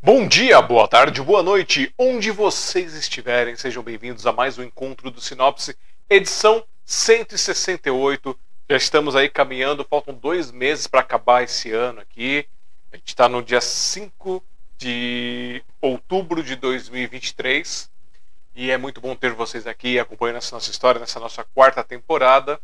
Bom dia, boa tarde, boa noite, onde vocês estiverem, sejam bem-vindos a mais um encontro do Sinopse, edição 168. Já estamos aí caminhando, faltam dois meses para acabar esse ano aqui. A gente está no dia 5 de outubro de 2023 e é muito bom ter vocês aqui acompanhando essa nossa história nessa nossa quarta temporada.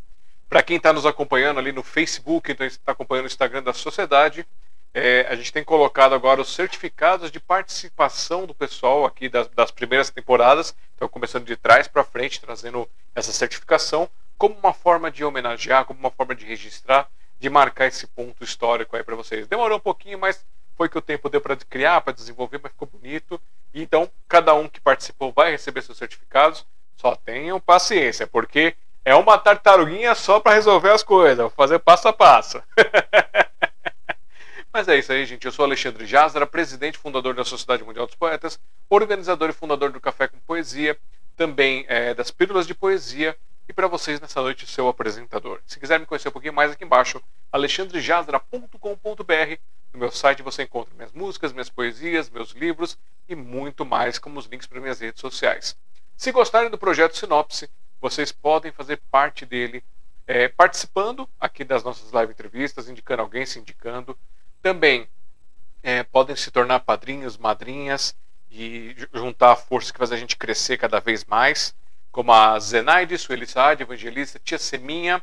Para quem está nos acompanhando ali no Facebook, então está acompanhando o Instagram da Sociedade, é, a gente tem colocado agora os certificados de participação do pessoal aqui das, das primeiras temporadas, então começando de trás para frente, trazendo essa certificação como uma forma de homenagear, como uma forma de registrar, de marcar esse ponto histórico aí para vocês. Demorou um pouquinho, mas foi que o tempo deu para criar, para desenvolver, mas ficou bonito. Então, cada um que participou vai receber seus certificados. Só tenham paciência, porque é uma tartaruguinha só para resolver as coisas. Vou fazer passo a passo. Mas é isso aí, gente. Eu sou Alexandre Jazara, presidente e fundador da Sociedade Mundial dos Poetas, organizador e fundador do Café com Poesia, também é, das Pílulas de Poesia, e para vocês nessa noite, seu apresentador. Se quiser me conhecer um pouquinho mais aqui embaixo, alexandrejazara.com.br. No meu site você encontra minhas músicas, minhas poesias, meus livros e muito mais, como os links para minhas redes sociais. Se gostarem do projeto Sinopse, vocês podem fazer parte dele é, participando aqui das nossas live entrevistas, indicando alguém, se indicando, também é, podem se tornar padrinhos, madrinhas e juntar a força que faz a gente crescer cada vez mais, como a Zenaide, Sueli Evangelista, Tia Seminha,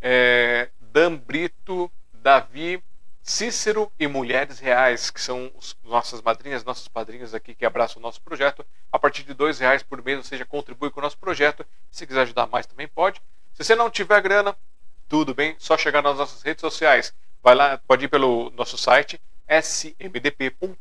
é, Dan Brito, Davi, Cícero e Mulheres Reais, que são os, nossas madrinhas, nossos padrinhos aqui que abraçam o nosso projeto. A partir de dois reais por mês, ou seja, contribui com o nosso projeto. Se quiser ajudar mais, também pode. Se você não tiver grana, tudo bem, só chegar nas nossas redes sociais vai lá, pode ir pelo nosso site smdp.com.br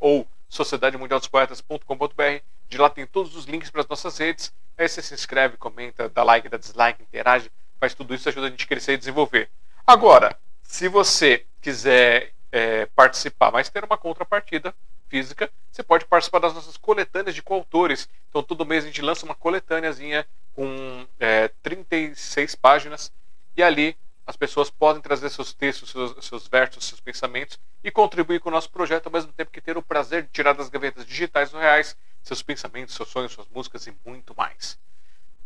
ou sociedademundialdospoetas.com.br. De lá tem todos os links para as nossas redes. Aí você se inscreve, comenta, dá like, dá dislike, interage, faz tudo isso, ajuda a gente a crescer e desenvolver. Agora, se você quiser é, participar, mas ter uma contrapartida física, você pode participar das nossas coletâneas de coautores. Então, todo mês a gente lança uma coletâneazinha com é, 36 páginas e ali as pessoas podem trazer seus textos, seus, seus versos, seus pensamentos e contribuir com o nosso projeto ao mesmo tempo que ter o prazer de tirar das gavetas digitais ou reais seus pensamentos, seus sonhos, suas músicas e muito mais.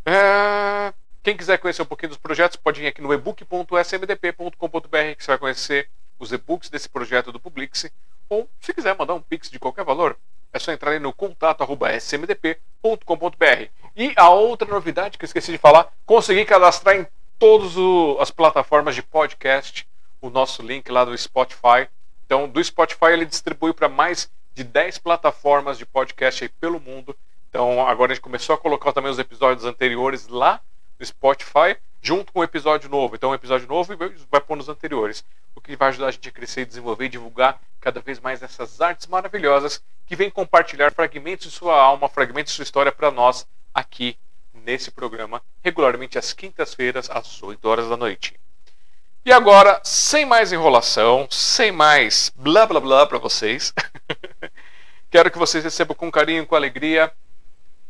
É... Quem quiser conhecer um pouquinho dos projetos, pode ir aqui no ebook.smdp.com.br que você vai conhecer os e-books desse projeto do Publix. Ou, se quiser mandar um pix de qualquer valor, é só entrar no contato.smdp.com.br. E a outra novidade que eu esqueci de falar, consegui cadastrar em todas as plataformas de podcast, o nosso link lá do Spotify. Então, do Spotify ele distribui para mais de 10 plataformas de podcast aí pelo mundo. Então, agora a gente começou a colocar também os episódios anteriores lá Spotify, junto com o episódio novo. Então, um episódio novo e vai pôr nos anteriores. O que vai ajudar a gente a crescer, desenvolver e divulgar cada vez mais essas artes maravilhosas que vêm compartilhar fragmentos de sua alma, fragmentos de sua história para nós aqui nesse programa, regularmente às quintas-feiras, às 8 horas da noite. E agora, sem mais enrolação, sem mais blá blá blá para vocês, quero que vocês recebam com carinho e com alegria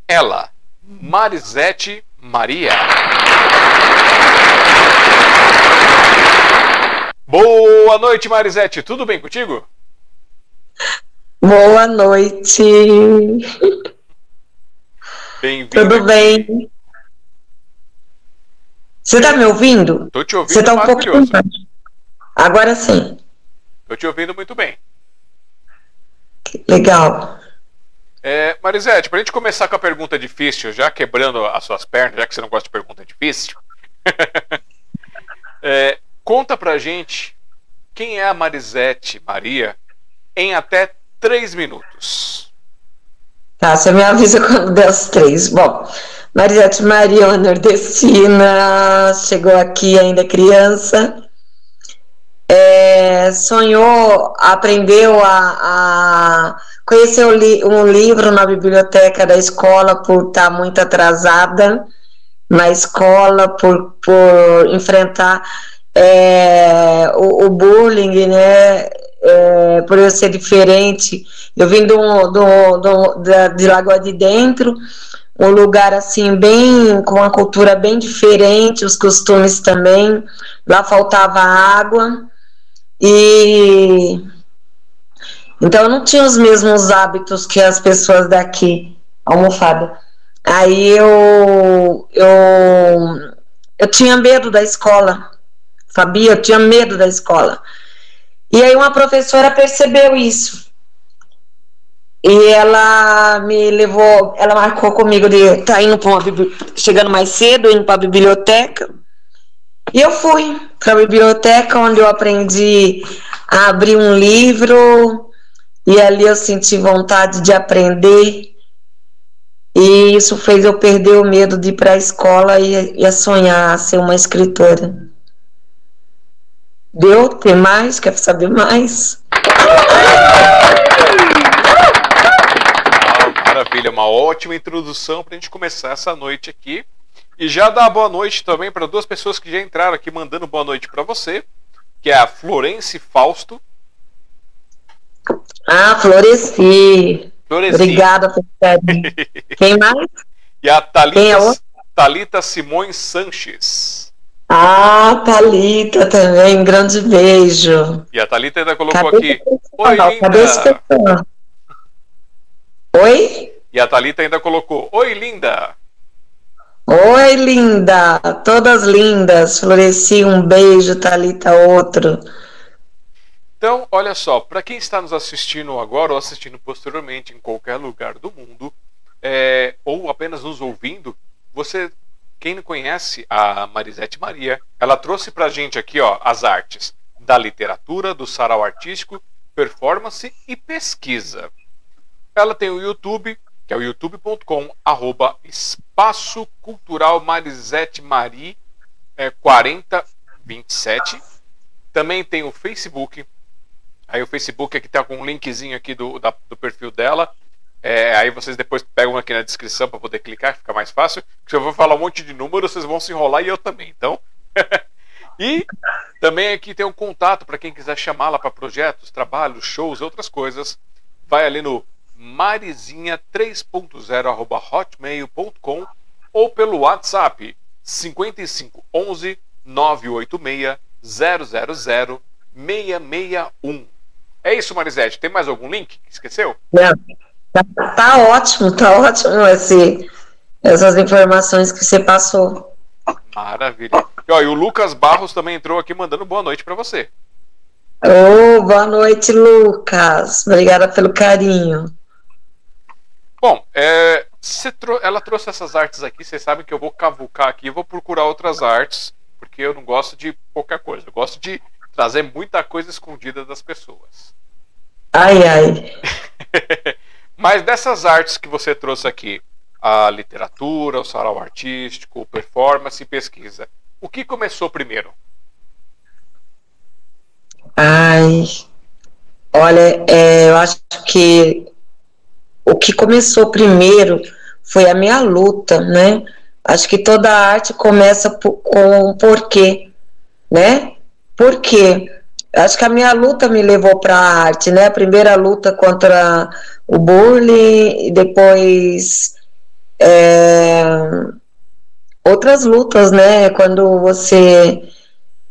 ela, Marisete Maria. Boa noite, Marisete. Tudo bem contigo? Boa noite. Bem-vindo. Tudo bem? Você está me ouvindo? Tô te ouvindo Você tá um pouco. Agora sim. Tô te ouvindo muito bem. Legal. É, Marisete, pra gente começar com a pergunta difícil, já quebrando as suas pernas, já que você não gosta de pergunta difícil, é, conta pra gente quem é a Marisete Maria em até três minutos. Tá, você me avisa quando der os três. Bom, Marisete Maria, uma nordestina, chegou aqui ainda criança. É, sonhou, aprendeu a, a conhecer o li- um livro na biblioteca da escola por estar muito atrasada na escola, por, por enfrentar é, o, o bullying, né? É, por eu ser diferente. Eu vim do, do, do, da, de Lagoa de Dentro, um lugar assim bem com uma cultura bem diferente, os costumes também. Lá faltava água e então eu não tinha os mesmos hábitos que as pessoas daqui, almofada. Aí eu eu eu tinha medo da escola, sabia? Eu tinha medo da escola. E aí uma professora percebeu isso. E ela me levou, ela marcou comigo de tá indo para uma chegando mais cedo, indo para a biblioteca. E eu fui para a biblioteca onde eu aprendi a abrir um livro e ali eu senti vontade de aprender. E isso fez eu perder o medo de ir para a escola e, e a sonhar a ser uma escritora. Deu? Tem mais? Quer saber mais? maravilha, uma ótima introdução para a gente começar essa noite aqui. E já dar boa noite também para duas pessoas que já entraram aqui mandando boa noite para você, que é a Florence Fausto. Ah, Floreci. Floreci. Obrigada por Quem mais? E a Thalita, é Thalita Simões Sanches. Ah, Thalita também, um grande beijo. E a Thalita ainda colocou cadê aqui. Oi, linda. Oi? E a Thalita ainda colocou: Oi, linda. Oi, linda! Todas lindas. Floresci um beijo, Talita outro. Então, olha só, para quem está nos assistindo agora ou assistindo posteriormente em qualquer lugar do mundo, é, ou apenas nos ouvindo, você, quem não conhece a Marisete Maria, ela trouxe para a gente aqui ó, as artes da literatura, do sarau artístico, performance e pesquisa. Ela tem o YouTube, que é o youtube.com arroba espaço cultural Marisete Mari é, 4027. Também tem o Facebook. Aí o Facebook aqui tá com um linkzinho aqui do, da, do perfil dela. É, aí vocês depois pegam aqui na descrição para poder clicar, fica mais fácil. Se eu vou falar um monte de números, vocês vão se enrolar e eu também. Então. e também aqui tem um contato para quem quiser chamá-la para projetos, trabalhos, shows, outras coisas. Vai ali no marizinha 3.0 hotmail.com ou pelo WhatsApp 5511 986 000 661. É isso, Marisete. Tem mais algum link? Esqueceu? Não. Tá, tá ótimo, tá ótimo esse, essas informações que você passou. Maravilha. E, ó, e o Lucas Barros também entrou aqui mandando boa noite para você. Oh, boa noite, Lucas. Obrigada pelo carinho. Bom, é, tro ela trouxe essas artes aqui, vocês sabem que eu vou cavucar aqui, vou procurar outras artes, porque eu não gosto de pouca coisa, eu gosto de trazer muita coisa escondida das pessoas. Ai, ai. Mas dessas artes que você trouxe aqui, a literatura, o sarau artístico, performance e pesquisa, o que começou primeiro? Ai, olha, é, eu acho que o que começou primeiro foi a minha luta, né? Acho que toda arte começa com um porquê, né? Por quê? Acho que a minha luta me levou para a arte, né? A primeira luta contra o bullying, e depois é, outras lutas, né? Quando você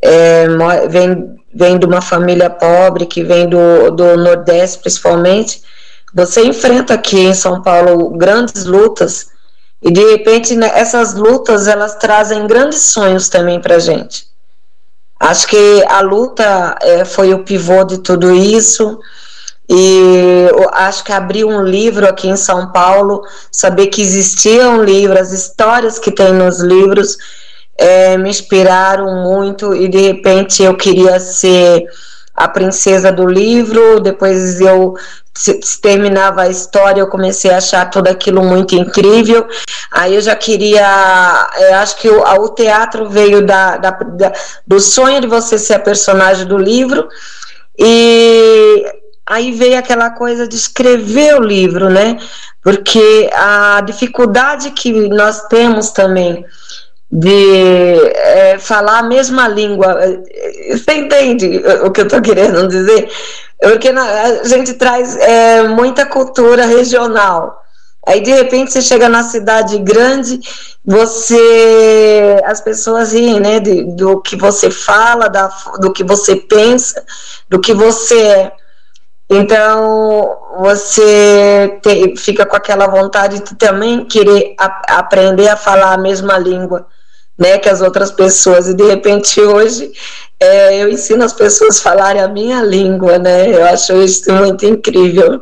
é, vem, vem de uma família pobre, que vem do, do Nordeste principalmente, você enfrenta aqui em São Paulo grandes lutas e de repente né, essas lutas elas trazem grandes sonhos também para gente. Acho que a luta é, foi o pivô de tudo isso. E acho que abrir um livro aqui em São Paulo, saber que existia um livro, as histórias que tem nos livros é, me inspiraram muito. E de repente eu queria ser a princesa do livro, depois eu se, se terminava a história, eu comecei a achar tudo aquilo muito incrível. Aí eu já queria, eu acho que o, o teatro veio da, da, da, do sonho de você ser a personagem do livro, e aí veio aquela coisa de escrever o livro, né? Porque a dificuldade que nós temos também de é, falar a mesma língua. Você entende o que eu estou querendo dizer? Porque a gente traz é, muita cultura regional. Aí de repente você chega na cidade grande, você as pessoas riem, né, de, do que você fala, da, do que você pensa, do que você é. Então você te, fica com aquela vontade de também querer a, aprender a falar a mesma língua, né, que as outras pessoas. E de repente hoje é, eu ensino as pessoas a falarem a minha língua, né? Eu acho isso muito incrível.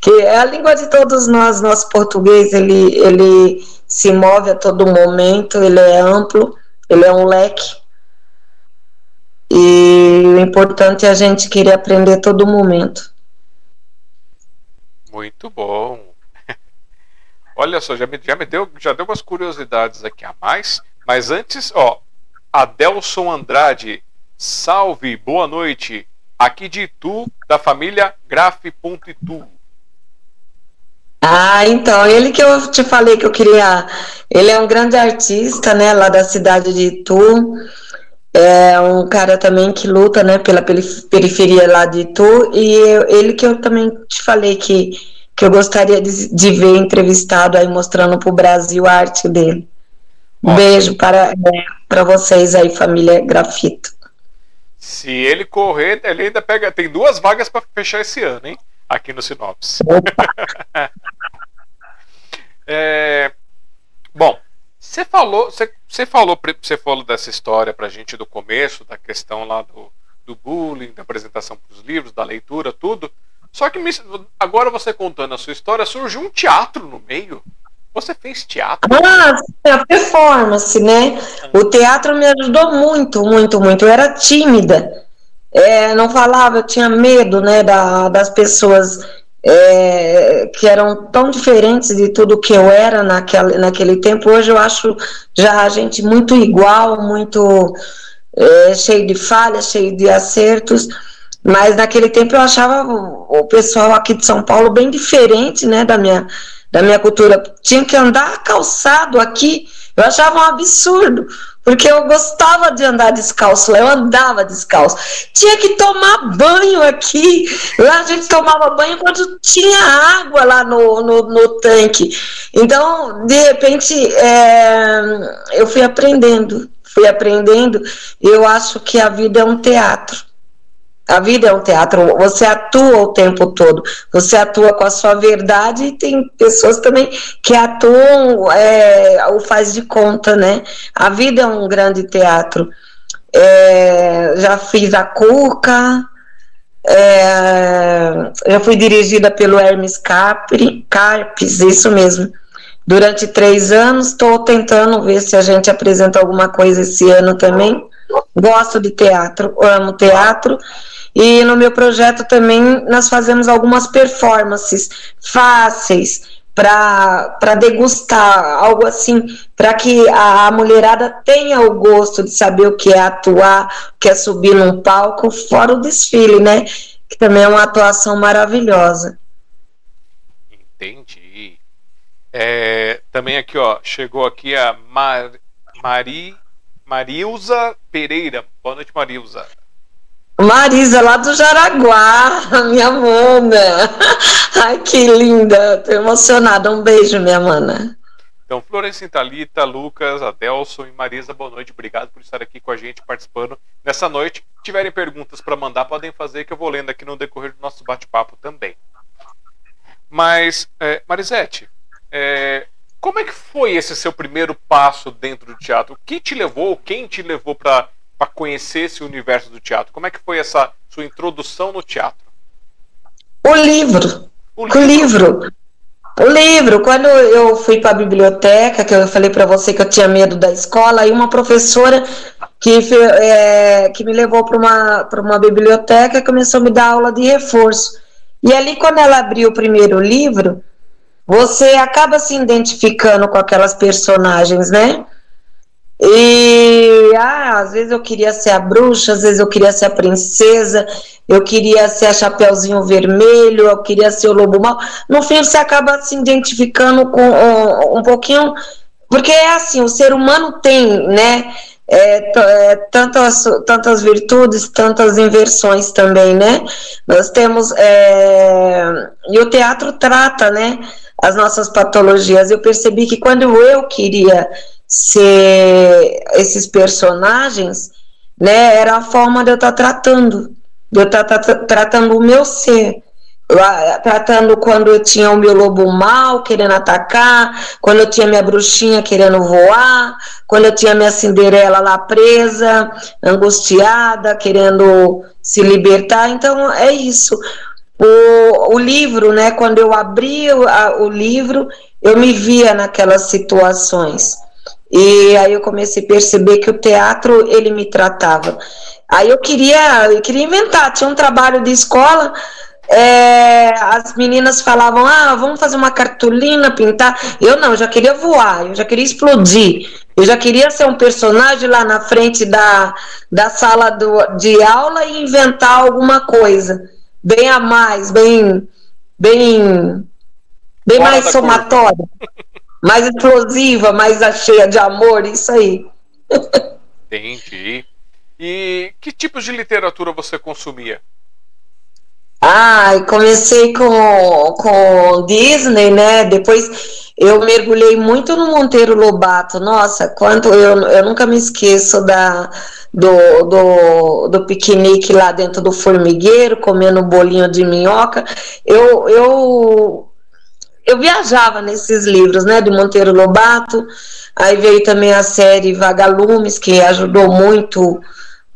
Que é a língua de todos nós, nosso português, ele, ele se move a todo momento, ele é amplo, ele é um leque. E o importante é a gente querer aprender todo momento. Muito bom. Olha só, já me, já me deu, já deu umas curiosidades aqui a mais, mas antes, ó, Adelson Andrade Salve, boa noite. Aqui de Itu, da família Graf.itu. Ah, então, ele que eu te falei que eu queria. Ele é um grande artista, né, lá da cidade de Itu. É um cara também que luta, né, pela periferia lá de Itu. E eu, ele que eu também te falei que, que eu gostaria de, de ver entrevistado aí, mostrando para o Brasil a arte dele. Um beijo para, é, para vocês aí, família Grafito. Se ele correr, ele ainda pega. Tem duas vagas para fechar esse ano, hein? Aqui no Sinopse. é, bom, você falou, você, você falou, você falou dessa história pra gente do começo, da questão lá do, do bullying, da apresentação para os livros, da leitura, tudo. Só que agora você contando a sua história, surgiu um teatro no meio. Você fez teatro? Ah, a performance, né? O teatro me ajudou muito, muito, muito. Eu era tímida, é, não falava, eu tinha medo, né, da, das pessoas é, que eram tão diferentes de tudo que eu era naquele, naquele tempo. Hoje eu acho já a gente muito igual, muito é, cheio de falhas, cheio de acertos. Mas naquele tempo eu achava o pessoal aqui de São Paulo bem diferente, né, da minha da minha cultura, tinha que andar calçado aqui. Eu achava um absurdo, porque eu gostava de andar descalço, eu andava descalço. Tinha que tomar banho aqui. Lá a gente tomava banho quando tinha água lá no, no, no tanque. Então, de repente, é, eu fui aprendendo, fui aprendendo. Eu acho que a vida é um teatro. A vida é um teatro, você atua o tempo todo, você atua com a sua verdade e tem pessoas também que atuam, é, o faz de conta, né? A vida é um grande teatro. É, já fiz a Cuca, é, já fui dirigida pelo Hermes Capri, Carpes, isso mesmo. Durante três anos, estou tentando ver se a gente apresenta alguma coisa esse ano também. Gosto de teatro, amo teatro. E no meu projeto também nós fazemos algumas performances fáceis para degustar, algo assim, para que a, a, mulherada tenha o gosto de saber o que é atuar, o que é subir num palco, fora o desfile, né? Que também é uma atuação maravilhosa. Entendi. É, também aqui, ó, chegou aqui a Mar, Mari, Marilza Pereira. Boa noite, Marilza. Marisa, lá do Jaraguá, minha mana. Ai, que linda. Tô emocionada. Um beijo, minha mana. Então, Florencinha Thalita, Lucas, Adelson e Marisa, boa noite. Obrigado por estar aqui com a gente, participando nessa noite. Se tiverem perguntas para mandar, podem fazer, que eu vou lendo aqui no decorrer do nosso bate-papo também. Mas, é, Marisete, é, como é que foi esse seu primeiro passo dentro do teatro? O que te levou, quem te levou para para conhecer esse universo do teatro? Como é que foi essa sua introdução no teatro? O livro. O livro. O livro. O livro, quando eu fui para a biblioteca, que eu falei para você que eu tinha medo da escola, aí uma professora que, é, que me levou para uma, uma biblioteca começou a me dar aula de reforço. E ali, quando ela abriu o primeiro livro, você acaba se identificando com aquelas personagens, né? E ah, às vezes eu queria ser a bruxa, às vezes eu queria ser a princesa, eu queria ser a Chapeuzinho Vermelho, eu queria ser o Lobo Mal. No fim, você acaba se identificando com um, um pouquinho, porque é assim: o ser humano tem, né? É, é, tantas, tantas virtudes, tantas inversões também, né? Nós temos. É, e o teatro trata, né? as nossas patologias. Eu percebi que quando eu queria ser esses personagens, né, era a forma de eu estar tá tratando, de eu estar tá, tratando o meu ser tratando quando eu tinha o meu lobo mal querendo atacar, quando eu tinha minha bruxinha querendo voar, quando eu tinha minha Cinderela lá presa, angustiada, querendo se libertar. Então é isso. O, o livro, né? Quando eu abri o, a, o livro, eu me via naquelas situações. E aí eu comecei a perceber que o teatro ele me tratava. Aí eu queria, eu queria inventar, tinha um trabalho de escola, é, as meninas falavam, ah, vamos fazer uma cartolina, pintar. Eu não, eu já queria voar, eu já queria explodir. Eu já queria ser um personagem lá na frente da, da sala do, de aula e inventar alguma coisa. Bem a mais, bem, bem, bem Fora mais somatória. mais explosiva, mais cheia de amor, isso aí. Entendi. E que tipos de literatura você consumia? Ah, comecei com, com Disney, né? Depois eu mergulhei muito no Monteiro Lobato. Nossa, quanto eu, eu nunca me esqueço da, do, do, do piquenique lá dentro do formigueiro, comendo um bolinho de minhoca. Eu, eu, eu viajava nesses livros, né? De Monteiro Lobato. Aí veio também a série Vagalumes, que ajudou muito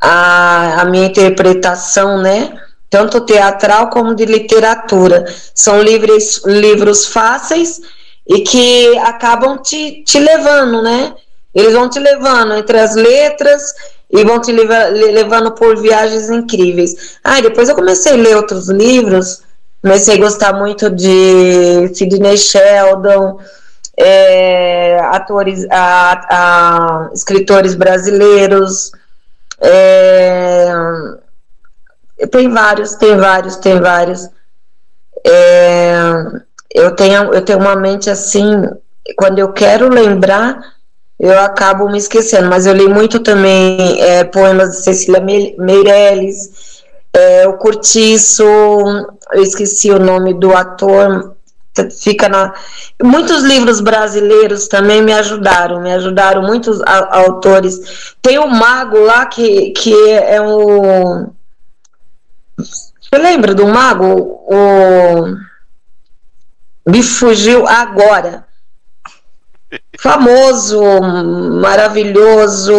a, a minha interpretação, né? tanto teatral como de literatura. São livros, livros fáceis e que acabam te, te levando, né? Eles vão te levando entre as letras e vão te leva, levando por viagens incríveis. Ah, depois eu comecei a ler outros livros, comecei a gostar muito de Sidney Sheldon, é, atores, a, a, escritores brasileiros, é, tem vários, tem vários, tem vários. É, eu, tenho, eu tenho uma mente assim, quando eu quero lembrar, eu acabo me esquecendo, mas eu li muito também é, poemas de Cecília Meirelles, é, o Curtiço, eu esqueci o nome do ator, fica na. Muitos livros brasileiros também me ajudaram, me ajudaram muitos autores. Tem o Mago lá que, que é o você lembra do mago? O... Me fugiu agora. Famoso, maravilhoso.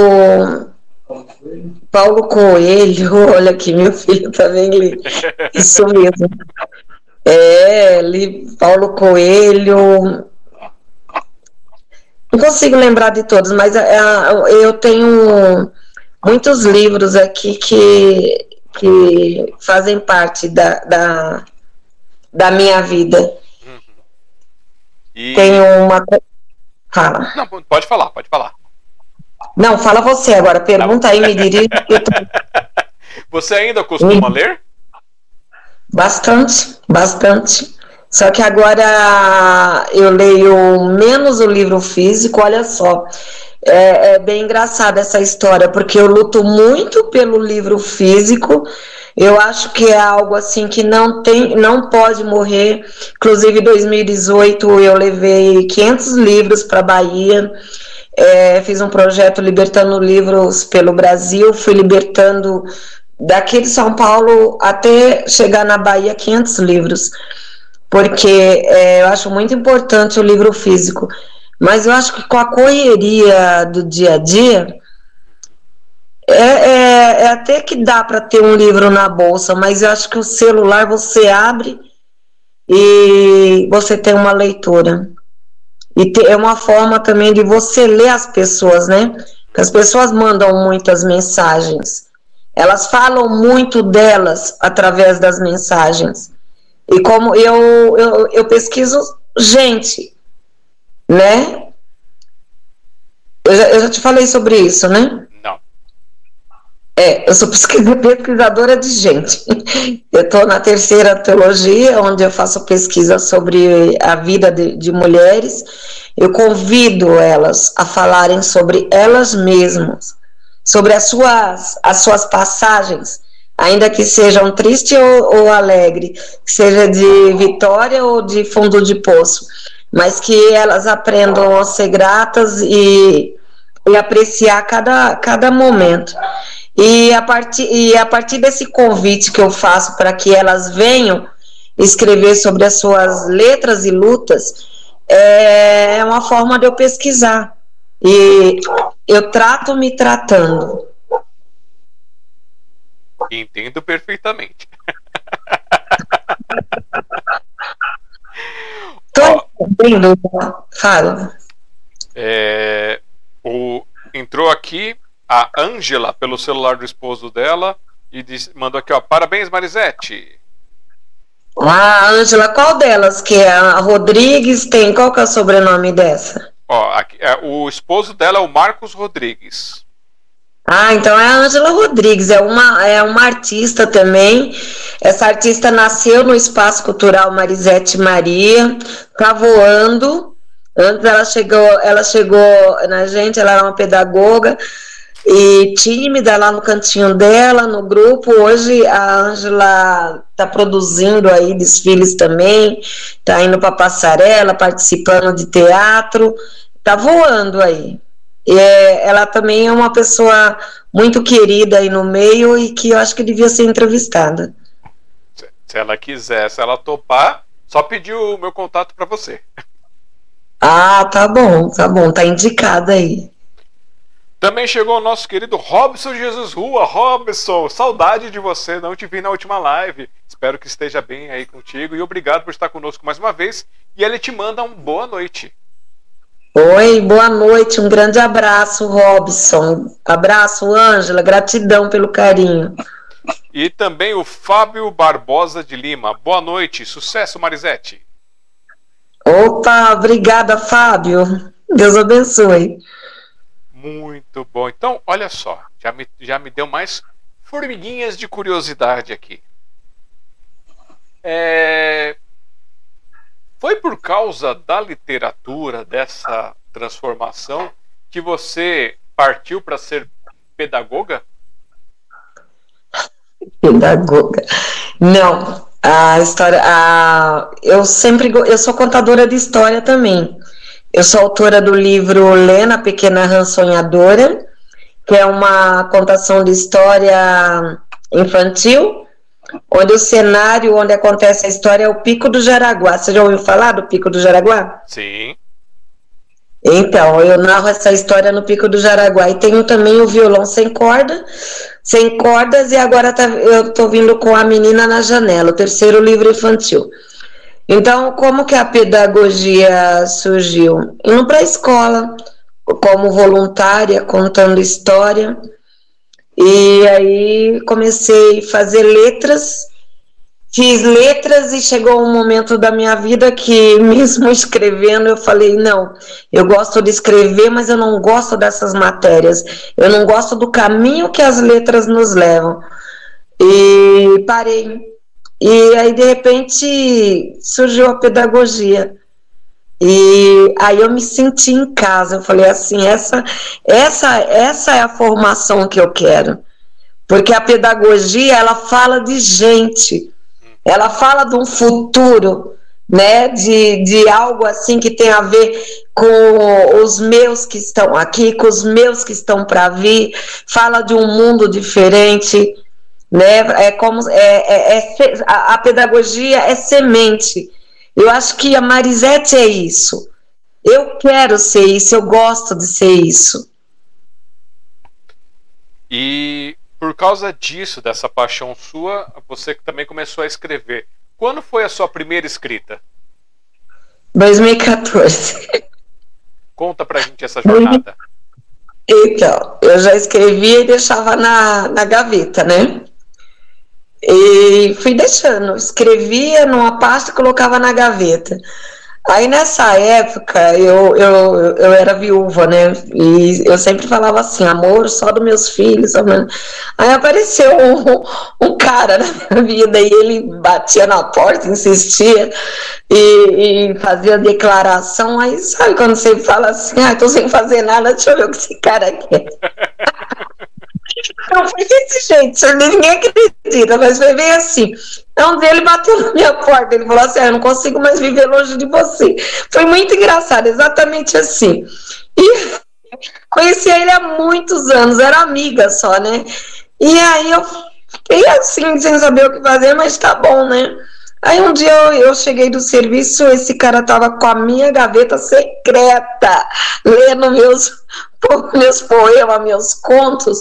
Paulo Coelho, olha aqui, meu filho também tá li. Isso mesmo. É, li Paulo Coelho. Não consigo lembrar de todos, mas é, eu tenho muitos livros aqui que que fazem parte da, da, da minha vida. Uhum. E... Tem uma. Fala. Não, pode falar, pode falar. Não, fala você agora. Pergunta aí, me dirige. Você ainda costuma ler? Bastante, bastante. Só que agora eu leio menos o livro físico, olha só. É, é, bem engraçada essa história, porque eu luto muito pelo livro físico. Eu acho que é algo assim que não tem, não pode morrer. Inclusive, em 2018 eu levei 500 livros para Bahia. É, fiz um projeto libertando livros pelo Brasil, fui libertando daqui de São Paulo até chegar na Bahia 500 livros, porque é, eu acho muito importante o livro físico. Mas eu acho que com a correria do dia a dia, é, é, é até que dá para ter um livro na bolsa, mas eu acho que o celular você abre e você tem uma leitura. E te, é uma forma também de você ler as pessoas, né? Porque as pessoas mandam muitas mensagens. Elas falam muito delas através das mensagens. E como eu, eu, eu pesquiso gente, né? Eu já, eu já te falei sobre isso, né? É, eu sou pesquisadora de gente. Eu estou na terceira teologia, onde eu faço pesquisa sobre a vida de, de mulheres. Eu convido elas a falarem sobre elas mesmas, sobre as suas, as suas passagens, ainda que sejam triste ou, ou seja de vitória ou de fundo de poço mas que elas aprendam a ser gratas e, e apreciar cada, cada momento. E a, partir, e a partir desse convite que eu faço para que elas venham escrever sobre as suas letras e lutas, é uma forma de eu pesquisar. E eu trato me tratando. Entendo perfeitamente. Tô entendendo, fala. É, o, entrou aqui a Ângela pelo celular do esposo dela e disse, mandou aqui, ó, parabéns Marisete. Ah, Ângela, qual delas que é? A Rodrigues tem, qual que é o sobrenome dessa? Ó, aqui, é, o esposo dela é o Marcos Rodrigues. Ah, então é a Ângela Rodrigues, é uma, é uma artista também. Essa artista nasceu no Espaço Cultural Marisete Maria, tá voando. Antes ela chegou, ela chegou na gente, ela era uma pedagoga e tímida lá no cantinho dela, no grupo. Hoje a Ângela está produzindo aí desfiles também, está indo para passarela, participando de teatro, tá voando aí. É, ela também é uma pessoa muito querida aí no meio e que eu acho que devia ser entrevistada. Se, se ela quiser, se ela topar, só pedir o meu contato para você. Ah, tá bom, tá bom, tá indicada aí. Também chegou o nosso querido Robson Jesus Rua. Robson, saudade de você, não te vi na última live. Espero que esteja bem aí contigo e obrigado por estar conosco mais uma vez. E ele te manda uma boa noite. Oi, boa noite, um grande abraço, Robson. Abraço, Ângela, gratidão pelo carinho. E também o Fábio Barbosa de Lima. Boa noite, sucesso, Marisete. Opa, obrigada, Fábio. Deus abençoe. Muito bom. Então, olha só, já me, já me deu mais formiguinhas de curiosidade aqui. É, foi por causa da literatura, dessa transformação, que você partiu para ser pedagoga? Pedagoga. Não. A história. A, eu sempre. Eu sou contadora de história também. Eu sou autora do livro Lena, Pequena Rã Sonhadora, que é uma contação de história infantil onde o cenário onde acontece a história é o Pico do Jaraguá. Você já ouviu falar do Pico do Jaraguá? Sim. Então, eu narro essa história no Pico do Jaraguá. E tenho também o violão sem corda, sem cordas, e agora tá, eu estou vindo com a menina na janela, o terceiro livro infantil. Então, como que a pedagogia surgiu? Indo para a escola, como voluntária, contando história. E aí comecei a fazer letras, fiz letras e chegou um momento da minha vida que, mesmo escrevendo, eu falei: não, eu gosto de escrever, mas eu não gosto dessas matérias, eu não gosto do caminho que as letras nos levam. E parei. E aí, de repente, surgiu a pedagogia. E aí eu me senti em casa. Eu falei assim, essa, essa, essa é a formação que eu quero. Porque a pedagogia, ela fala de gente. Ela fala de um futuro, né, de, de algo assim que tem a ver com os meus que estão aqui, com os meus que estão para vir, fala de um mundo diferente, né, é como, é, é, é a, a pedagogia é semente, eu acho que a Marisete é isso. Eu quero ser isso, eu gosto de ser isso. E por causa disso, dessa paixão sua, você também começou a escrever. Quando foi a sua primeira escrita? 2014. Conta pra gente essa jornada. Então, eu já escrevia e deixava na, na gaveta, né? E fui deixando, escrevia numa pasta e colocava na gaveta. Aí nessa época eu, eu, eu era viúva, né? E eu sempre falava assim, amor só dos meus filhos. Aí apareceu um, um cara na minha vida e ele batia na porta, insistia e, e fazia declaração. Aí sabe quando você fala assim, ah, tô sem fazer nada, deixa eu ver o que esse cara quer. Não, foi desse jeito, senhor, ninguém acredita, mas foi bem assim. Então ele bateu na minha porta, ele falou assim: ah, eu não consigo mais viver longe de você. Foi muito engraçado, exatamente assim. E conheci ele há muitos anos, era amiga só, né? E aí eu fiquei assim, sem saber o que fazer, mas tá bom, né? Aí um dia eu, eu, cheguei do serviço, esse cara tava com a minha gaveta secreta, lendo meus, meus poemas, meus contos,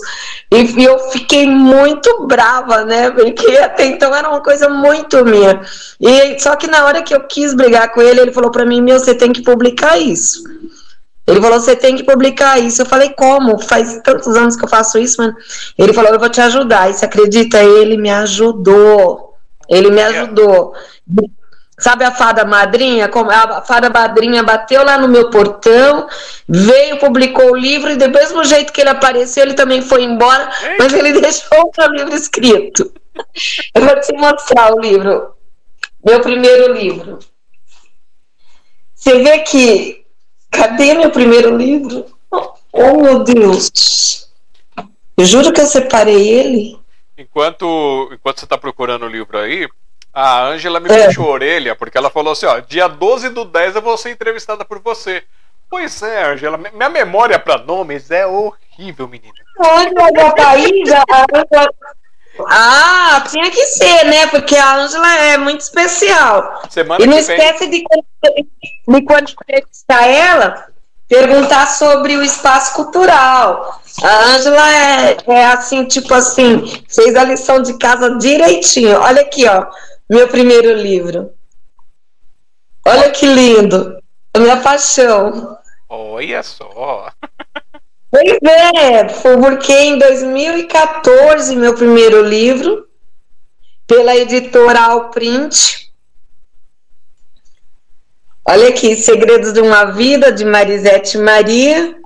e eu fiquei muito brava, né? Porque até então era uma coisa muito minha. E só que na hora que eu quis brigar com ele, ele falou para mim: "Meu, você tem que publicar isso". Ele falou: "Você tem que publicar isso". Eu falei: "Como? Faz tantos anos que eu faço isso, mano". Ele falou: "Eu vou te ajudar". E você acredita? Ele me ajudou. Ele me ajudou. Sabe a fada madrinha? A fada madrinha bateu lá no meu portão, veio, publicou o livro, e do mesmo jeito que ele apareceu, ele também foi embora, mas ele deixou o livro escrito. Eu vou te mostrar o livro. Meu primeiro livro. Você vê que. Cadê meu primeiro livro? Oh, meu Deus! Eu juro que eu separei ele. Enquanto, enquanto você está procurando o livro aí, a Ângela me é. puxou a orelha, porque ela falou assim: ó, dia 12 do 10 eu vou ser entrevistada por você. Pois é, Ângela, minha memória para nomes é horrível, menina. Ângela Paísa, Ah, tinha que ser, né? Porque a Ângela é muito especial. Semana e não esquece vem... de, de quando entrevistar ela, perguntar sobre o espaço cultural. A Ângela é, é assim, tipo assim, fez a lição de casa direitinho. Olha aqui, ó, meu primeiro livro. Olha que lindo. A minha paixão. Olha só. Pois é, publiquei em 2014 meu primeiro livro pela editora Alprint. Olha aqui, Segredos de uma Vida, de Marisete Maria.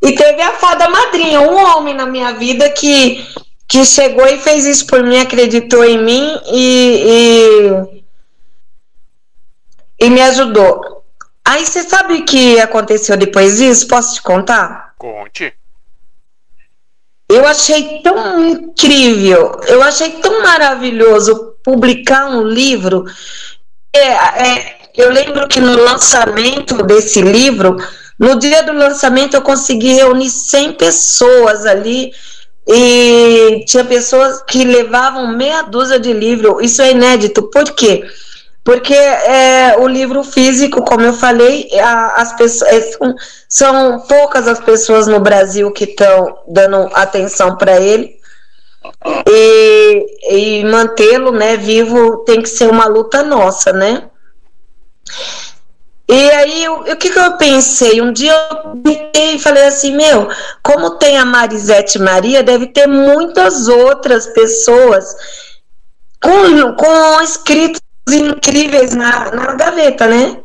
E teve a fada madrinha, um homem na minha vida que, que chegou e fez isso por mim, acreditou em mim e, e, e me ajudou. Aí você sabe o que aconteceu depois disso? Posso te contar? Conte. Eu achei tão incrível, eu achei tão maravilhoso publicar um livro. É, é, eu lembro que no lançamento desse livro, no dia do lançamento, eu consegui reunir 100 pessoas ali e tinha pessoas que levavam meia dúzia de livros. Isso é inédito. Por quê? Porque é, o livro físico, como eu falei, a, as pessoas é, são, são poucas as pessoas no Brasil que estão dando atenção para ele. E, e mantê-lo né, vivo tem que ser uma luta nossa, né? E aí, o, que, que eu pensei? Um dia eu e falei assim: meu, como tem a Marisete Maria, deve ter muitas outras pessoas com, com escritos incríveis na, na gaveta, né?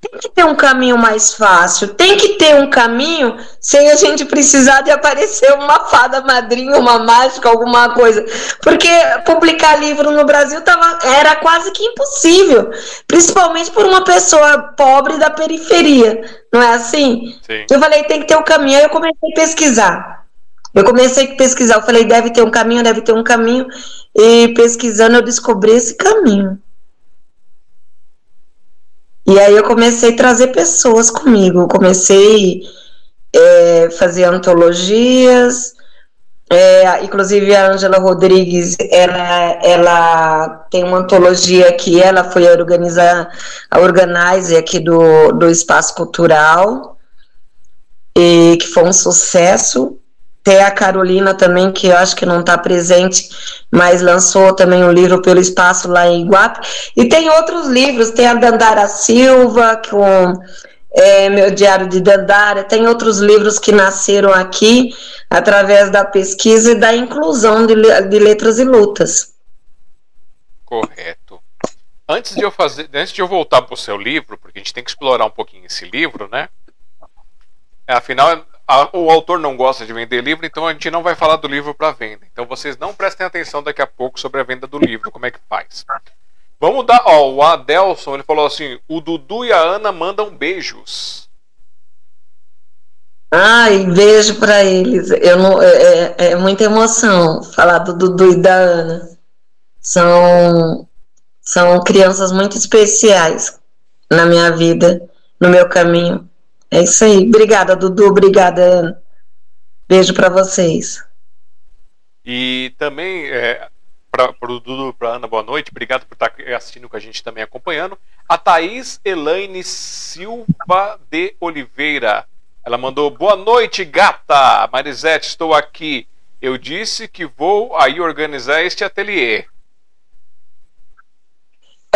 Tem que ter um caminho mais fácil, tem que ter um caminho sem a gente precisar de aparecer uma fada madrinha, uma mágica, alguma coisa. Porque publicar livro no Brasil tava, era quase que impossível, principalmente por uma pessoa pobre da periferia, não é assim? Sim. Eu falei, tem que ter um caminho, aí eu comecei a pesquisar. Eu comecei a pesquisar, eu falei, deve ter um caminho, deve ter um caminho, e pesquisando eu descobri esse caminho. E aí eu comecei a trazer pessoas comigo, comecei a é, fazer antologias, é, inclusive a Angela Rodrigues, ela, ela tem uma antologia que ela foi organizar, a organizer aqui do, do Espaço Cultural, e que foi um sucesso. Tem a Carolina também, que eu acho que não está presente, mas lançou também um livro pelo espaço lá em Iguape. E tem outros livros, tem a Dandara Silva, com é, meu Diário de Dandara, tem outros livros que nasceram aqui através da pesquisa e da inclusão de, de letras e lutas. Correto. Antes de eu fazer, antes de eu voltar para o seu livro, porque a gente tem que explorar um pouquinho esse livro, né? Afinal, a, o autor não gosta de vender livro, então a gente não vai falar do livro para venda. Então vocês não prestem atenção daqui a pouco sobre a venda do livro, como é que faz. Vamos dar, ó, o Adelson, ele falou assim: "O Dudu e a Ana mandam beijos". Ai, beijo para eles. Eu não, é, é, é, muita emoção falar do Dudu e da Ana. São, são crianças muito especiais na minha vida, no meu caminho. É isso aí. Obrigada, Dudu. Obrigada, Ana. Beijo para vocês. E também, é, para o Dudu, para Ana, boa noite. Obrigado por estar assistindo com a gente também acompanhando. A Thaís Elaine Silva de Oliveira. Ela mandou boa noite, gata. Marisete, estou aqui. Eu disse que vou aí organizar este ateliê.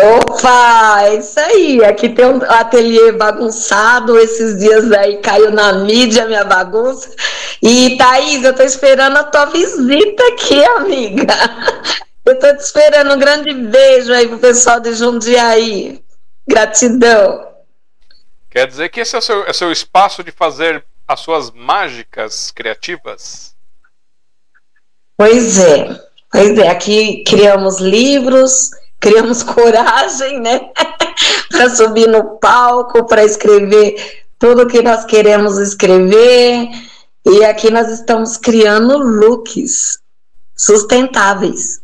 Opa, é isso aí. Aqui tem um ateliê bagunçado. Esses dias aí caiu na mídia minha bagunça. E Thaís, eu tô esperando a tua visita aqui, amiga. Eu tô te esperando. Um grande beijo aí pro pessoal de Jundiaí. Gratidão. Quer dizer que esse é o seu, é seu espaço de fazer as suas mágicas criativas? Pois é. Pois é. Aqui criamos livros, criamos coragem, né? para subir no palco, para escrever tudo que nós queremos escrever. E aqui nós estamos criando looks sustentáveis.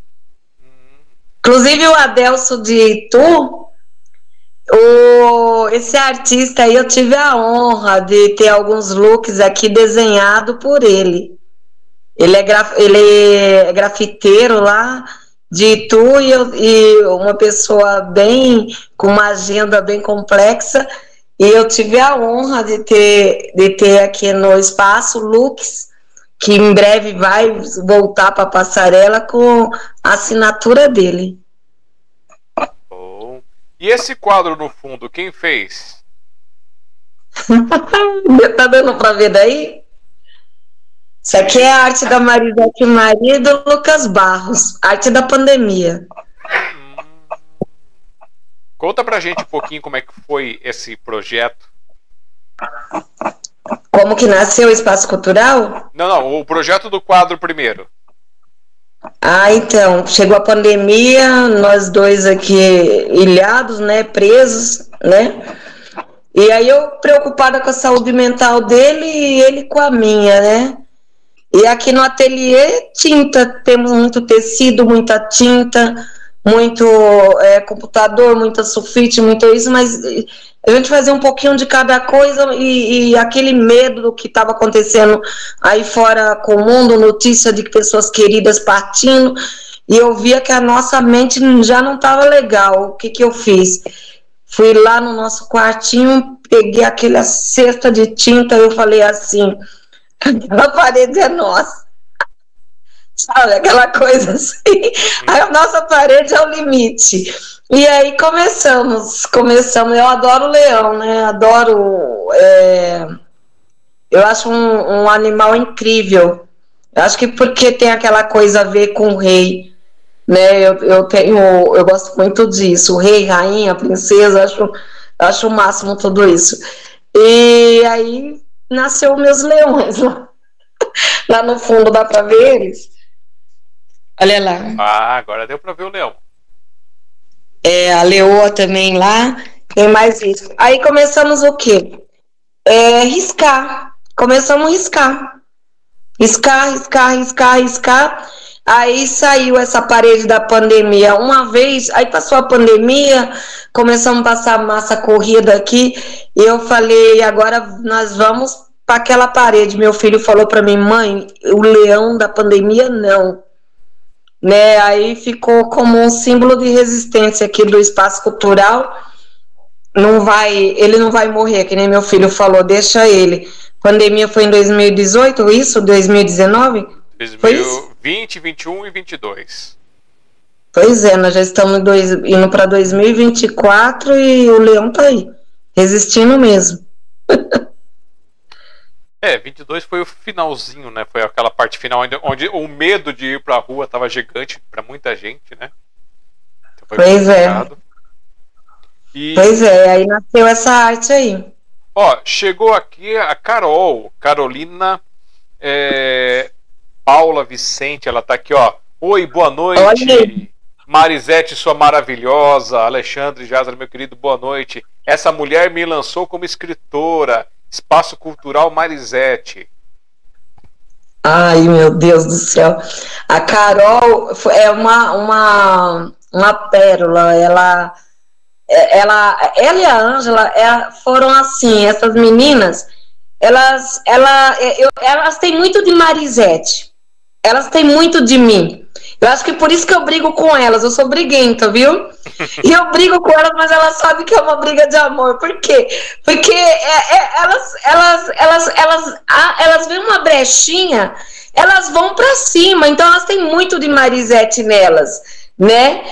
Inclusive o Adelso de Itu, o, esse artista aí, eu tive a honra de ter alguns looks aqui desenhado por ele. Ele é, graf, ele é grafiteiro lá de Itu e, eu, e uma pessoa bem com uma agenda bem complexa. E eu tive a honra de ter, de ter aqui no espaço looks que em breve vai voltar para a passarela com a assinatura dele. E esse quadro no fundo, quem fez? tá dando para ver daí? Isso aqui é a arte da Marisete Maria e do Lucas Barros, arte da pandemia. Hum. Conta pra gente um pouquinho como é que foi esse projeto. Como que nasceu o Espaço Cultural? Não, não, o projeto do quadro primeiro. Ah, então, chegou a pandemia, nós dois aqui ilhados, né, presos, né? E aí eu preocupada com a saúde mental dele e ele com a minha, né? E aqui no ateliê, tinta, temos muito tecido, muita tinta, muito é, computador, muita sulfite, muito isso, mas a gente fazia um pouquinho de cada coisa e, e aquele medo do que estava acontecendo aí fora com o mundo, notícia de pessoas queridas partindo, e eu via que a nossa mente já não estava legal. O que, que eu fiz? Fui lá no nosso quartinho, peguei aquela cesta de tinta, eu falei assim, aquela parede é nossa sabe? Aquela coisa assim. A nossa parede é o limite. E aí começamos, começamos. Eu adoro leão, né? Adoro. É... Eu acho um, um animal incrível. Eu acho que porque tem aquela coisa a ver com o rei, né? Eu, eu tenho, eu gosto muito disso. O rei, rainha, princesa, acho, acho o máximo tudo isso. E aí nasceu meus leões lá, lá no fundo dá para ver eles. Olha lá. Ah, agora deu para ver o leão. É, a leoa também lá. Tem mais isso. Aí começamos o quê? É, riscar. Começamos a riscar. Riscar, riscar, riscar, riscar. Aí saiu essa parede da pandemia uma vez, aí passou a pandemia, começamos a passar massa corrida aqui, e eu falei, agora nós vamos para aquela parede. Meu filho falou para mim, mãe, o leão da pandemia não né? Aí ficou como um símbolo de resistência aqui do espaço cultural. Não vai, ele não vai morrer, que nem meu filho falou, deixa ele. Pandemia foi em 2018, isso? 2019? 2020, 21 e 22. Pois é, nós já estamos dois, indo para 2024 e o leão tá aí, resistindo mesmo. É, 22 foi o finalzinho, né? Foi aquela parte final onde o medo de ir pra rua tava gigante para muita gente, né? Então pois é. E... Pois é, aí nasceu essa arte aí. Ó, chegou aqui a Carol, Carolina é... Paula Vicente, ela tá aqui, ó. Oi, boa noite. Olha. Marisete, sua maravilhosa. Alexandre Jazar, meu querido, boa noite. Essa mulher me lançou como escritora Espaço Cultural Marisete. Ai, meu Deus do céu. A Carol é uma, uma, uma pérola. Ela, ela, ela e a Ângela é, foram assim, essas meninas, elas, ela, eu, elas têm muito de Marisete. Elas têm muito de mim. Eu acho que por isso que eu brigo com elas. Eu sou briguenta, viu? E eu brigo com elas, mas elas sabem que é uma briga de amor. Por quê? Porque é, é, elas, elas, elas, elas, elas veem uma brechinha, elas vão para cima. Então elas têm muito de Marisete nelas, né?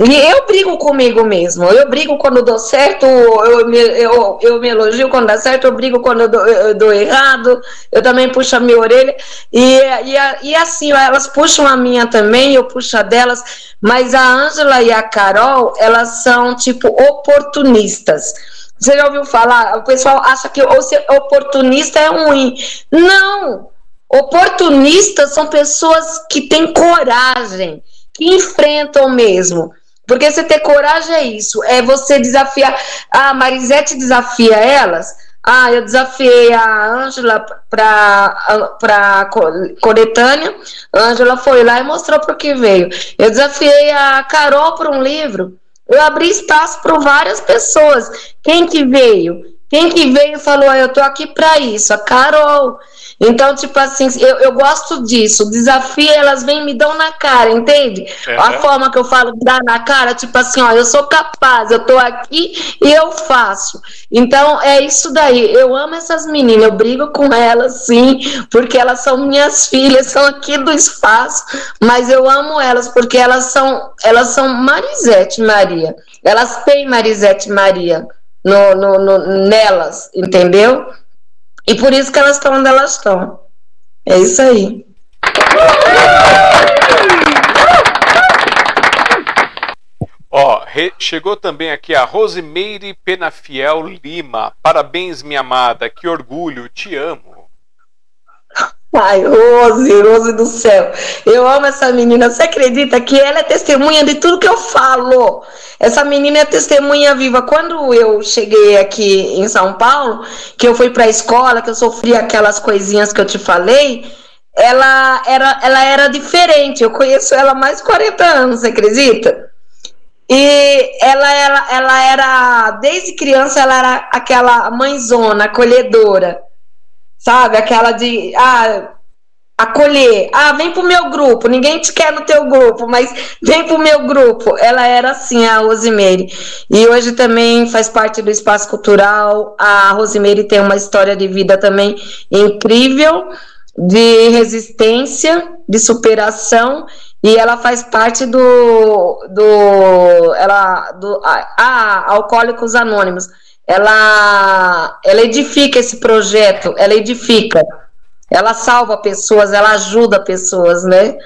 E eu brigo comigo mesmo. Eu brigo quando dou certo, eu me, eu, eu me elogio quando dá certo, eu brigo quando eu dou, eu dou errado, eu também puxo a minha orelha. E, e, e assim, elas puxam a minha também, eu puxo a delas. Mas a Ângela e a Carol, elas são tipo oportunistas. Você já ouviu falar? O pessoal acha que oportunista é ruim. Não! Oportunistas são pessoas que têm coragem, que enfrentam mesmo. Porque você ter coragem é isso, é você desafiar. Ah, a Marisete desafia elas. Ah, eu desafiei a Ângela para coletânea. Ângela foi lá e mostrou para o que veio. Eu desafiei a Carol para um livro. Eu abri espaço para várias pessoas. Quem que veio? Quem que veio falou, ah, eu tô aqui para isso? A Carol. Então, tipo assim, eu, eu gosto disso. O desafio, elas vêm me dão na cara, entende? É. A forma que eu falo, dar na cara, tipo assim, ó, eu sou capaz, eu tô aqui e eu faço. Então, é isso daí. Eu amo essas meninas, eu brigo com elas, sim, porque elas são minhas filhas, são aqui do espaço, mas eu amo elas porque elas são, elas são Marisete Maria. Elas têm Marisete Maria no, no, no nelas, entendeu? E por isso que elas estão onde elas estão. É isso aí. Ó, chegou também aqui a Rosemeire Penafiel Lima. Parabéns, minha amada. Que orgulho, te amo. Ai, Rose, Rose do céu. Eu amo essa menina. Você acredita que ela é testemunha de tudo que eu falo? Essa menina é testemunha viva. Quando eu cheguei aqui em São Paulo, que eu fui para a escola, que eu sofri aquelas coisinhas que eu te falei, ela era, ela era diferente. Eu conheço ela há mais de 40 anos, você acredita? E ela, ela, ela era, desde criança, ela era aquela mãezona, acolhedora sabe? Aquela de ah, acolher. Ah, vem pro meu grupo. Ninguém te quer no teu grupo, mas vem pro meu grupo. Ela era assim, a Rosimeire. E hoje também faz parte do espaço cultural. A Rosimeire tem uma história de vida também incrível, de resistência, de superação. E ela faz parte do, do, ela, do, ah, Alcoólicos Anônimos ela, ela edifica esse projeto, ela edifica, ela salva pessoas, ela ajuda pessoas, né?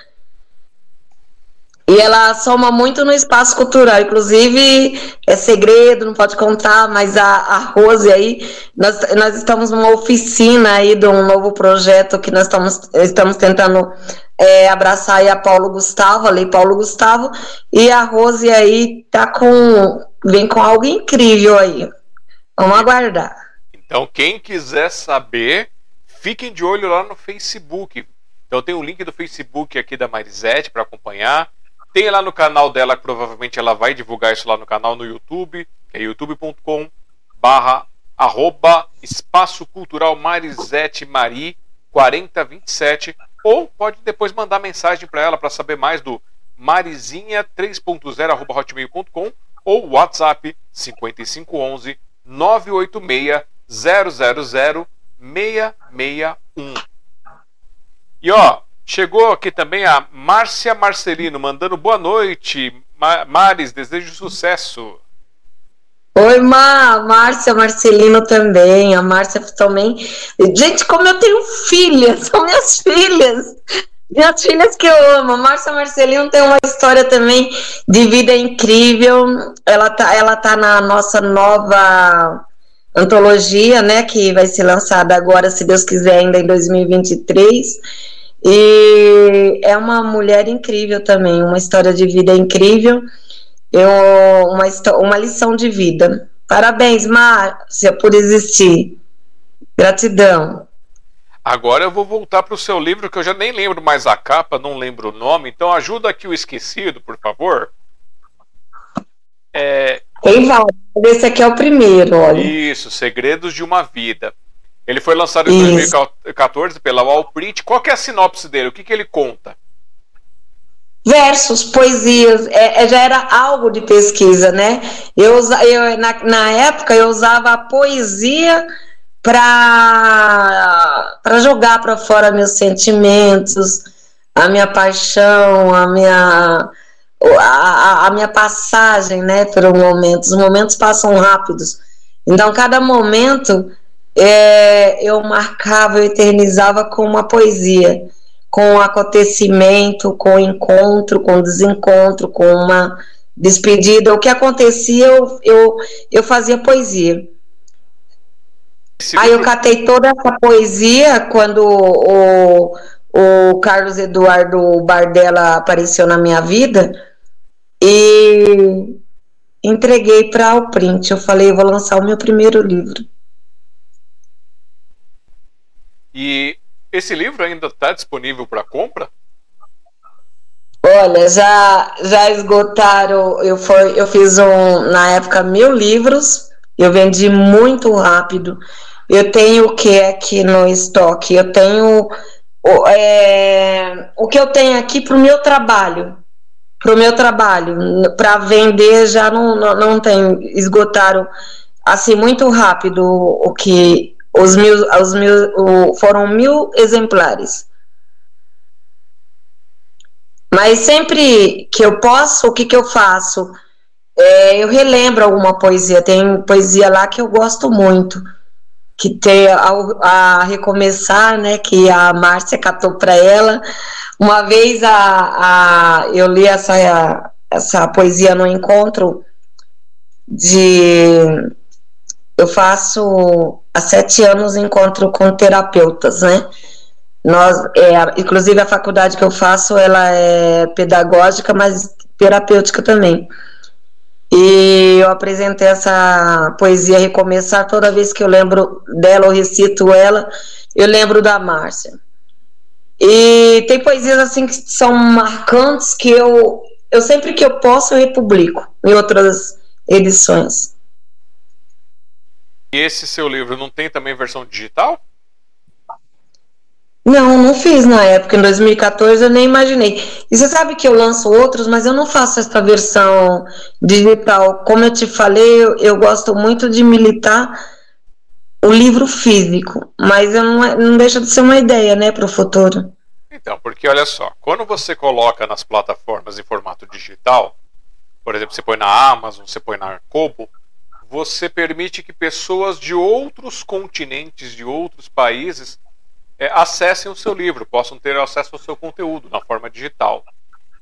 E ela soma muito no espaço cultural, inclusive é segredo, não pode contar, mas a, a Rose aí, nós, nós estamos numa oficina aí de um novo projeto que nós estamos, estamos tentando é, abraçar aí a Paulo Gustavo, a Lei Paulo Gustavo, e a Rose aí tá com, vem com algo incrível aí. Vamos aguardar. Então, quem quiser saber, fiquem de olho lá no Facebook. Então, tem o link do Facebook aqui da Marisete para acompanhar. Tem lá no canal dela, que provavelmente ela vai divulgar isso lá no canal no YouTube, que é youtube.com barra arroba espaço cultural Marisete Mari 4027 ou pode depois mandar mensagem para ela para saber mais do marizinha 3.0 arroba hotmail.com ou WhatsApp 5511 986 000 661. E ó, chegou aqui também a Márcia Marcelino mandando boa noite. Mares, desejo sucesso. Oi, Má, Márcia Marcelino também, a Márcia também. Gente, como eu tenho filhas, são minhas filhas. Minhas filhas que eu amo. Márcia Marcelino tem uma história também de vida incrível. Ela tá, ela tá na nossa nova antologia, né, que vai ser lançada agora, se Deus quiser, ainda em 2023. E é uma mulher incrível também, uma história de vida incrível, eu, uma, uma lição de vida. Parabéns, Márcia, por existir. Gratidão. Agora eu vou voltar para o seu livro, que eu já nem lembro mais a capa, não lembro o nome, então ajuda aqui o esquecido, por favor. É... Tem vários, esse aqui é o primeiro, olha. Isso, Segredos de uma Vida. Ele foi lançado em Isso. 2014 pela Walprint. Qual que é a sinopse dele? O que, que ele conta? versos, poesias, é, é, já era algo de pesquisa, né? Eu, eu na, na época eu usava a poesia para jogar para fora meus sentimentos, a minha paixão, a minha a, a minha passagem, né, pelo momento. Os momentos passam rápidos. Então, cada momento é, eu marcava, eu eternizava com uma poesia com o acontecimento, com encontro, com desencontro, com uma despedida. O que acontecia, eu, eu, eu fazia poesia. Aí eu catei toda essa poesia quando o, o Carlos Eduardo Bardella apareceu na minha vida e entreguei para o print. Eu falei, eu vou lançar o meu primeiro livro. E esse livro ainda está disponível para compra? Olha, já, já esgotaram. Eu, foi, eu fiz um, na época mil livros, eu vendi muito rápido. Eu tenho o que aqui no estoque? Eu tenho o, é, o que eu tenho aqui para o meu trabalho. Para o meu trabalho. Para vender já não, não, não tem. Esgotaram assim muito rápido o que os mil, os mil, o, foram mil exemplares. Mas sempre que eu posso, o que, que eu faço? É, eu relembro alguma poesia. Tem poesia lá que eu gosto muito, que tem a, a recomeçar, né? Que a Márcia catou para ela. Uma vez a, a, eu li essa, essa poesia no encontro de eu faço há sete anos encontro com terapeutas, né? Nós, é, inclusive a faculdade que eu faço, ela é pedagógica, mas terapêutica também. E eu apresentei essa poesia Recomeçar, toda vez que eu lembro dela ou recito ela, eu lembro da Márcia. E tem poesias assim que são marcantes que eu, eu sempre que eu posso eu republico em outras edições. E esse seu livro não tem também versão digital? Não, não fiz na época, em 2014 eu nem imaginei. E você sabe que eu lanço outros, mas eu não faço essa versão digital. Como eu te falei, eu, eu gosto muito de militar o livro físico, mas eu não, não deixa de ser uma ideia, né, para o futuro. Então, porque olha só, quando você coloca nas plataformas em formato digital, por exemplo, você põe na Amazon, você põe na Kobo, você permite que pessoas de outros continentes, de outros países, é, acessem o seu livro, possam ter acesso ao seu conteúdo na forma digital.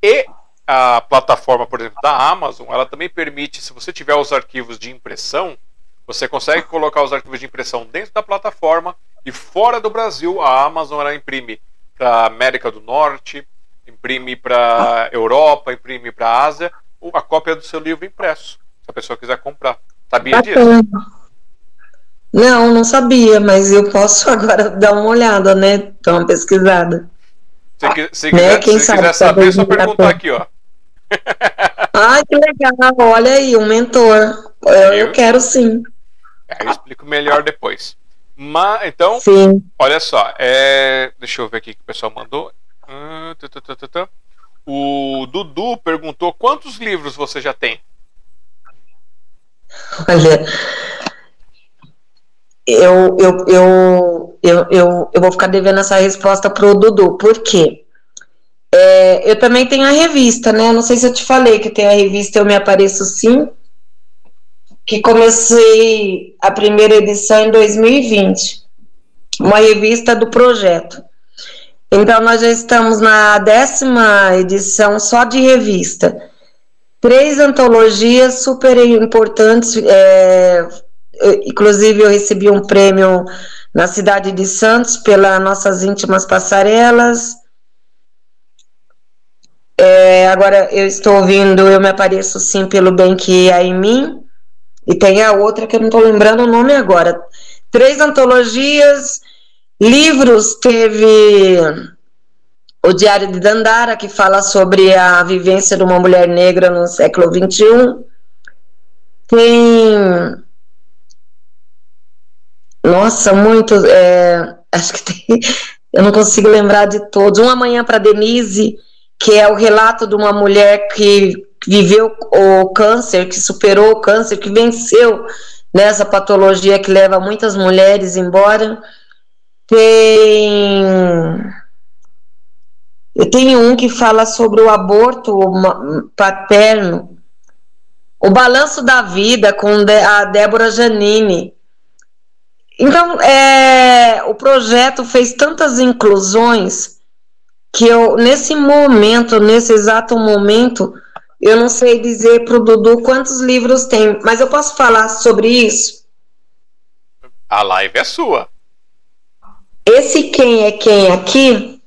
E a plataforma, por exemplo, da Amazon, ela também permite, se você tiver os arquivos de impressão, você consegue colocar os arquivos de impressão dentro da plataforma e fora do Brasil, a Amazon ela imprime para América do Norte, imprime para Europa, imprime para Ásia, a cópia do seu livro impresso, se a pessoa quiser comprar. Sabia disso? Não, não sabia, mas eu posso agora dar uma olhada, né? Dar uma pesquisada. Se, se, né? quiser, se quiser saber, é só perguntar aqui, ó. Ai, que legal. Olha aí, um mentor. Eu, eu, eu quero sim. É, eu explico melhor depois. Mas, então, sim. olha só. É, deixa eu ver aqui que o pessoal mandou. Ah, o Dudu perguntou quantos livros você já tem? Olha, eu, eu, eu, eu, eu, eu vou ficar devendo essa resposta pro Dudu, por quê? É, eu também tenho a revista, né? Não sei se eu te falei que tem a revista Eu Me Apareço Sim, que comecei a primeira edição em 2020, uma revista do projeto. Então, nós já estamos na décima edição só de revista três antologias super importantes. É, inclusive, eu recebi um prêmio na cidade de Santos pelas nossas íntimas passarelas. É, agora eu estou ouvindo Eu Me Apareço Sim pelo Bem Que Há em Mim. E tem a outra que eu não estou lembrando o nome agora. três antologias, livros, teve o Diário de Dandara, que fala sobre a vivência de uma mulher negra no século XXI. Tem. Nossa, muitos. É, acho que tem. Eu não consigo lembrar de todos. Uma Manhã para Denise, que é o relato de uma mulher que viveu o câncer, que superou o câncer, que venceu nessa patologia que leva muitas mulheres embora. Tem eu tenho um que fala sobre o aborto paterno, o balanço da vida com a Débora Janine. Então, é, o projeto fez tantas inclusões que eu, nesse momento, nesse exato momento, eu não sei dizer para o Dudu quantos livros tem, mas eu posso falar sobre isso? A live é sua. Esse quem é quem aqui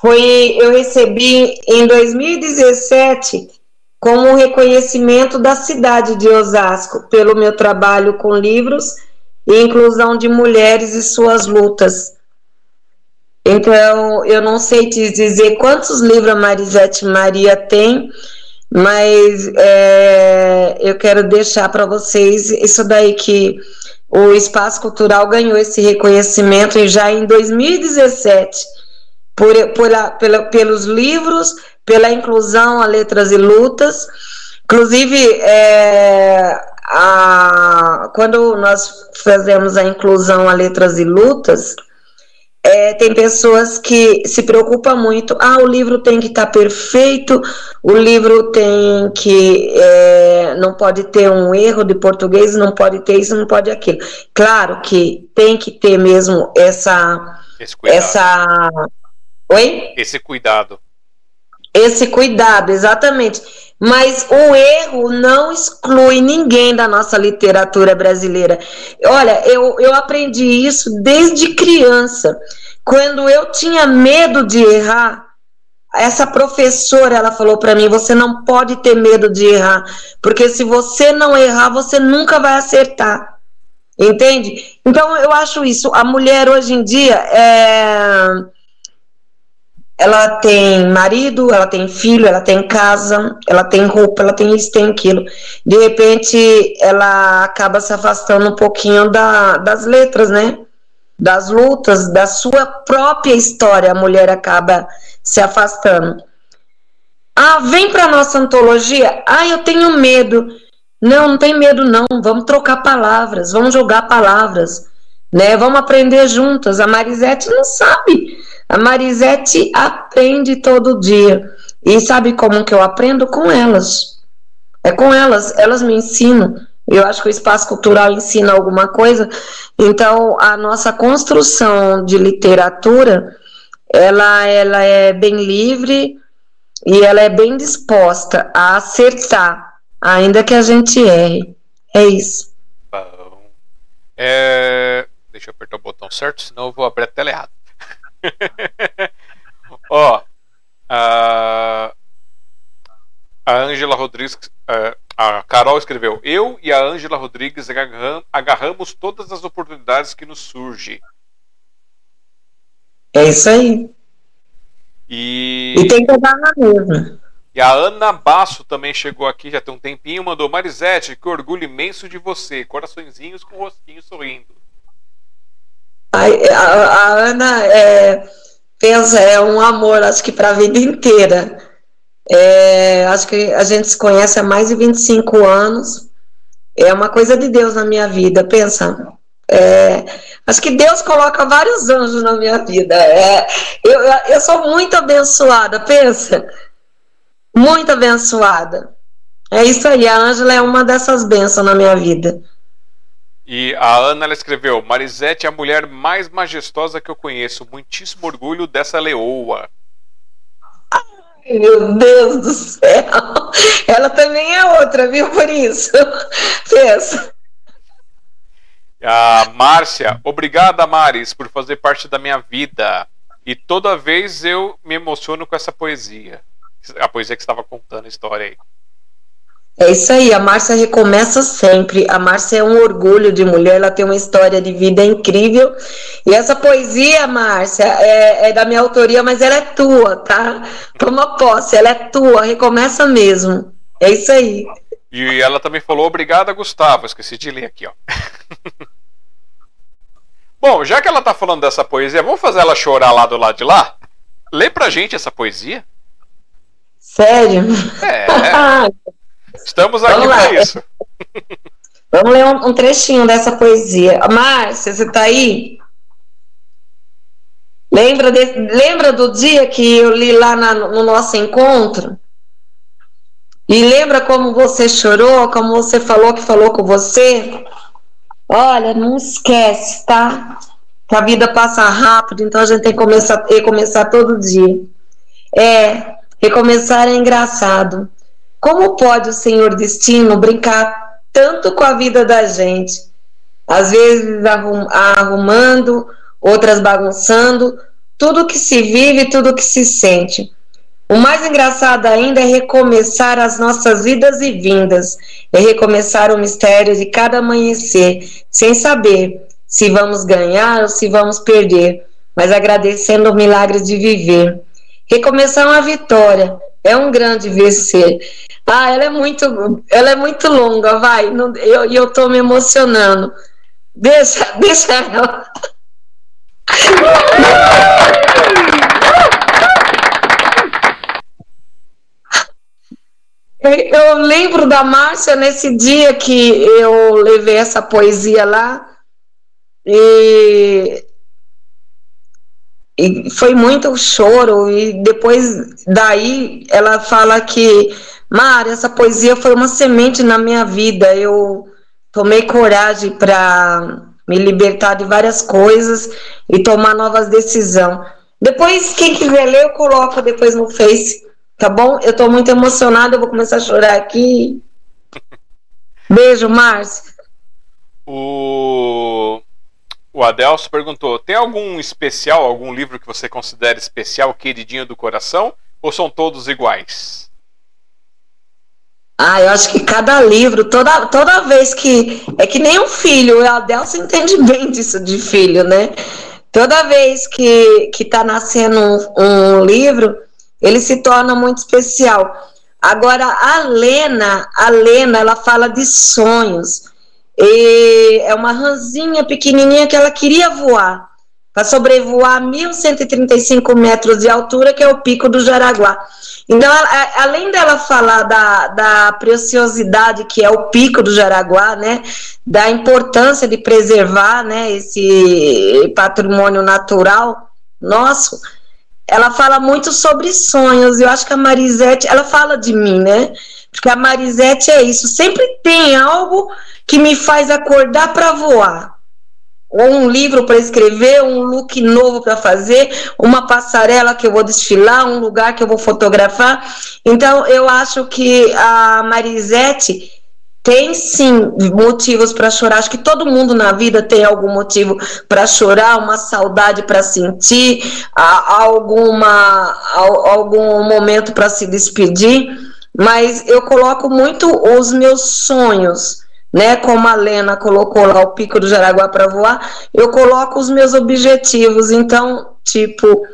foi eu recebi em 2017 como um reconhecimento da cidade de Osasco pelo meu trabalho com livros e inclusão de mulheres e suas lutas. Então, eu não sei te dizer quantos livros a Marisete Maria tem, mas é, eu quero deixar para vocês isso daí que o Espaço Cultural ganhou esse reconhecimento já em 2017 por, por a, pela, pelos livros, pela inclusão a letras e lutas. Inclusive, é, a, quando nós fazemos a inclusão a letras e lutas, é, tem pessoas que se preocupam muito. Ah, o livro tem que estar tá perfeito, o livro tem que. É, não pode ter um erro de português, não pode ter isso, não pode aquilo. Claro que tem que ter mesmo essa. Essa Oi? Esse cuidado. Esse cuidado, exatamente. Mas o erro não exclui ninguém da nossa literatura brasileira. Olha, eu, eu aprendi isso desde criança. Quando eu tinha medo de errar, essa professora ela falou para mim: você não pode ter medo de errar, porque se você não errar, você nunca vai acertar. Entende? Então eu acho isso. A mulher hoje em dia é ela tem marido, ela tem filho, ela tem casa, ela tem roupa, ela tem isso, tem aquilo. De repente, ela acaba se afastando um pouquinho da, das letras, né? Das lutas, da sua própria história, a mulher acaba se afastando. Ah, vem para nossa antologia. Ah, eu tenho medo. Não, não tem medo não. Vamos trocar palavras, vamos jogar palavras, né? Vamos aprender juntas. A Marisete não sabe a Marisete aprende todo dia. E sabe como que eu aprendo? Com elas. É com elas, elas me ensinam. Eu acho que o espaço cultural ensina alguma coisa. Então, a nossa construção de literatura, ela, ela é bem livre e ela é bem disposta a acertar, ainda que a gente erre. É isso. Bom. É... Deixa eu apertar o botão certo, senão eu vou abrir a tela errada. Ó, a Ângela Rodrigues, a Carol escreveu: Eu e a Ângela Rodrigues agarramos todas as oportunidades que nos surgem. É isso aí. E, e tem que agarrar mesmo. E a Ana Basso também chegou aqui, já tem um tempinho, mandou Marisete, que orgulho imenso de você. Coraçõezinhos com rostinho sorrindo. A, a, a Ana é, pensa, é um amor, acho que para a vida inteira. É, acho que a gente se conhece há mais de 25 anos. É uma coisa de Deus na minha vida, pensa. É, acho que Deus coloca vários anjos na minha vida. É, eu, eu sou muito abençoada, pensa. Muito abençoada. É isso aí, a Ângela é uma dessas bênçãos na minha vida. E a Ana ela escreveu: Marisete é a mulher mais majestosa que eu conheço. Muitíssimo orgulho dessa leoa. Ai, meu Deus do céu! Ela também é outra, viu? Por isso. Pensa. A Márcia, obrigada, Maris, por fazer parte da minha vida. E toda vez eu me emociono com essa poesia. A poesia que estava contando a história aí. É isso aí, a Márcia recomeça sempre. A Márcia é um orgulho de mulher, ela tem uma história de vida incrível. E essa poesia, Márcia, é, é da minha autoria, mas ela é tua, tá? Toma posse, ela é tua, recomeça mesmo. É isso aí. E ela também falou obrigada, Gustavo. Esqueci de ler aqui, ó. Bom, já que ela tá falando dessa poesia, vamos fazer ela chorar lá do lado de lá? Lê pra gente essa poesia. Sério? É. Estamos aqui para isso. Vamos ler um, um, trechinho dessa poesia. Márcia, você está aí? Lembra, de, lembra do dia que eu li lá na, no nosso encontro? E lembra como você chorou, como você falou que falou com você? Olha, não esquece, tá? Que a vida passa rápido, então a gente tem que começar, recomeçar todo dia. É, recomeçar é engraçado. Como pode o Senhor Destino brincar tanto com a vida da gente? Às vezes arrum, arrumando, outras bagunçando, tudo que se vive, tudo que se sente. O mais engraçado ainda é recomeçar as nossas vidas e vindas, é recomeçar o mistério de cada amanhecer, sem saber se vamos ganhar ou se vamos perder, mas agradecendo o milagre de viver. Recomeçar uma vitória é um grande vencer. Ah, ela é muito, ela é muito longa, vai. Não, eu, eu tô me emocionando. Deixa, deixa ela. Eu lembro da Márcia nesse dia que eu levei essa poesia lá e, e foi muito choro e depois daí ela fala que Mari, essa poesia foi uma semente na minha vida. Eu tomei coragem para me libertar de várias coisas e tomar novas decisões. Depois, quem quiser ler, eu coloco depois no Face, tá bom? Eu estou muito emocionada, eu vou começar a chorar aqui. Beijo, Márcia. O... o Adelso perguntou: tem algum especial, algum livro que você considera especial, queridinho do coração? Ou são todos iguais? Ah, eu acho que cada livro, toda, toda vez que. É que nem um filho, o Adelson entende bem disso de filho, né? Toda vez que, que tá nascendo um, um livro, ele se torna muito especial. Agora, a Lena, a Lena, ela fala de sonhos. E é uma ranzinha pequenininha que ela queria voar, para sobrevoar 1.135 metros de altura, que é o pico do Jaraguá. Então, além dela falar da, da preciosidade que é o pico do Jaraguá, né, da importância de preservar, né, esse patrimônio natural nosso, ela fala muito sobre sonhos. Eu acho que a Marisete, ela fala de mim, né? Porque a Marisete é isso, sempre tem algo que me faz acordar para voar ou um livro para escrever, um look novo para fazer, uma passarela que eu vou desfilar, um lugar que eu vou fotografar. Então, eu acho que a Marisete tem sim motivos para chorar. Acho que todo mundo na vida tem algum motivo para chorar, uma saudade para sentir, alguma, algum momento para se despedir. Mas eu coloco muito os meus sonhos né? Como a Lena colocou lá o pico do Jaraguá para voar, eu coloco os meus objetivos. Então, tipo,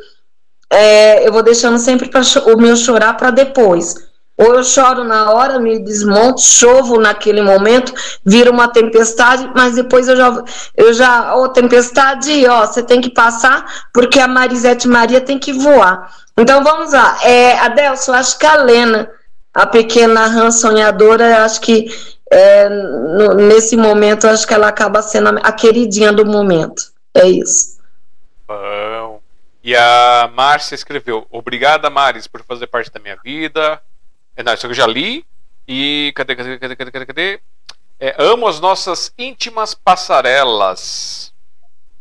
é, eu vou deixando sempre pra, o meu chorar para depois. Ou eu choro na hora, me desmonto, chovo naquele momento, vira uma tempestade, mas depois eu já, eu já, ô oh, tempestade, ó, você tem que passar, porque a Marisete Maria tem que voar. Então vamos lá. É, Adelso, acho que a Lena, a pequena rã sonhadora, acho que é, no, nesse momento, acho que ela acaba sendo a, queridinha do momento. É isso. Bom. E a Márcia escreveu: Obrigada, Maris, por fazer parte da minha vida. É, não, isso eu já li. E cadê, cadê, cadê, cadê, cadê? cadê? É, amo as nossas íntimas passarelas.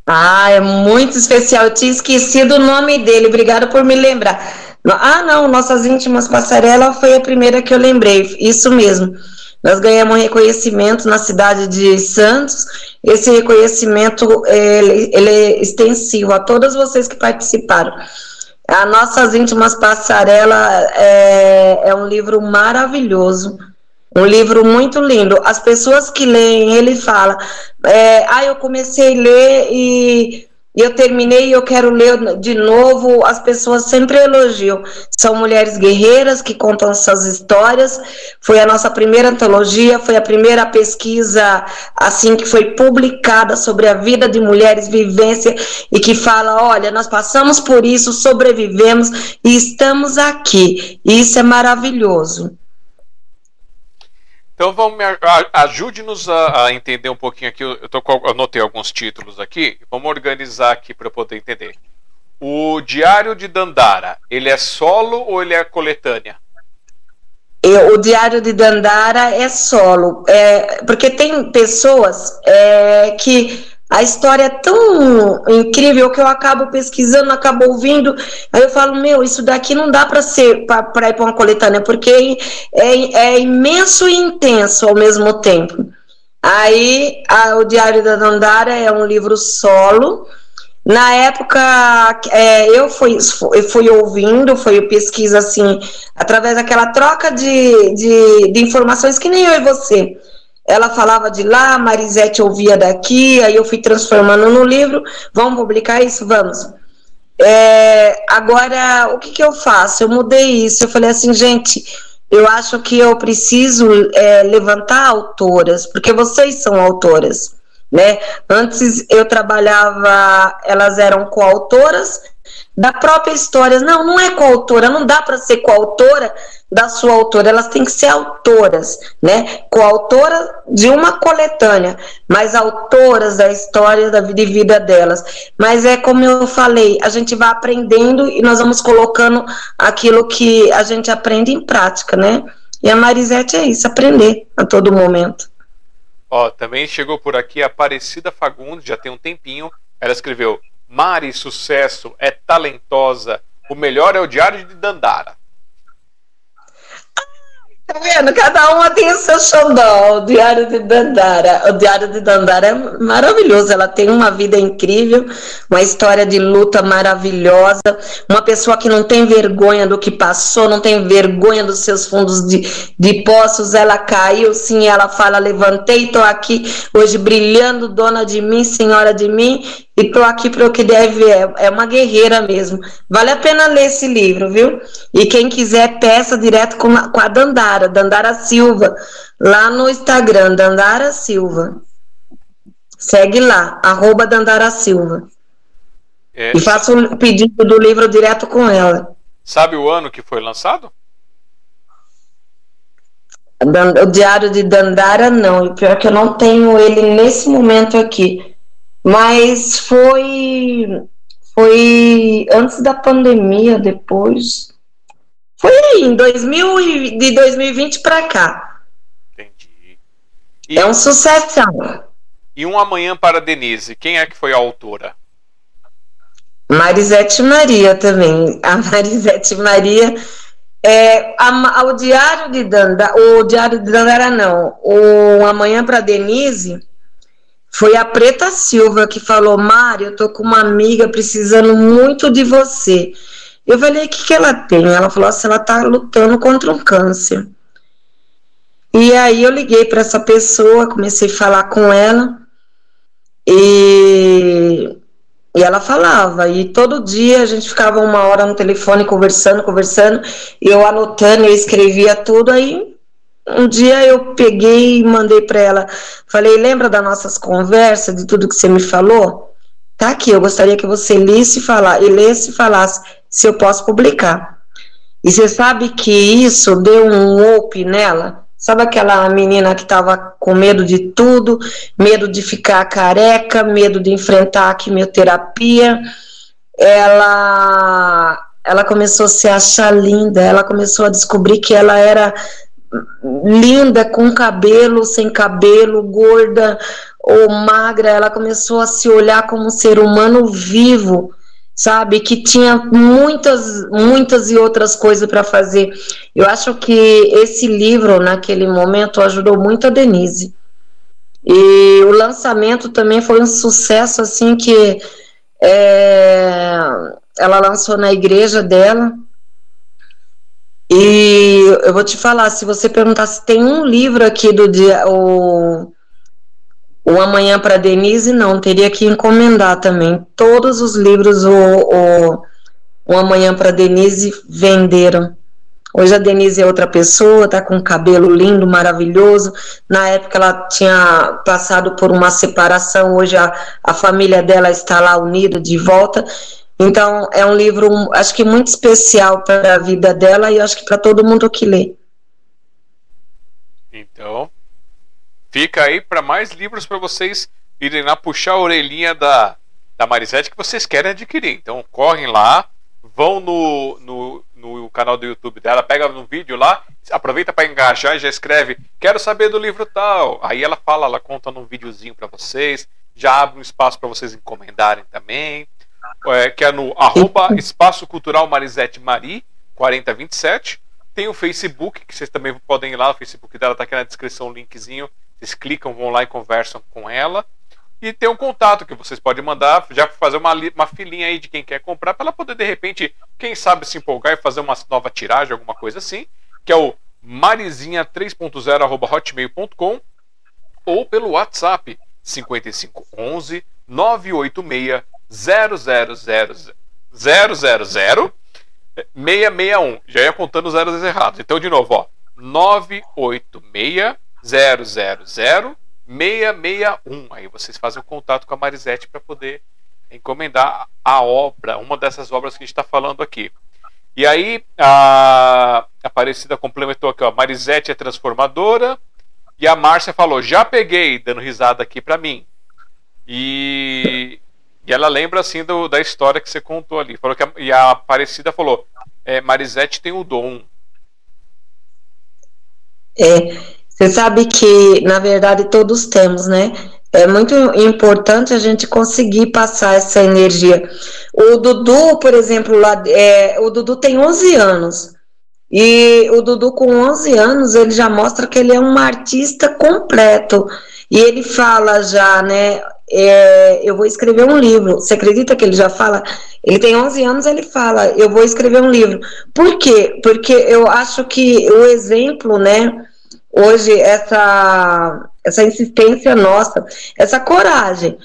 Ah, é muito especial. Eu tinha esquecido o nome dele. Obrigada por me lembrar. Ah, não, nossas íntimas passarelas foi a primeira que eu lembrei. Isso mesmo. Nós ganhamos um reconhecimento na cidade de Santos. Esse reconhecimento ele, ele é extensivo a todas vocês que participaram. A Nossas Íntimas Passarela é, é um livro maravilhoso. Um livro muito lindo. As pessoas que leem, ele fala: é, Ah, eu comecei a ler e eu terminei e eu quero ler de novo. As pessoas sempre elogiam. São mulheres guerreiras que contam suas histórias. Foi a nossa primeira antologia, foi a primeira pesquisa assim que foi publicada sobre a vida de mulheres, vivência e que fala: olha, nós passamos por isso, sobrevivemos e estamos aqui. E isso é maravilhoso. Então vamos ajude-nos a, a, entender um pouquinho aqui. Eu, tô, eu anotei alguns títulos aqui. Vamos organizar aqui para poder entender. O Diário de Dandara, ele é solo ou ele é coletânea? o Diário de Dandara é solo, é, porque tem pessoas é, que a história é tão incrível que eu acabo pesquisando, acabo ouvindo, aí eu falo, meu, isso daqui não dá para ser para ir para uma coletânea, porque é, é, imenso e intenso ao mesmo tempo. Aí a, o Diário da Dandara é um livro solo. Na época, é, eu fui, fui ouvindo, foi pesquisa assim, através daquela troca de, de, de informações que nem eu e você ela falava de lá, Marisete ouvia daqui, aí eu fui transformando no livro. Vamos publicar isso? Vamos. É, agora, o que, que eu faço? Eu mudei isso. Eu falei assim, gente, eu acho que eu preciso é, levantar autoras, porque vocês são autoras. Né? Antes eu trabalhava, elas eram coautoras da própria história. Não, não é coautora, não dá para ser coautora da sua autora, elas têm que ser autoras, né? Coautora de uma coletânea, mas autoras da história da vida e vida delas. Mas é como eu falei, a gente vai aprendendo e nós vamos colocando aquilo que a gente aprende em prática, né? E a Marisete é isso, aprender a todo momento. Ó, também chegou por aqui a Aparecida Fagundes, já tem um tempinho. Ela escreveu: Mari, sucesso, é talentosa. O melhor é o Diário de Dandara. Tá vendo? Cada uma tem o seu xandó. O Diário de Dandara. O Diário de Dandara é maravilhoso. Ela tem uma vida incrível, uma história de luta maravilhosa. Uma pessoa que não tem vergonha do que passou, não tem vergonha dos seus fundos de, de poços. Ela caiu, sim. Ela fala: levantei, estou aqui hoje brilhando, dona de mim, senhora de mim e tô aqui para o que deve é, é uma guerreira mesmo. Vale a pena ler esse livro, viu? E quem quiser, peça direto com a, com a Dandara, Dandara Silva, lá no Instagram, Dandara Silva. Segue lá, arroba Dandara Silva. É, e faça o pedido do livro direto com ela. Sabe o ano que foi lançado? O Diário de Dandara, não. E pior que eu não tenho ele nesse momento aqui. Mas foi foi antes da pandemia, depois. Foi em 2000 de 2020 para cá. Entendi. E, é um sucesso. E um amanhã para Denise, quem é que foi a autora? Marisete Maria também. A Marisete Maria é, a, o Diário de Danda, o Diário de Dandara não, o Amanhã para Denise foi a Preta Silva que falou: Mário, eu tô com uma amiga precisando muito de você. Eu falei: o que, que ela tem? Ela falou assim: ela tá lutando contra um câncer. E aí eu liguei para essa pessoa, comecei a falar com ela. E, e ela falava, e todo dia a gente ficava uma hora no telefone conversando, conversando, eu anotando, eu escrevia tudo, aí um dia eu peguei e mandei para ela, falei, lembra das nossas conversas, de tudo que você me falou? Tá aqui, eu gostaria que você lesse e falar, e lesse e falasse se eu posso publicar. E você sabe que isso deu um up nela? Sabe aquela menina que estava com medo de tudo, medo de ficar careca, medo de enfrentar a quimioterapia? Ela ela começou a se achar linda, ela começou a descobrir que ela era linda, com cabelo, sem cabelo, gorda ou magra, ela começou a se olhar como um ser humano vivo, sabe? Que tinha muitas, muitas e outras coisas para fazer. Eu acho que esse livro, naquele momento, ajudou muito a Denise. E o lançamento também foi um sucesso, assim, que é, ela lançou na igreja dela E eu vou te falar, se você perguntar se tem um livro aqui do dia, o, o Amanhã para Denise, não, teria que encomendar também. Todos os livros, o, o, o Amanhã para Denise venderam. Hoje a Denise é outra pessoa, tá com cabelo lindo, maravilhoso. Na época ela tinha passado por uma separação, hoje a, a família dela está lá unida de volta. Então é um livro, acho que muito especial para a vida dela e acho que para todo mundo que lê. Então, fica aí para mais livros para vocês irem lá puxar a orelhinha da, da Marisete que vocês querem adquirir. Então correm lá, vão no, no no canal do YouTube dela, pega no vídeo lá, aproveita para engajar e já escreve, quero saber do livro tal. Aí ela fala, ela conta num videozinho para vocês, já abre um espaço para vocês encomendarem também, é, que é no arroba Espaço Cultural Marisete Mari, 4027. Tem o Facebook, que vocês também podem ir lá, o Facebook dela está aqui na descrição, o linkzinho. Vocês clicam, vão lá e conversam com ela. E tem um contato que vocês podem mandar, já fazer uma, uma filinha aí de quem quer comprar, para ela poder, de repente, quem sabe se empolgar e fazer uma nova tiragem, alguma coisa assim, que é o marizinha3.0.hotmail.com ou pelo WhatsApp 5511 986 000 661. Já ia contando os zeros errados. Então, de novo, ó. 986 000 661. Aí vocês fazem o contato com a Marisete para poder encomendar a obra, uma dessas obras que a gente está falando aqui. E aí a Aparecida complementou aqui, ó, Marisete é transformadora. E a Márcia falou, já peguei, dando risada aqui para mim. E, e ela lembra assim do, da história que você contou ali. Falou que a, e a Aparecida falou, é, Marisete tem o dom. É, você sabe que, na verdade, todos temos, né? É muito importante a gente conseguir passar essa energia. O Dudu, por exemplo, lá, é, o Dudu tem 11 anos. E o Dudu, com 11 anos, ele já mostra que ele é um artista completo. E ele fala já, né? É, eu vou escrever um livro. Você acredita que ele já fala? Ele tem 11 anos, ele fala, eu vou escrever um livro. Por quê? Porque eu acho que o exemplo, né? hoje essa, essa insistência nossa, essa coragem.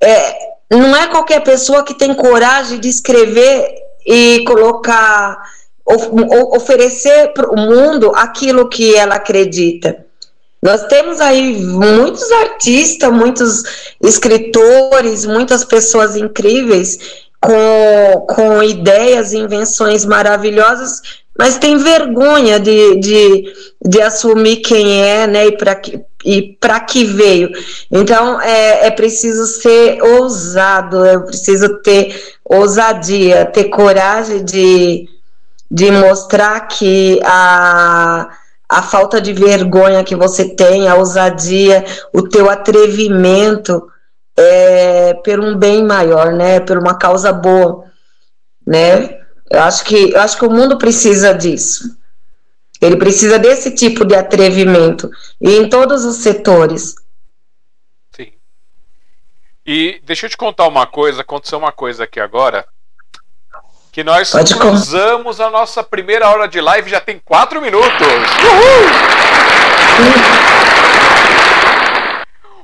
É, não é qualquer pessoa que tem coragem de escrever e colocar, of, oferecer para o mundo aquilo que ela acredita. Nós temos aí muitos artistas, muitos escritores, muitas pessoas incríveis com, com ideias e invenções maravilhosas mas tem vergonha de, de, de assumir quem é, né, e para que, e para que veio. Então é, é preciso ser ousado, é preciso ter ousadia, ter coragem de, de mostrar que a, a falta de vergonha que você tem, a ousadia, o teu atrevimento é por um bem maior, né, por uma causa boa, né? Eu acho que, eu acho que o mundo precisa disso. Ele precisa desse tipo de atrevimento e em todos os setores. Sim. E deixa eu te contar uma coisa, aconteceu uma coisa aqui agora. Que nós Pode cruzamos a nossa primeira hora de live, já tem quatro minutos. Uhul!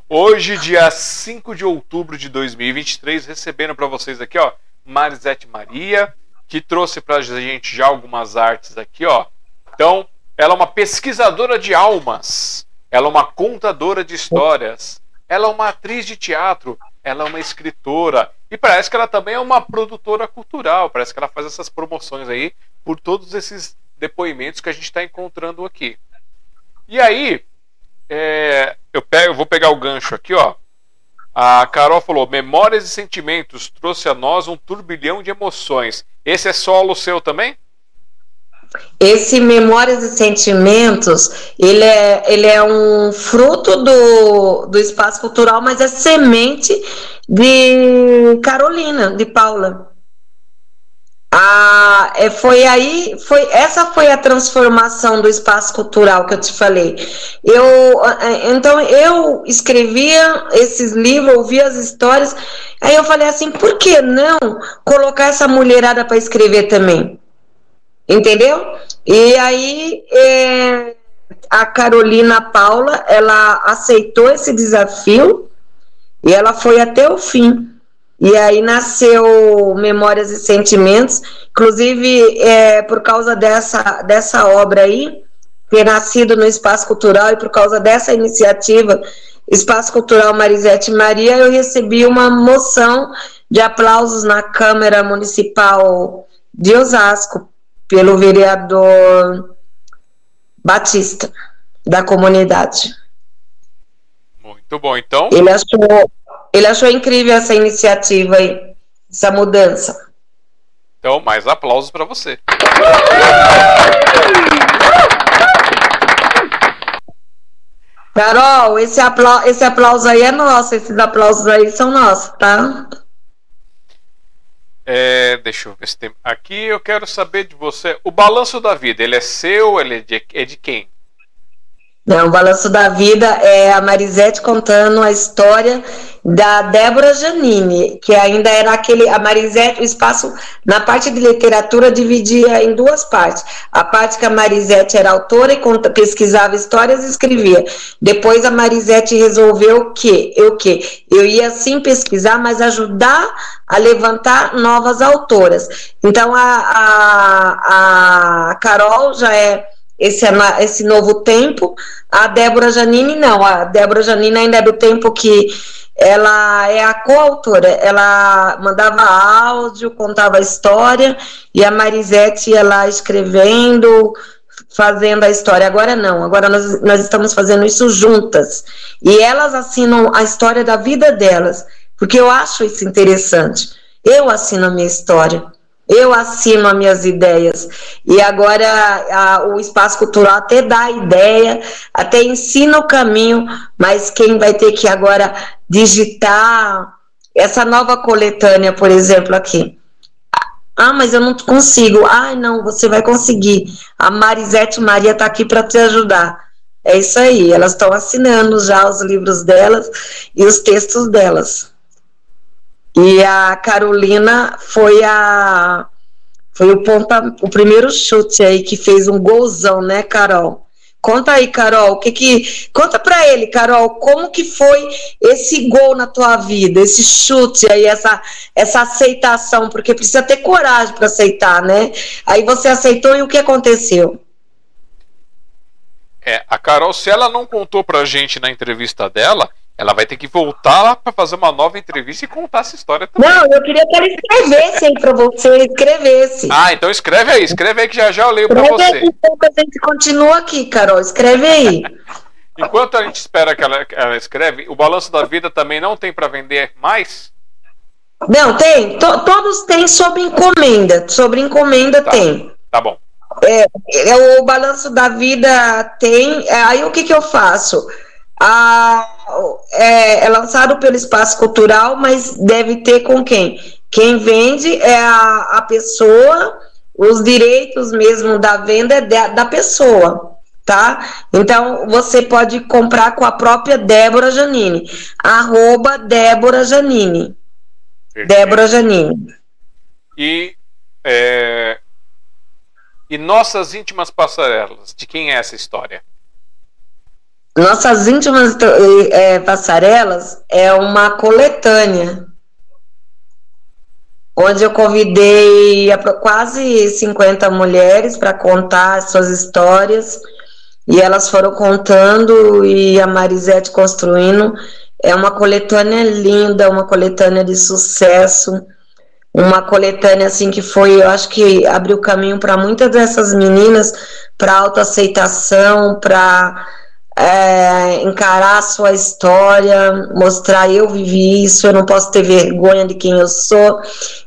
Hoje, dia 5 de outubro de 2023, recebendo para vocês aqui, ó, Marisete Maria, que trouxe para a gente já algumas artes aqui, ó. Então, ela é uma pesquisadora de almas, ela é uma contadora de histórias, ela é uma atriz de teatro, ela é uma escritora e parece que ela também é uma produtora cultural. Parece que ela faz essas promoções aí por todos esses depoimentos que a gente está encontrando aqui. E aí, é, eu, pego, eu vou pegar o gancho aqui, ó. A Carol falou: Memórias e Sentimentos trouxe a nós um turbilhão de emoções. Esse é solo seu também? Esse Memórias e Sentimentos, ele é, ele é um fruto do, do espaço cultural, mas é semente de Carolina, de Paula. Ah, foi aí, foi essa foi a transformação do espaço cultural que eu te falei. Eu, então eu escrevia esses livros, ouvia as histórias, aí eu falei assim, por que não colocar essa mulherada para escrever também? Entendeu? E aí é, a Carolina Paula, ela aceitou esse desafio e ela foi até o fim. E aí nasceu Memórias e Sentimentos, inclusive é, por causa dessa, dessa obra aí, ter nascido no Espaço Cultural e por causa dessa iniciativa Espaço Cultural Marisete Maria, eu recebi uma moção de aplausos na Câmara Municipal de Osasco pelo vereador Batista da comunidade. Muito bom, então. Ele achou, ele achou incrível essa iniciativa aí, essa mudança. Então, mais aplausos para você. Carol, esse aplauso, esse aplauso aí é nosso, esses aplausos aí são nossos, tá? É, deixa eu ver se tem. Aqui eu quero saber de você. O balanço da vida, ele é seu? Ele é de, é de quem? Não, o Balanço da Vida é a Marisete contando a história da Débora Janine, que ainda era aquele. A Marisete, o espaço na parte de literatura dividia em duas partes. A parte que a Marisete era autora e conta, pesquisava histórias e escrevia. Depois a Marisete resolveu que eu que eu ia sim pesquisar, mas ajudar a levantar novas autoras. Então a, a, a Carol já é esse, esse novo tempo. A Débora Janine, não. A Débora Janine ainda é do tempo que ela é a coautora. Ela mandava áudio, contava história, e a Marisete ia lá escrevendo, fazendo a história. Agora não, agora nós, nós estamos fazendo isso juntas. E elas assinam a história da vida delas, porque eu acho isso interessante. Eu assino a minha história. Eu assino as minhas ideias. E agora a, o espaço cultural até dá a ideia, até ensina o caminho, mas quem vai ter que agora digitar essa nova coletânea, por exemplo, aqui. Ah, mas eu não consigo. Ah, não, você vai conseguir. A Marisete Maria está aqui para te ajudar. É isso aí, elas estão assinando já os livros delas e os textos delas. E a Carolina foi a foi o ponta, o primeiro chute aí que fez um golzão, né, Carol? Conta aí, Carol, o que que conta para ele, Carol, como que foi esse gol na tua vida, esse chute aí, essa essa aceitação, porque precisa ter coragem para aceitar, né? Aí você aceitou e o que aconteceu? É, a Carol, se ela não contou pra gente na entrevista dela, ela vai ter que voltar lá para fazer uma nova entrevista e contar essa história também. Não, eu queria que ela escrevesse aí para você, escrevesse. Ah, então escreve aí, escreve aí que já já eu leio para você. Aí, então a gente continua aqui, Carol, escreve aí. Enquanto a gente espera que ela, ela escreve, o balanço da vida também não tem para vender mais? Não, tem. To, todos têm sob encomenda. Sobre encomenda tá, tem. Tá bom. É, é, o balanço da vida tem. É, aí o que, que eu faço? a, é, é, lançado pelo espaço cultural, mas deve ter com quem? Quem vende é a, a pessoa, os direitos mesmo da venda é da, da pessoa, tá? Então você pode comprar com a própria Débora Janine, arroba Débora Janine. Débora Janine. E, é, e nossas íntimas passarelas, de quem é essa história? Nossas íntimas é, passarelas é uma coletânea, onde eu convidei quase 50 mulheres para contar suas histórias, e elas foram contando, e a Marisete construindo. É uma coletânea linda, uma coletânea de sucesso, uma coletânea assim que foi, eu acho que abriu caminho para muitas dessas meninas para autoaceitação, para é, encarar a sua história, mostrar eu vivi isso, eu não posso ter vergonha de quem eu sou,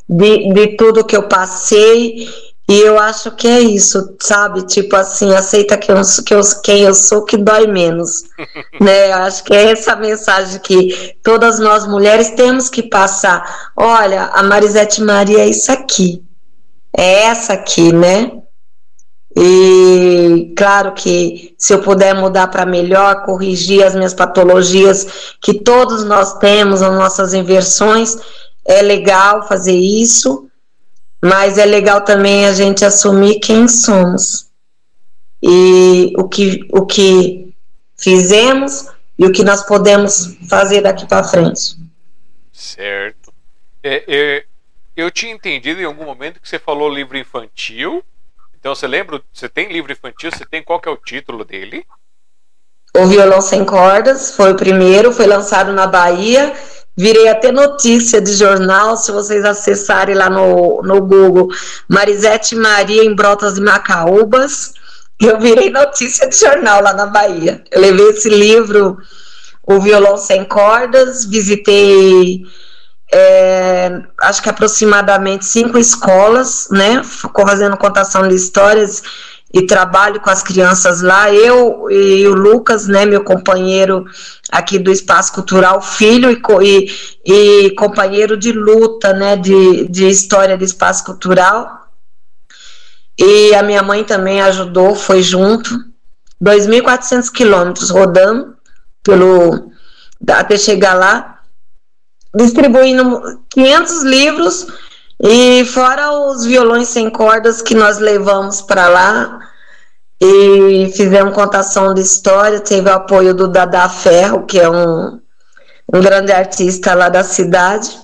de, de tudo que eu passei. E eu acho que é isso, sabe? Tipo assim, aceita que eu, que eu, quem eu sou que dói menos. né? Eu acho que é essa mensagem que todas nós mulheres temos que passar. Olha, a Marisete Maria é isso aqui. É essa aqui, né? E claro que se eu puder mudar para melhor, corrigir as minhas patologias que todos nós temos, as nossas inversões, é legal fazer isso, mas é legal também a gente assumir quem somos. e o que, o que fizemos e o que nós podemos fazer daqui para frente. Certo. É, é, eu tinha entendido em algum momento que você falou livro infantil. Então você lembra? Você tem livro infantil? Você tem qual que é o título dele? O Violão Sem Cordas foi o primeiro, foi lançado na Bahia. Virei até notícia de jornal, se vocês acessarem lá no, no Google, Marisete Maria em Brotas de Macaúbas. Eu virei notícia de jornal lá na Bahia. Eu levei esse livro, O Violão Sem Cordas, visitei é, acho que aproximadamente cinco escolas, né, fazendo contação de histórias e trabalho com as crianças lá. Eu e o Lucas, né, meu companheiro aqui do Espaço Cultural, filho e, e, e companheiro de luta, né, de, de história do Espaço Cultural. E a minha mãe também ajudou, foi junto. 2.400 quilômetros rodando pelo até chegar lá, distribuindo 500 livros e fora os violões sem cordas que nós levamos para lá e fizemos contação de história, teve o apoio do Dada Ferro, que é um, um grande artista lá da cidade,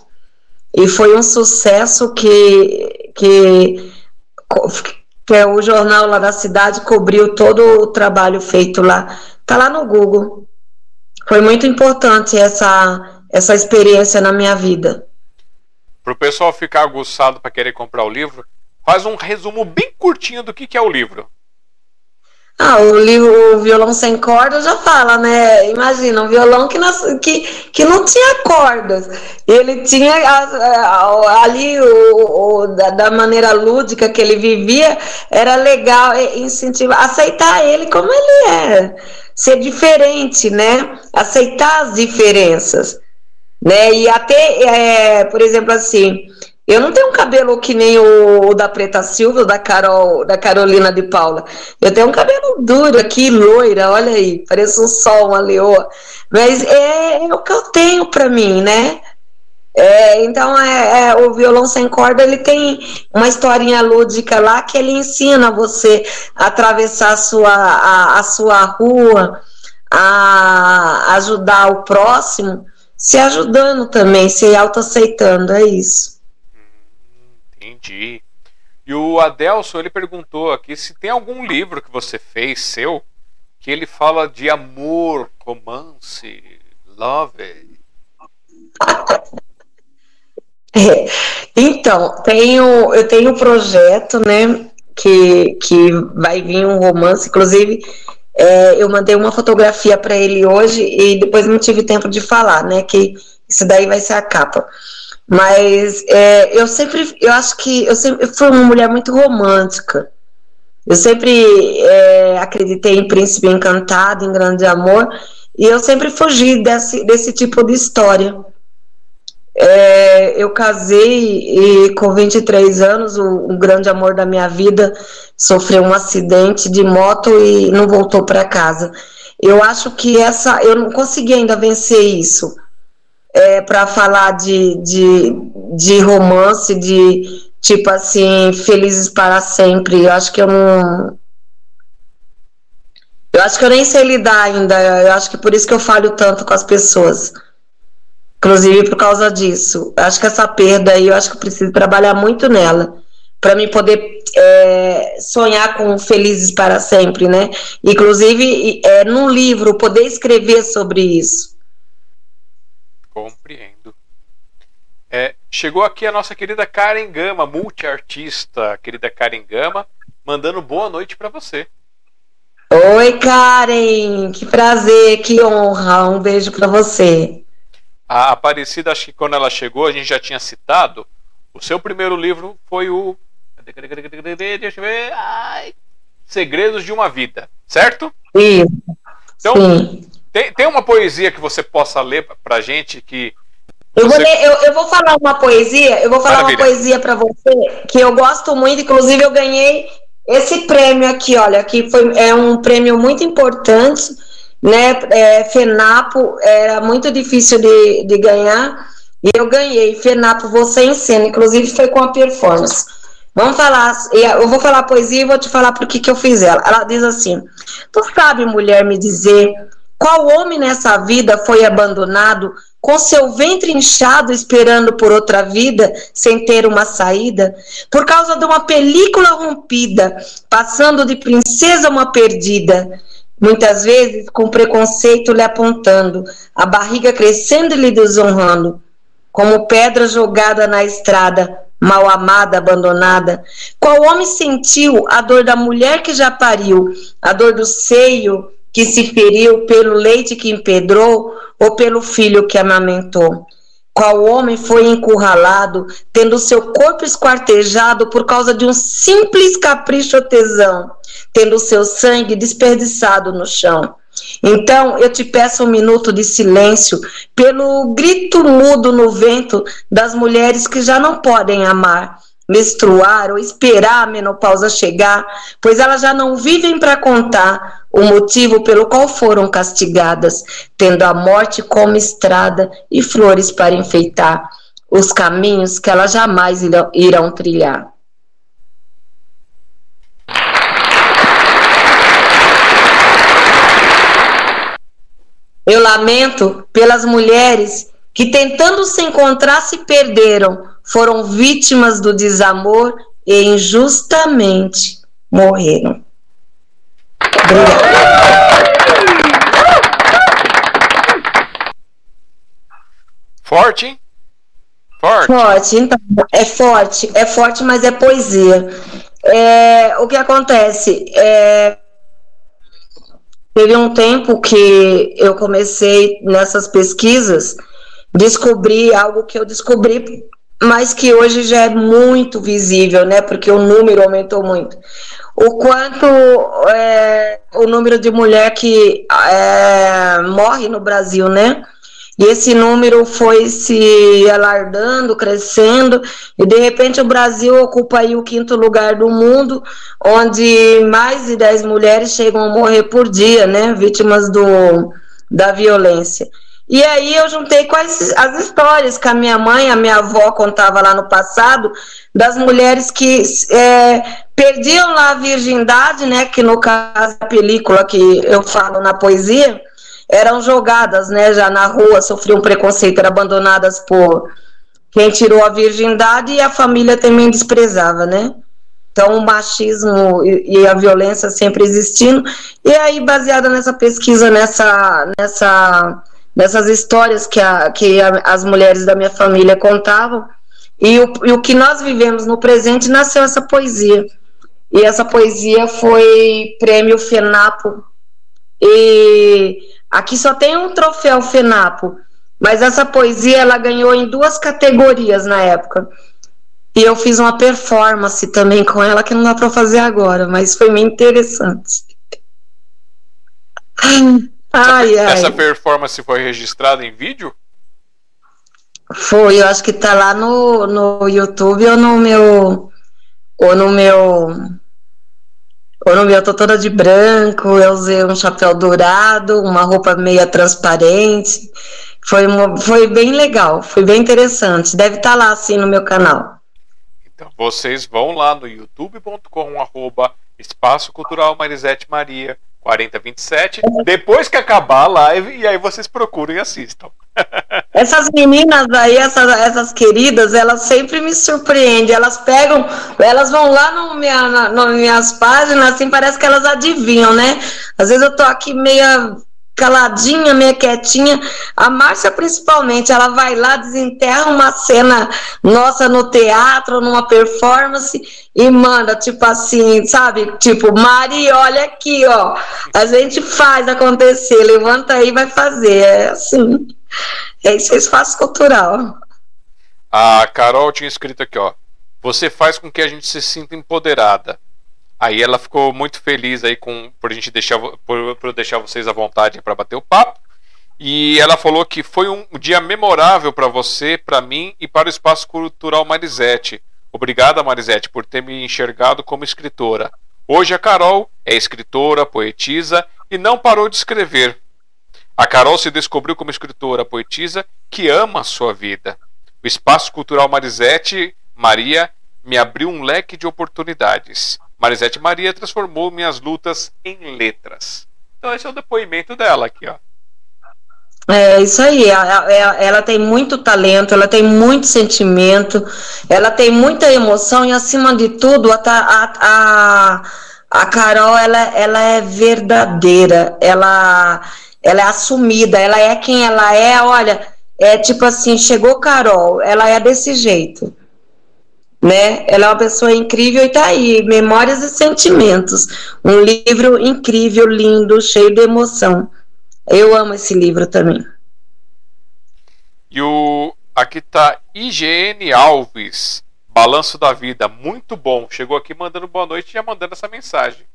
e foi um sucesso que, que, que é o jornal lá da cidade cobriu todo o trabalho feito lá. Tá lá no Google. Foi muito importante essa, essa experiência na minha vida para o pessoal ficar aguçado para querer comprar o livro, faz um resumo bem curtinho do que, que é o livro. Ah, o livro o Violão Sem Cordas já fala, né? Imagina, um violão que, que, que não tinha cordas. Ele tinha ali, o, o da, da, maneira lúdica que ele vivia, era legal incentivar, aceitar ele como ele é. Ser diferente, né? Aceitar as diferenças né? E até, é, por exemplo, assim, eu não tenho um cabelo que nem o, o, da Preta Silva, da Carol, da Carolina de Paula. Eu tenho um cabelo duro aqui, loira, olha aí, parece um sol, uma leoa. Mas é, é o que eu tenho para mim, né? É, então, é, é, o violão sem corda ele tem uma historinha lúdica lá que ele ensina você a atravessar a sua, a, a sua rua, a ajudar o próximo se ajudando também, se autoaceitando, é isso. entendi. E o Adelson, ele perguntou aqui se tem algum livro que você fez, seu, que ele fala de amor, romance, love. É, então, tenho, eu tenho um projeto, né, que, que vai vir um romance, inclusive é, eu mandei uma fotografia para ele hoje e depois não tive tempo de falar, né? Que isso daí vai ser a capa. Mas é, eu sempre, eu acho que eu sempre fui uma mulher muito romântica. Eu sempre é, acreditei em príncipe encantado, em grande amor, e eu sempre fugi desse, desse tipo de história. É, eu casei e com 23 anos, o, o, grande amor da minha vida sofreu um acidente de moto e não voltou para casa. Eu acho que essa, eu não consegui ainda vencer isso. É, para falar de, de, de romance, de tipo assim, felizes para sempre. Eu acho que eu não. Eu acho que eu nem sei lidar ainda. Eu acho que por isso que eu falho tanto com as pessoas Inclusive por causa disso. Acho que essa perda aí, eu acho que eu preciso trabalhar muito nela. Para mim poder é, sonhar com felizes para sempre, né? Inclusive, é, num livro, poder escrever sobre isso. Compreendo. É, chegou aqui a nossa querida Karen Gama, multiartista, querida Karen Gama, mandando boa noite para você. Oi, Karen, que prazer, que honra. Um beijo para você. A Aparecida, acho que quando ela chegou, a gente já tinha citado. O seu primeiro livro foi o. Deixa eu ver. Ai, Segredos de uma Vida, certo? Então, Sim. Tem, tem uma poesia que você possa ler pra gente que. Eu, você... vou ler, eu, eu, vou falar uma poesia, eu vou falar Maravilha. uma poesia para você que eu gosto muito, inclusive eu ganhei esse prêmio aqui, olha, que foi é um prêmio muito importante né? É, FENAPO era muito difícil de, de ganhar e eu ganhei. FENAPO Você em Cena, inclusive foi com a performance. Vamos falar, eu vou falar poesia e vou te falar por que, que eu fiz ela. Ela diz assim: Tu sabe, mulher, me dizer qual homem nessa vida foi abandonado com seu ventre inchado esperando por outra vida, sem ter uma saída, por causa de uma película rompida, passando de princesa uma perdida, muitas vezes com preconceito lhe apontando, a barriga crescendo e lhe desonrando, como pedra jogada na estrada, mal amada, abandonada. Qual homem sentiu a dor da mulher que já pariu, a dor do seio que se feriu pelo leite que empedrou ou pelo filho que amamentou? Qual homem foi encurralado, tendo seu corpo esquartejado por causa de um simples capricho ou tesão, tendo seu sangue desperdiçado no chão? Então, eu te peço um minuto de silêncio pelo grito mudo no vento das mulheres que já não podem amar, menstruar ou esperar a menopausa chegar, pois elas já não vivem para contar o motivo pelo qual foram castigadas, tendo a morte como estrada e flores para enfeitar os caminhos que elas jamais irão trilhar. Eu lamento pelas mulheres que, tentando se encontrar, se perderam, foram vítimas do desamor e injustamente morreram. Forte, hein? Forte. Forte, então, é forte, é forte, mas é poesia. É, o que acontece? É, teve um tempo que eu comecei nessas pesquisas, descobri algo que eu descobri mas que hoje já é muito visível, né? Porque o número aumentou muito. O quanto é, o número de mulher que é, morre no Brasil, né? E esse número foi se alardando, crescendo, e de repente o Brasil ocupa aí o quinto lugar do mundo, onde mais de 10 mulheres chegam a morrer por dia, né? Vítimas do, da violência. E aí eu juntei com as, as histórias que a minha mãe, a minha avó contava lá no passado, das mulheres que é, perdiam lá a virgindade, né? Que no caso da película que eu falo na poesia, eram jogadas, né? Já na rua, sofriam preconceito, eram abandonadas por quem tirou a virgindade e a família também desprezava, né? Então, o machismo e, a violência sempre existindo. E aí, baseada nessa pesquisa, nessa, nessa dessas histórias que, a, que a, as mulheres da minha família contavam. E o, e o que nós vivemos no presente nasceu essa poesia. E essa poesia foi prêmio FENAPO. E aqui só tem um troféu FENAPO, mas essa poesia ela ganhou em duas categorias na época. E eu fiz uma performance também com ela que não dá para fazer agora, mas foi bem interessante. Ai, ai. Essa performance foi registrada em vídeo? Foi, eu acho que tá lá no, no YouTube ou no meu. Ou no meu. Meu, eu tô toda de branco, eu usei um chapéu dourado, uma roupa meia transparente. Foi, foi bem legal, foi bem interessante. Deve estar tá lá assim no meu canal. Então vocês vão lá no youtube.com arroba Espaço Cultural Marisete Maria 4027. Depois que acabar a live, e aí vocês procuram e assistam. Essas meninas aí, essas, essas queridas, elas sempre me surpreendem. Elas pegam, elas vão lá no minha, na, nas minhas páginas, assim, parece que elas adivinham, né? Às vezes eu tô aqui meia caladinha, meio quietinha. A Márcia, principalmente, ela vai lá, desenterra uma cena nossa no teatro, numa performance, e manda, tipo assim, sabe? Tipo, Mari, olha aqui, ó. A gente faz acontecer, levanta aí e vai fazer. É assim. É isso, é espaço cultural. A Carol tinha escrito aqui, ó. Você faz com que a gente se sinta empoderada. Aí ela ficou muito feliz aí com por a gente deixar por, por deixar vocês à vontade para bater o papo. E ela falou que foi um dia memorável para você, para mim e para o Espaço Cultural Marisete. Obrigada, Marisete, por ter me enxergado como escritora. Hoje a Carol é escritora, poetisa e não parou de escrever. A Carol se descobriu como escritora, poetisa que ama a sua vida. O Espaço Cultural Marisete Maria me abriu um leque de oportunidades. Marisete Maria transformou minhas lutas em letras. Então esse é o depoimento dela aqui, ó. É isso aí, ela, ela, tem muito talento, ela tem muito sentimento, ela tem muita emoção e acima de tudo a, a, a, a Carol ela, ela é verdadeira, ela, ela é assumida, ela é quem ela é, olha, é tipo assim, chegou Carol, ela é desse jeito né? Ela é uma pessoa incrível e tá aí, Memórias e Sentimentos, um livro incrível, lindo, cheio de emoção. Eu amo esse livro também. E o aqui tá IGN Alves, Balanço da Vida, muito bom. Chegou aqui mandando boa noite e já mandando essa mensagem.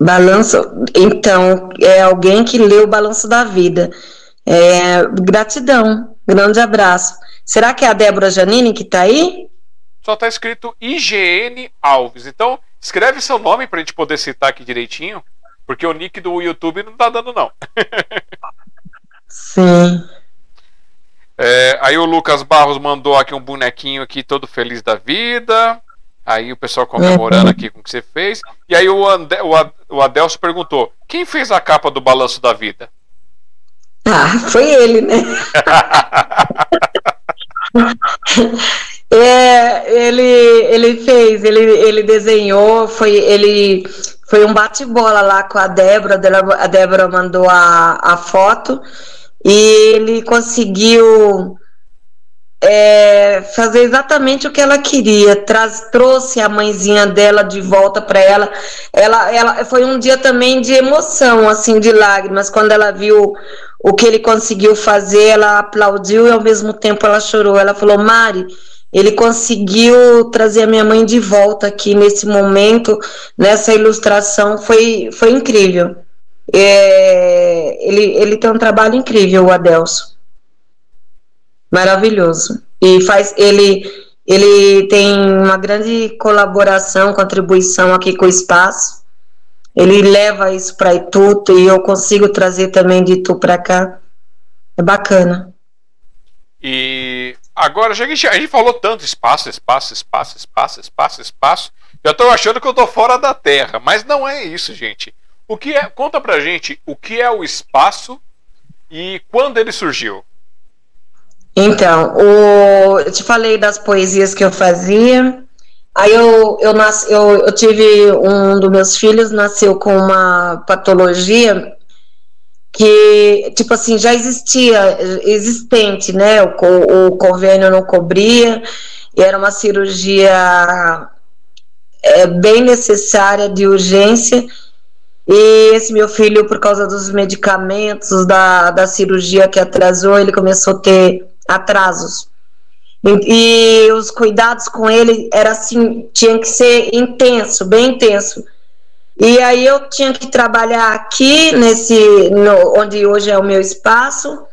Balanço, então, é alguém que leu o Balanço da Vida. É, gratidão, grande abraço. Será que é a Débora Janine que está aí? Só está escrito IGN Alves. Então, escreve seu nome para a gente poder citar aqui direitinho, porque o nick do YouTube não está dando, não. Sim. É, aí o Lucas Barros mandou aqui um bonequinho aqui todo feliz da vida. Aí o pessoal comemorando uhum. aqui com o que você fez. E aí o, Ande, o, o Adelso perguntou: quem fez a capa do Balanço da Vida? Ah, foi ele, né? É, ele, ele fez, ele, ele desenhou, foi, ele foi um bate-bola lá com a Débora, a Débora mandou a, a foto e ele conseguiu é, fazer exatamente o que ela queria. Traz, trouxe a mãezinha dela de volta para ela. ela. Ela foi um dia também de emoção, assim, de lágrimas, quando ela viu o que ele conseguiu fazer, ela aplaudiu e ao mesmo tempo ela chorou. Ela falou: Mari, ele conseguiu trazer a minha mãe de volta aqui nesse momento, nessa ilustração, foi, foi incrível. É, ele, ele tem um trabalho incrível, o Adelso. Maravilhoso. E faz ele ele tem uma grande colaboração, contribuição aqui com o espaço ele leva isso para Itu e eu consigo trazer também de Itu para cá. É bacana. E agora, já que a gente falou tanto espaço, espaço, espaço, espaço, espaço, espaço, eu estou achando que eu estou fora da Terra, mas não é isso, gente. O que é? Conta pra gente o que é o espaço e quando ele surgiu. Então, o, eu te falei das poesias que eu fazia. Aí eu, eu, nasci, eu, eu tive um dos meus filhos nasceu com uma patologia que, tipo assim, já existia, existente, né? O, o convênio não cobria, e era uma cirurgia é, bem necessária, de urgência, e esse meu filho, por causa dos medicamentos, da, da cirurgia que atrasou, ele começou a ter atrasos. E, e, os cuidados com ele era assim, tinha que ser intenso, bem intenso. E aí eu tinha que trabalhar aqui nesse, no, onde hoje é o meu espaço.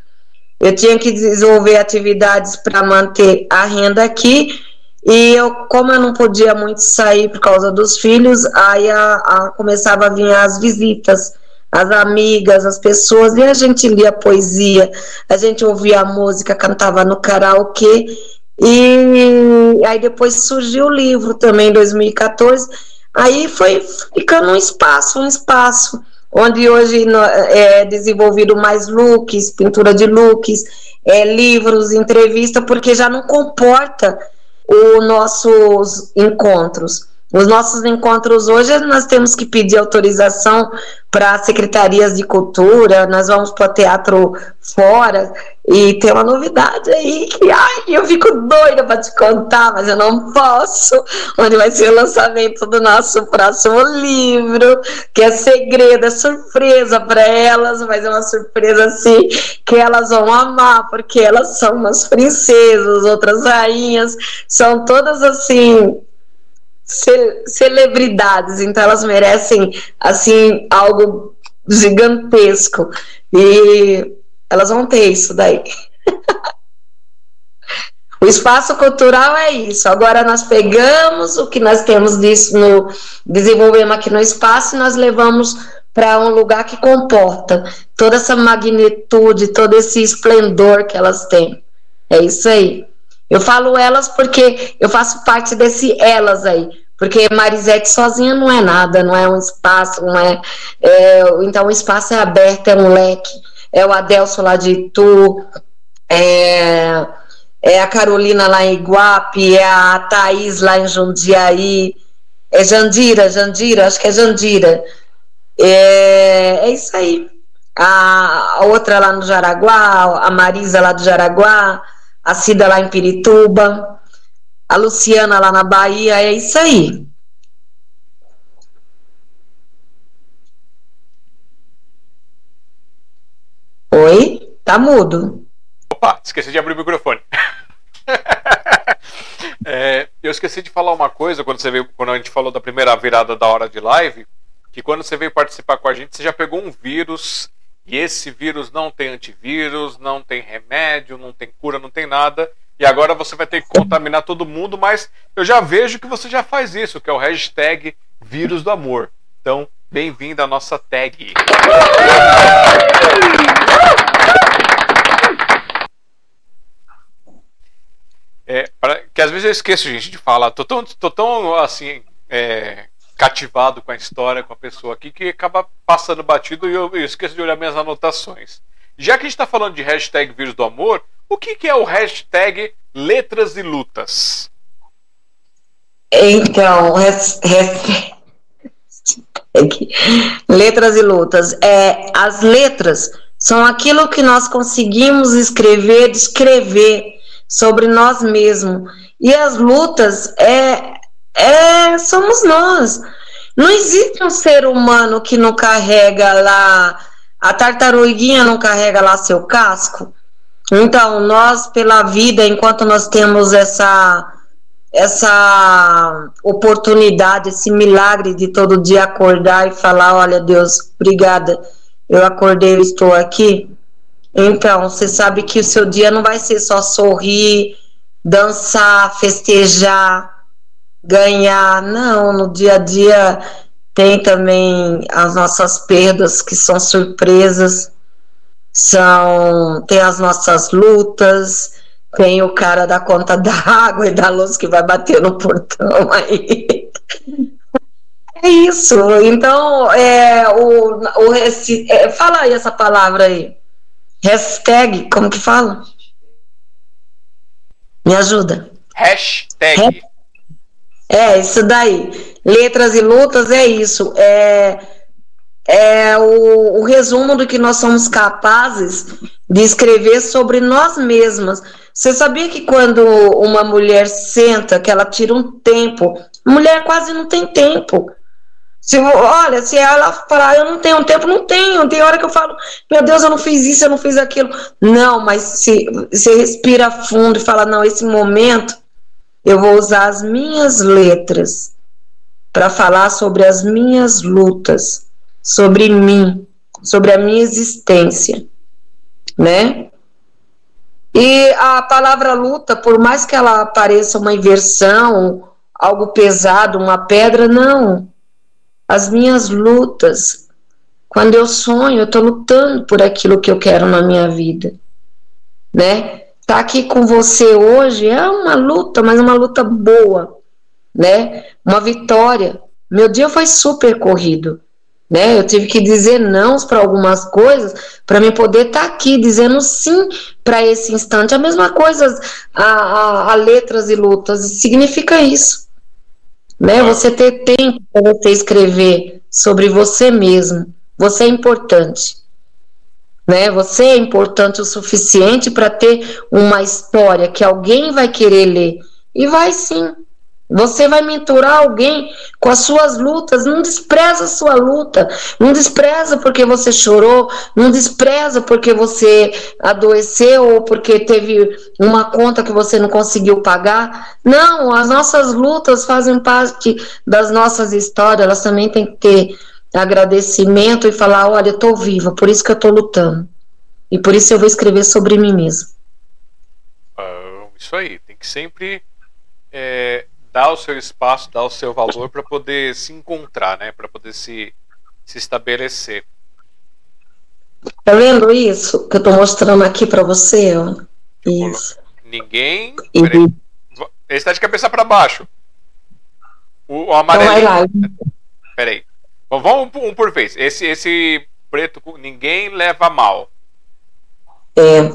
Eu tinha que desenvolver atividades para manter a renda aqui. E eu, como eu não podia muito sair por causa dos filhos, aí a, a, começava a vir as visitas, as amigas, as pessoas, e a gente lia poesia, a gente ouvia a música, cantava no karaokê. E aí depois surgiu o livro também em 2014. Aí foi ficando um espaço, um espaço onde hoje é desenvolvido mais looks, pintura de looks, é, livros, entrevista, porque já não comporta os nossos encontros. Os nossos encontros hoje nós temos que pedir autorização para secretarias de cultura, nós vamos para o teatro fora e tem uma novidade aí que ai, eu fico doida para te contar, mas eu não posso. Onde vai ser o lançamento do nosso próximo livro, que é segredo, é surpresa para elas, mas é uma surpresa assim que elas vão amar, porque elas são umas princesas, outras rainhas, são todas assim celebridades, então elas merecem assim algo gigantesco e elas vão ter isso daí. o espaço cultural é isso. Agora nós pegamos o que nós temos disso no desenvolvemos aqui no espaço e nós levamos para um lugar que comporta toda essa magnitude, todo esse esplendor que elas têm. É isso aí. Eu falo elas porque eu faço parte desse elas aí. Porque Marisete sozinha não é nada, não é um espaço, não é. é então o espaço é aberto, é um leque. É o Adelso lá de Itu, é, é a Carolina lá em Iguape, é a Thaís lá em Jundiaí, é Jandira, Jandira, acho que é Jandira. É, é isso aí. A, a outra lá no Jaraguá, a Marisa lá do Jaraguá, a Cida lá em Pirituba, a Luciana lá na Bahia, é isso aí. Oi? Tá mudo. Opa, esqueci de abrir o microfone. é, eu esqueci de falar uma coisa quando você veio, quando a gente falou da primeira virada da hora de live, que quando você veio participar com a gente, você já pegou um vírus e esse vírus não tem antivírus, não tem remédio, não tem cura, não tem nada. E agora você vai ter que contaminar todo mundo, mas eu já vejo que você já faz isso, que é o hashtag vírus do amor. Então, bem-vindo à nossa tag. É, que às vezes eu esqueço, gente, de falar. Tô tão, tô tão assim, é, cativado com a história, com a pessoa aqui, que acaba passando batido e eu, eu esqueço de olhar minhas anotações. Já que a gente está falando de hashtag vírus do amor, o que, que é o hashtag letras e lutas? Então, letras e lutas. É, as letras são aquilo que nós conseguimos escrever, descrever sobre nós mesmos. E as lutas é, é, somos nós. Não existe um ser humano que não carrega lá, a tartaruguinha não carrega lá seu casco. Então, nós, pela vida, enquanto nós temos essa, essa oportunidade, esse milagre de todo dia acordar e falar: Olha, Deus, obrigada, eu acordei, eu estou aqui. Então, você sabe que o seu dia não vai ser só sorrir, dançar, festejar ganhar. Não, no dia a dia tem também as nossas perdas que são surpresas, são tem as nossas lutas, tem o cara da conta da água e da luz que vai bater no portão aí. É isso. Então, é, o, o, é, fala aí essa palavra aí. Hashtag, como que fala? Me ajuda. Hashtag. É, isso daí. Letras e lutas é isso. É, é o, o resumo do que nós somos capazes de escrever sobre nós mesmas. Você sabia que quando uma mulher senta, que ela tira um tempo, mulher quase não tem tempo. Se, olha, se ela falar, eu não tenho tempo, não tenho. Tem hora que eu falo, meu Deus, eu não fiz isso, eu não fiz aquilo. Não, mas se você respira fundo e fala, não, esse momento eu vou usar as minhas letras para falar sobre as minhas lutas, sobre mim, sobre a minha existência, né? E a palavra luta, por mais que ela pareça uma inversão, algo pesado, uma pedra, não. As minhas lutas, quando eu sonho, eu estou lutando por aquilo que eu quero na minha vida, né? Estar tá aqui com você hoje é uma luta, mas uma luta boa, né? Uma vitória. Meu dia foi super corrido, né? Eu tive que dizer não para algumas coisas para me poder estar tá aqui dizendo sim para esse instante. A mesma coisa a, a, a, letras e lutas significa isso, né? Você ter tempo para você escrever sobre você mesmo. Você é importante né? Você é importante o suficiente para ter uma história que alguém vai querer ler. E vai sim. Você vai mentorar alguém com as suas lutas. Não despreza a sua luta. Não despreza porque você chorou. Não despreza porque você adoeceu ou porque teve uma conta que você não conseguiu pagar. Não, as nossas lutas fazem parte das nossas histórias. Elas também têm que ter agradecimento e falar: olha, eu estou viva, por isso que eu estou lutando. E por isso eu vou escrever sobre mim mesmo. Ah, isso aí, tem que sempre é, dar o seu espaço, dar o seu valor para poder se encontrar, né? Para poder se, se estabelecer. Tá vendo isso que eu estou mostrando aqui para você? Ó? Isso. Ninguém. Peraí. Esse tá de cabeça para baixo. O, o amarelo. Então Peraí. Vamos um por vez. Esse, esse preto, ninguém leva mal. É.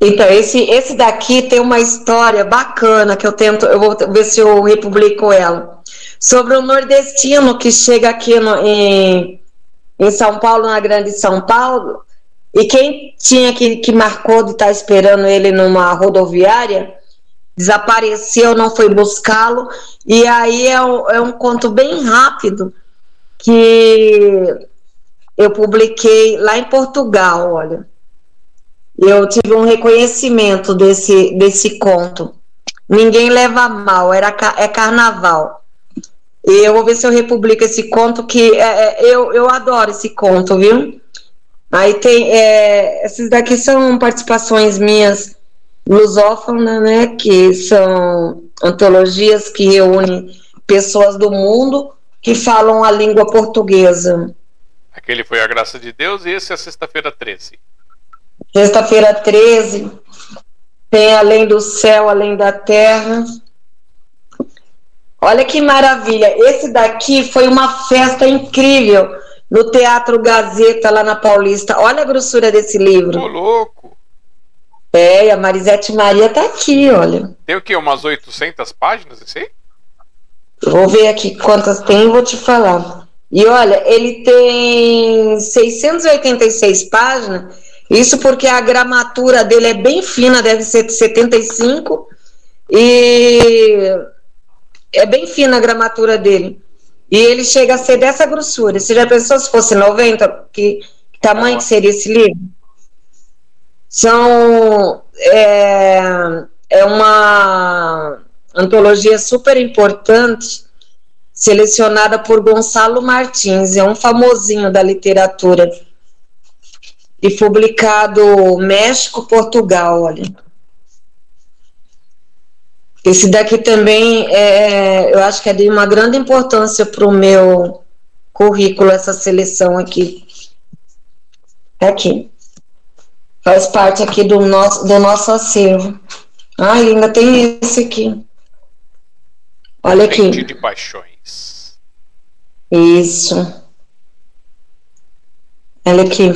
Então, esse, esse daqui tem uma história bacana que eu tento, eu vou ver se eu republico ela. Sobre o nordestino que chega aqui no, em, em São Paulo, na Grande São Paulo, e quem tinha que, que marcou de estar tá esperando ele numa rodoviária, desapareceu, não foi buscá-lo, e aí é é um conto bem rápido que eu publiquei lá em Portugal, olha. Eu tive um reconhecimento desse, desse conto. Ninguém leva mal, era, é carnaval. E eu vou ver se eu republico esse conto, que é, é, eu, eu adoro esse conto, viu? Aí tem. É, esses daqui são participações minhas lusófonas, né? Que são antologias que reúnem pessoas do mundo que falam a língua portuguesa. Aquele foi a graça de Deus e esse é sexta-feira 13. Sexta-feira 13 tem além do céu, além da terra. Olha que maravilha! Esse daqui foi uma festa incrível no Teatro Gazeta, lá na Paulista. Olha a grossura desse livro. Tô louco! É, a Marisete Maria tá aqui, olha. Tem o quê? Umas 800 páginas esse aí? Vou ver aqui quantas tem e vou te falar. E olha, ele tem 686 páginas, isso porque a gramatura dele é bem fina, deve ser de 75, e é bem fina a gramatura dele. E ele chega a ser dessa grossura. Você já pensou se fosse 90? Que, que tamanho que seria esse livro? São. É, é uma antologia super importante, selecionada por Gonçalo Martins, é um famosinho da literatura. E publicado México, Portugal, olha. Esse daqui também, é, eu acho que é de uma grande importância para o meu currículo, essa seleção aqui. Aqui. Faz parte aqui do nosso, do nosso acervo. Ah, ainda tem esse aqui. Olha aqui. de paixões. Isso. Olha aqui.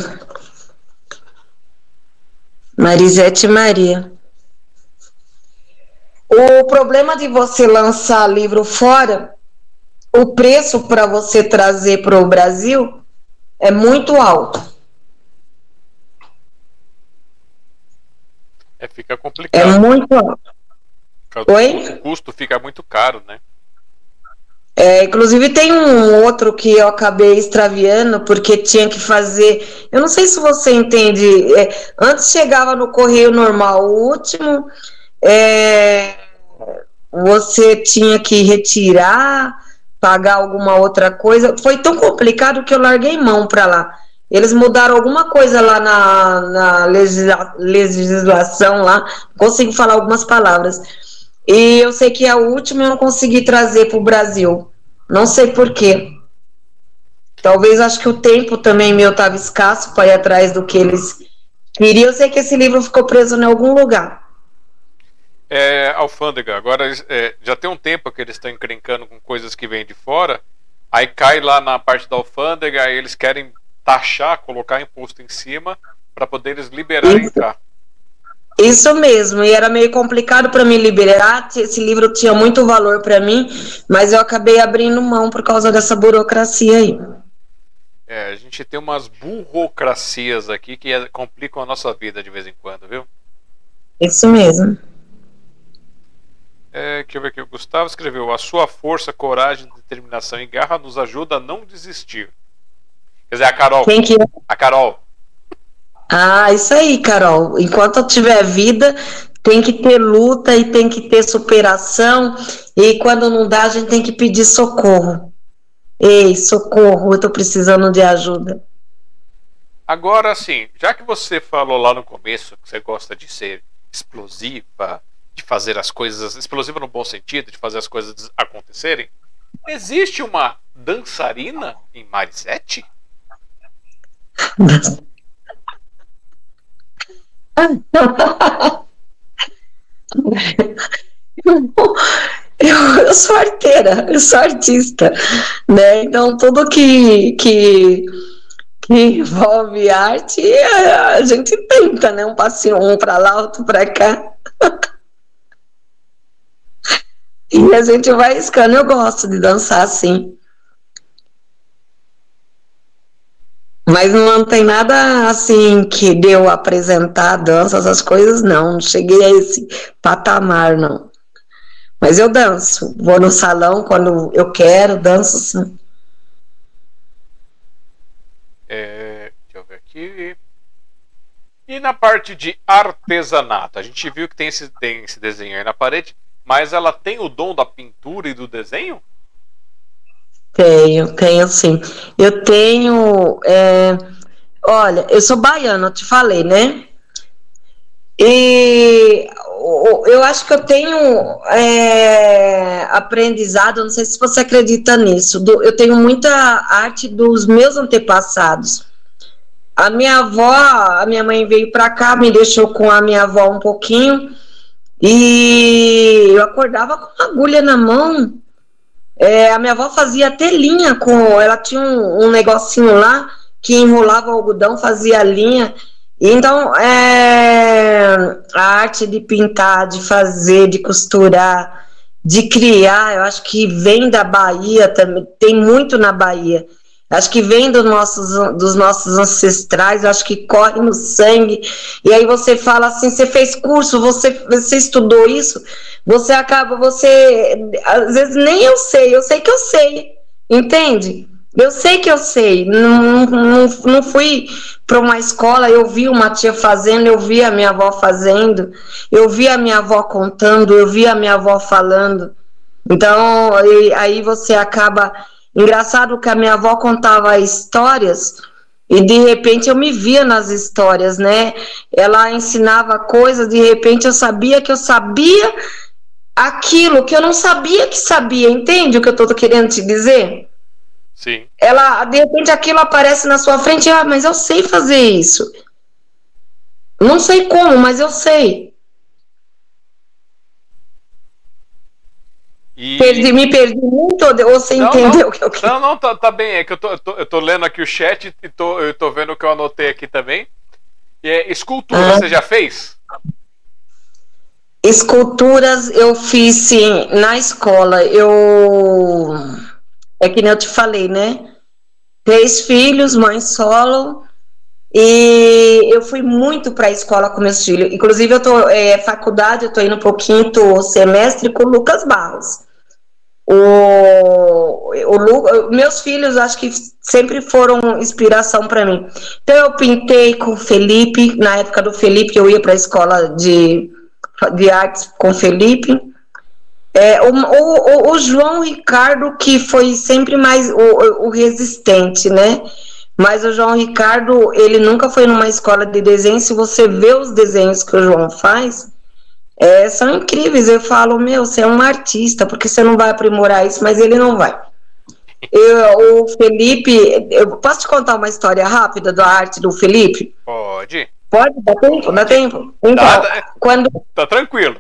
Marisete Maria. O problema de você lançar livro fora, o preço para você trazer para o Brasil é muito alto. É, fica complicado. É muito alto. Oi? O custo fica muito caro, né? É, inclusive tem um outro que eu acabei extraviando porque tinha que fazer. Eu não sei se você entende. É, antes chegava no correio normal, o último é, você tinha que retirar, pagar alguma outra coisa. Foi tão complicado que eu larguei mão para lá. Eles mudaram alguma coisa lá na, na legisla, legislação lá, consigo falar algumas palavras. E eu sei que a última eu não consegui trazer para o Brasil. Não sei porquê. Talvez acho que o tempo também meu estava escasso para ir atrás do que eles queriam. Eu sei que esse livro ficou preso em algum lugar é, alfândega. Agora é, já tem um tempo que eles estão encrencando com coisas que vêm de fora. Aí cai lá na parte da alfândega, aí eles querem taxar, colocar imposto em cima para poder eles liberarem Isso. entrar. Isso mesmo, e era meio complicado para me liberar. Esse livro tinha muito valor para mim, mas eu acabei abrindo mão por causa dessa burocracia aí. É, a gente tem umas burocracias aqui que é, complicam a nossa vida de vez em quando, viu? Isso mesmo. É, deixa eu ver aqui. O Gustavo escreveu: A sua força, coragem, determinação e garra nos ajuda a não desistir. Quer dizer, a Carol. Quem que é? A Carol. Ah, isso aí, Carol. Enquanto eu tiver vida, tem que ter luta e tem que ter superação. E quando não dá, a gente tem que pedir socorro. Ei, socorro, eu tô precisando de ajuda. Agora, assim, já que você falou lá no começo que você gosta de ser explosiva, de fazer as coisas explosiva no bom sentido, de fazer as coisas acontecerem. Existe uma dançarina em Marisete? Eu, eu, sou arteira, eu sou artista, né? Então tudo que, que, que envolve arte, a gente tenta, né? Um passinho um para lá, outro para cá. E a gente vai escando. Eu gosto de dançar assim. Mas não tem nada assim que deu apresentar dança, essas coisas, não. Não cheguei a esse patamar, não. Mas eu danço. Vou no salão quando eu quero, danço sim. É, deixa eu ver aqui. E na parte de artesanato? A gente viu que tem esse, tem esse desenho aí na parede, mas ela tem o dom da pintura e do desenho? Tenho, tenho sim. Eu tenho. É, olha, eu sou baiana, eu te falei, né? E eu acho que eu tenho é, aprendizado, não sei se você acredita nisso, do, eu tenho muita arte dos meus antepassados. A minha avó, a minha mãe veio para cá, me deixou com a minha avó um pouquinho, e eu acordava com uma agulha na mão, é, a minha avó fazia telinha com. Ela tinha um, um negocinho lá que enrolava o algodão, fazia linha. Então, é, a arte de pintar, de fazer, de costurar, de criar, eu acho que vem da Bahia também, tem muito na Bahia. Acho que vem dos nossos, dos nossos ancestrais, acho que corre no sangue. E aí você fala assim: você fez curso, você, você estudou isso, você acaba, você. Às vezes nem eu sei, eu sei que eu sei, entende? Eu sei que eu sei. Não, não, não fui para uma escola, eu vi uma tia fazendo, eu vi a minha avó fazendo, eu vi a minha avó contando, eu vi a minha avó falando. Então, aí você acaba Engraçado que a minha avó contava histórias e de repente eu me via nas histórias, né? Ela ensinava coisas, de repente eu sabia que eu sabia aquilo que eu não sabia que sabia, entende o que eu estou querendo te dizer? Sim. Ela, de repente aquilo aparece na sua frente, ah, mas eu sei fazer isso. Não sei como, mas eu sei. E... Perdi, me perdi muito, ou você não, entendeu o que eu quero? Não, não, tá, tá, bem. É que eu tô, eu tô, eu tô lendo aqui o chat e tô, eu tô vendo o que eu anotei aqui também. É, escultura, ah. você já fez? Esculturas eu fiz sim na escola. Eu. É que nem eu te falei, né? Três filhos, mãe solo. E eu fui muito para a escola com meus filhos. Inclusive, eu tô é, faculdade, eu tô indo o quinto semestre com o Lucas Barros. O, o, meus filhos acho que sempre foram inspiração para mim. Então eu pintei com o Felipe, na época do Felipe eu ia para a escola de, de artes com o Felipe. É, o, o, o, João Ricardo, que foi sempre mais o, o resistente, né? Mas o João Ricardo, ele nunca foi numa escola de desenho. Se você vê os desenhos que o João faz, é, são incríveis. Eu falo, meu, você é um artista, porque você não vai aprimorar isso, mas ele não vai. Eu, o Felipe, eu posso te contar uma história rápida da arte do Felipe? Pode. Pode? Dá tempo? Dá tempo? Então, dá, quando... Tá tranquilo.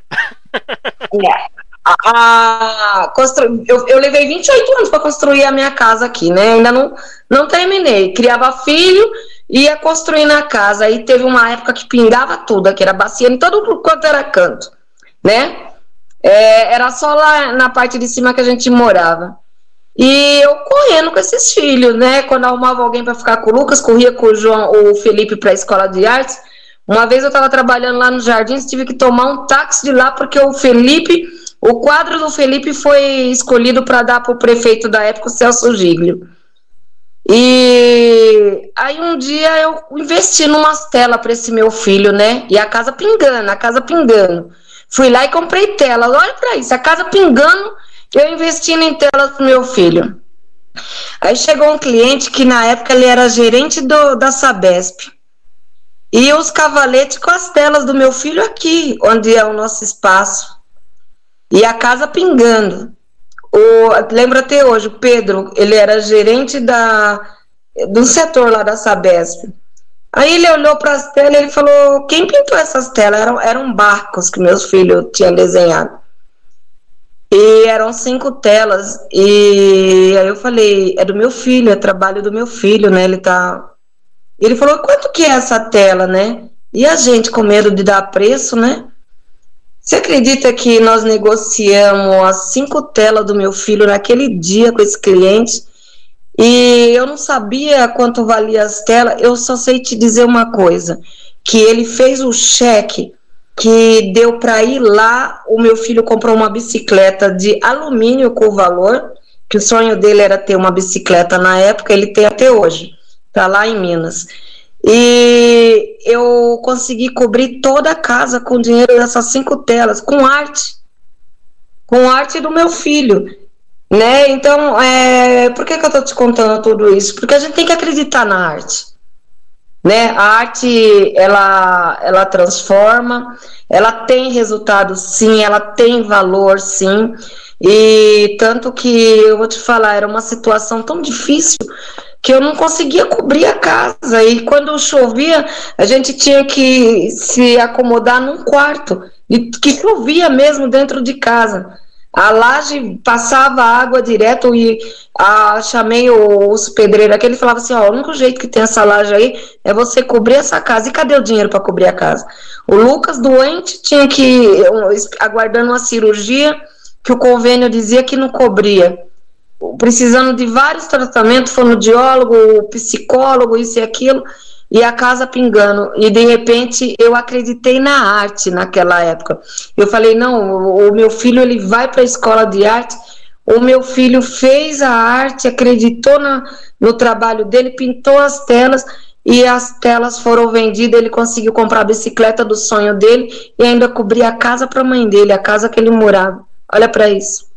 É a, constru... eu, eu levei 28 anos para construir a minha casa aqui, né? Ainda não, não terminei. Criava filho, ia construindo a casa. Aí teve uma época que pingava tudo, que era bacia em todo quanto era canto, né? É, era só lá na parte de cima que a gente morava. E eu correndo com esses filhos, né? Quando arrumava alguém para ficar com o Lucas, corria com o João ou o Felipe para a escola de artes. Uma vez eu estava trabalhando lá no jardim, tive que tomar um táxi de lá porque o Felipe o quadro do Felipe foi escolhido para dar para o prefeito da época, o Celso Giglio. E aí um dia eu investi numa tela para esse meu filho, né? E a casa pingando, a casa pingando. Fui lá e comprei tela. Olha para isso, a casa pingando, eu investindo em telas para meu filho. Aí chegou um cliente que na época ele era gerente do, da Sabesp. E os cavaletes com as telas do meu filho aqui, onde é o nosso espaço. E a casa pingando. O, lembro até hoje, o Pedro, ele era gerente da, do setor lá da Sabesp. Aí ele olhou para as telas e ele falou: Quem pintou essas telas? Eram, eram barcos que meus filhos tinham desenhado. E eram cinco telas. E aí eu falei: É do meu filho, é trabalho do meu filho, né? Ele tá. Ele falou: Quanto que é essa tela, né? E a gente com medo de dar preço, né? Você acredita que nós negociamos as cinco telas do meu filho naquele dia com esse cliente? E eu não sabia quanto valia as telas, eu só sei te dizer uma coisa, que ele fez o cheque que deu para ir lá, o meu filho comprou uma bicicleta de alumínio com valor, que o sonho dele era ter uma bicicleta na época, ele tem até hoje, tá lá em Minas. E eu consegui cobrir toda a casa com dinheiro dessas cinco telas, com arte. Com arte do meu filho. Né? Então, é, por que, que eu estou te contando tudo isso? Porque a gente tem que acreditar na arte. Né? A arte, ela, ela transforma, ela tem resultado sim, ela tem valor sim. E tanto que eu vou te falar, era uma situação tão difícil que eu não conseguia cobrir a casa. E quando chovia, a gente tinha que se acomodar num quarto, que chovia mesmo dentro de casa. A laje passava água direto e a, chamei o, os pedreiros aqui, ele falava assim, ó, o único jeito que tem essa laje aí é você cobrir essa casa. E cadê o dinheiro para cobrir a casa? O Lucas, doente, tinha que, aguardando uma cirurgia, que o convênio dizia que não cobria. Precisando de vários tratamentos, fonoaudiólogo, psicólogo, isso e aquilo e a casa pingando. E de repente eu acreditei na arte naquela época. Eu falei: não, o, meu filho ele vai para a escola de arte. O meu filho fez a arte, acreditou na, no trabalho dele, pintou as telas e as telas foram vendidas. Ele conseguiu comprar a bicicleta do sonho dele e ainda cobrir a casa para a mãe dele, a casa que ele morava. Olha para isso.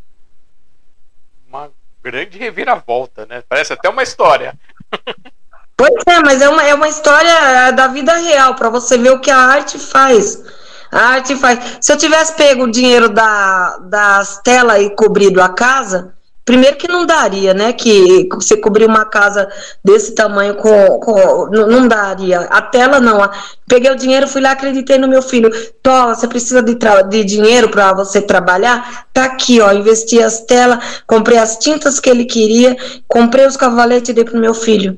Grande reviravolta, né? Parece até uma história. Pois é, mas é uma, é uma história é, da vida real, para você ver o que a arte faz. A arte faz. Se eu tivesse pego o dinheiro da, das telas e cobrido a casa, primeiro que não daria, né? Que você cobrir uma casa desse tamanho com, com não, não, daria. A tela não. Peguei o dinheiro, fui lá, acreditei no meu filho. Tó, você precisa de, de dinheiro para você trabalhar? Tá aqui, ó. Investi as telas, comprei as tintas que ele queria, comprei os cavaletes e dei pro meu filho.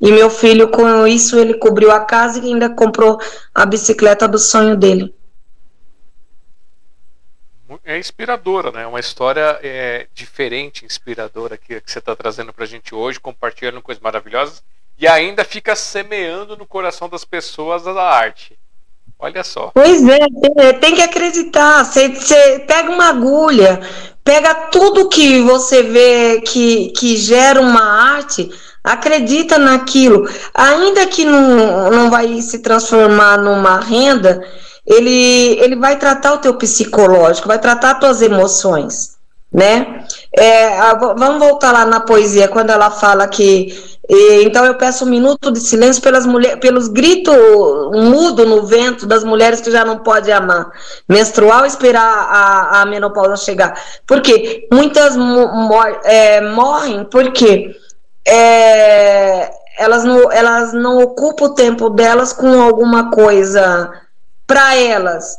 E meu filho, com isso, ele cobriu a casa e ainda comprou a bicicleta do sonho dele. É inspiradora, né? Uma história é, diferente, inspiradora que, que você está trazendo para a gente hoje, compartilhando coisas maravilhosas e ainda fica semeando no coração das pessoas a arte. Olha só. Pois é, tem que acreditar. Você, você pega uma agulha, pega tudo que você vê que, que gera uma arte acredita naquilo, ainda que não, não vai se transformar numa renda, ele, ele vai tratar o teu psicológico, vai tratar as tuas emoções, né? É, vamos voltar lá na poesia, quando ela fala que então eu peço um minuto de silêncio pelas mulheres, pelos gritos mudo no vento das mulheres que já não podem amar, menstrual esperar a, a menopausa chegar. Porque muitas mor, é, morrem porque é, elas, não, elas não ocupam o tempo delas com alguma coisa para elas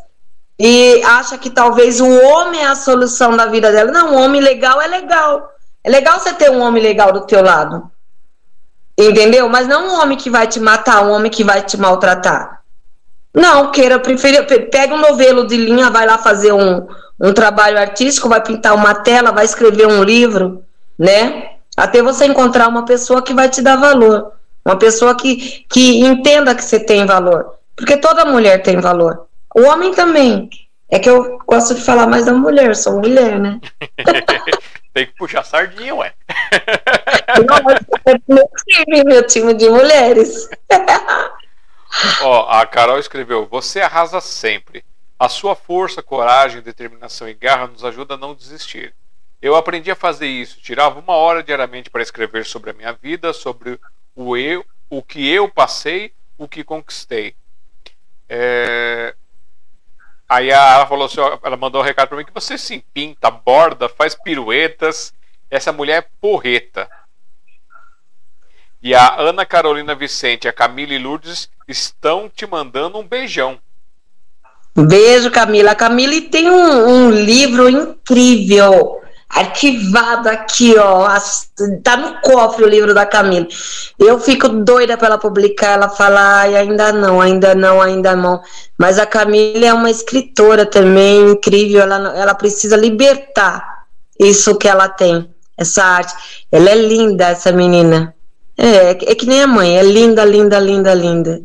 e acha que talvez o homem é a solução da vida dela. Não, um homem legal é legal. É legal você ter um homem legal do teu lado. Entendeu? Mas não um homem que vai te matar, um homem que vai te maltratar. Não, queira preferir, pega um novelo de linha, vai lá fazer um, um trabalho artístico, vai pintar uma tela, vai escrever um livro, né? Até você encontrar uma pessoa que vai te dar valor. Uma pessoa que, que entenda que você tem valor. Porque toda mulher tem valor. O homem também. É que eu gosto de falar mais da mulher, sou mulher, né? tem que puxar sardinha, ué. Não, é meu time, meu time de mulheres. Ó, a Carol escreveu: Você arrasa sempre. A sua força, coragem, determinação e garra nos ajuda a não desistir. Eu aprendi a fazer isso. Tirava uma hora diariamente para escrever sobre a minha vida, sobre o eu, o que eu passei, o que conquistei. É... Aí ela falou assim, ela mandou um recado para mim que você se pinta, borda, faz piruetas. Essa mulher é porreta. E a Ana Carolina Vicente, a Camila e Lourdes estão te mandando um beijão. Beijo, Camila. A Camila tem um, um livro incrível arquivado aqui, ó. Tá no cofre o livro da Camila. Eu fico doida para ela publicar. Ela fala, ai, ainda não, ainda não, ainda não. Mas a Camila é uma escritora também incrível. Ela, ela precisa libertar isso que ela tem, essa arte. Ela é linda, essa menina. É, é que nem a mãe, é linda, linda, linda, linda.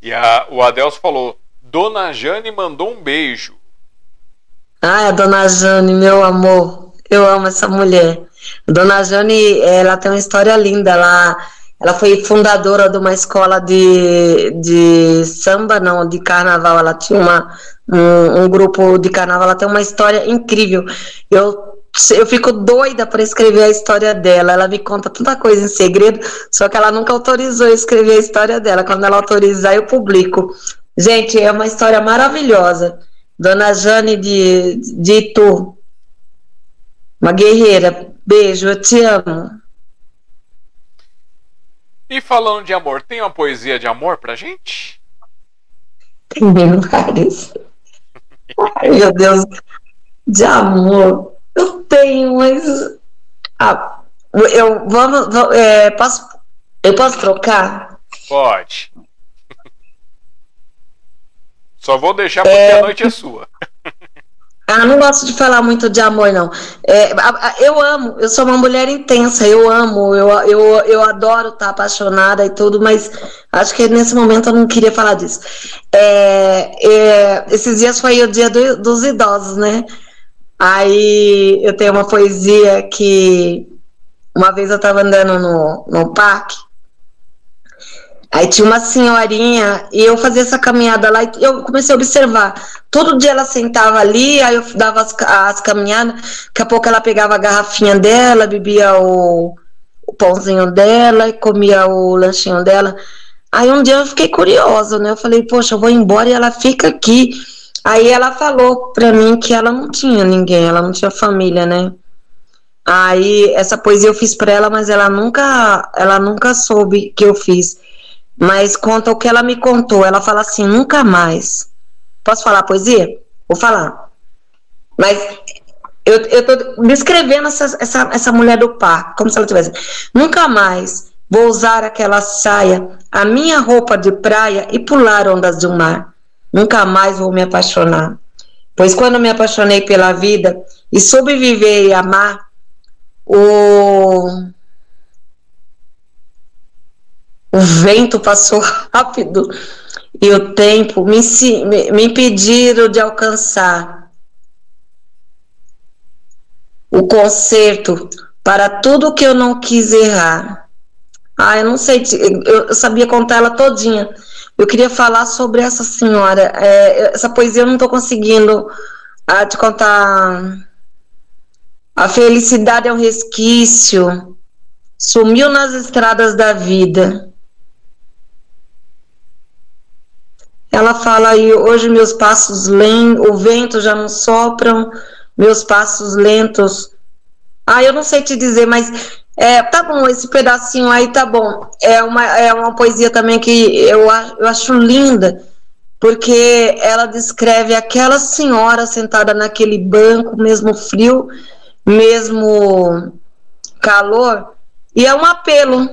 E a, o Adelso falou: Dona Jane mandou um beijo. Ah, a Dona Jane, meu amor. Eu amo essa mulher. A Dona Jane, ela tem uma história linda. Ela, ela foi fundadora de uma escola de, de samba, não, de carnaval. Ela tinha uma, um, um grupo de carnaval. Ela tem uma história incrível. Eu eu fico doida para escrever a história dela. Ela me conta tanta coisa em segredo, só que ela nunca autorizou escrever a história dela. Quando ela autorizar, eu publico. Gente, é uma história maravilhosa. Dona Jane de, de Itu. Uma guerreira. Beijo, eu te amo. E falando de amor, tem uma poesia de amor pra gente? Tem várias. Ai, meu Deus. De amor. Eu tenho, mas. Ah, eu vamos. É, posso, eu posso trocar? Pode. Só vou deixar porque é... a noite é sua. Ah, não gosto de falar muito de amor, não. É, eu amo, eu sou uma mulher intensa, eu amo, eu, eu, eu adoro estar apaixonada e tudo, mas acho que nesse momento eu não queria falar disso. É, é, esses dias foi o dia do, dos idosos, né? Aí eu tenho uma poesia que uma vez eu estava andando no, no parque Aí tinha uma senhorinha e eu fazia essa caminhada lá e eu comecei a observar. Todo dia ela sentava ali, aí eu dava as, as caminhadas, daqui a pouco ela pegava a garrafinha dela, bebia o, o pãozinho dela e comia o lanchinho dela. Aí um dia eu fiquei curiosa, né? Eu falei, poxa, eu vou embora e ela fica aqui. Aí ela falou pra mim que ela não tinha ninguém, ela não tinha família, né? Aí essa poesia eu fiz pra ela, mas ela nunca, ela nunca soube que eu fiz mas conta o que ela me contou. Ela fala assim: nunca mais. Posso falar poesia? Vou falar. Mas eu, eu tô descrevendo essa, essa, essa mulher do par, como se ela tivesse. Nunca mais vou usar aquela saia, a minha roupa de praia e pular ondas do mar. Nunca mais vou me apaixonar. Pois quando me apaixonei pela vida e soube viver e amar, o o vento passou rápido e o tempo me, me, impediram de alcançar o conserto para tudo que eu não quis errar. Ah, eu não sei, eu sabia contar ela todinha. Eu queria falar sobre essa senhora. É, essa poesia eu não estou conseguindo ah, te contar. A felicidade é um resquício, sumiu nas estradas da vida. Ela fala aí, hoje meus passos lentos, o vento já não sopram, meus passos lentos. Ah, eu não sei te dizer, mas é, tá bom, esse pedacinho aí tá bom. É uma, é uma poesia também que eu, eu acho linda, porque ela descreve aquela senhora sentada naquele banco, mesmo frio, mesmo calor, e é um apelo.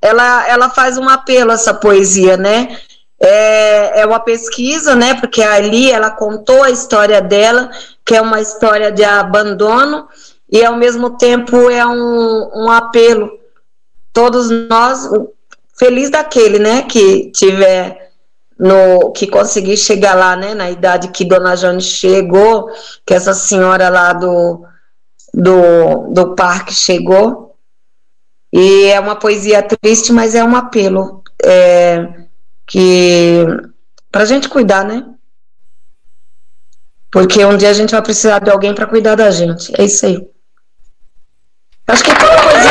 Ela, ela faz um apelo, essa poesia, né? É, é uma pesquisa, né? Porque ali ela contou a história dela, que é uma história de abandono, e ao mesmo tempo é um, um apelo. Todos nós, feliz daquele, né, que tiver no que conseguir chegar lá, né, na idade que Dona Jane chegou, que essa senhora lá do, do, do parque chegou. E é uma poesia triste, mas é um apelo. É, que para a gente cuidar, né? Porque um dia a gente vai precisar de alguém para cuidar da gente. É isso aí. Acho que toda poesia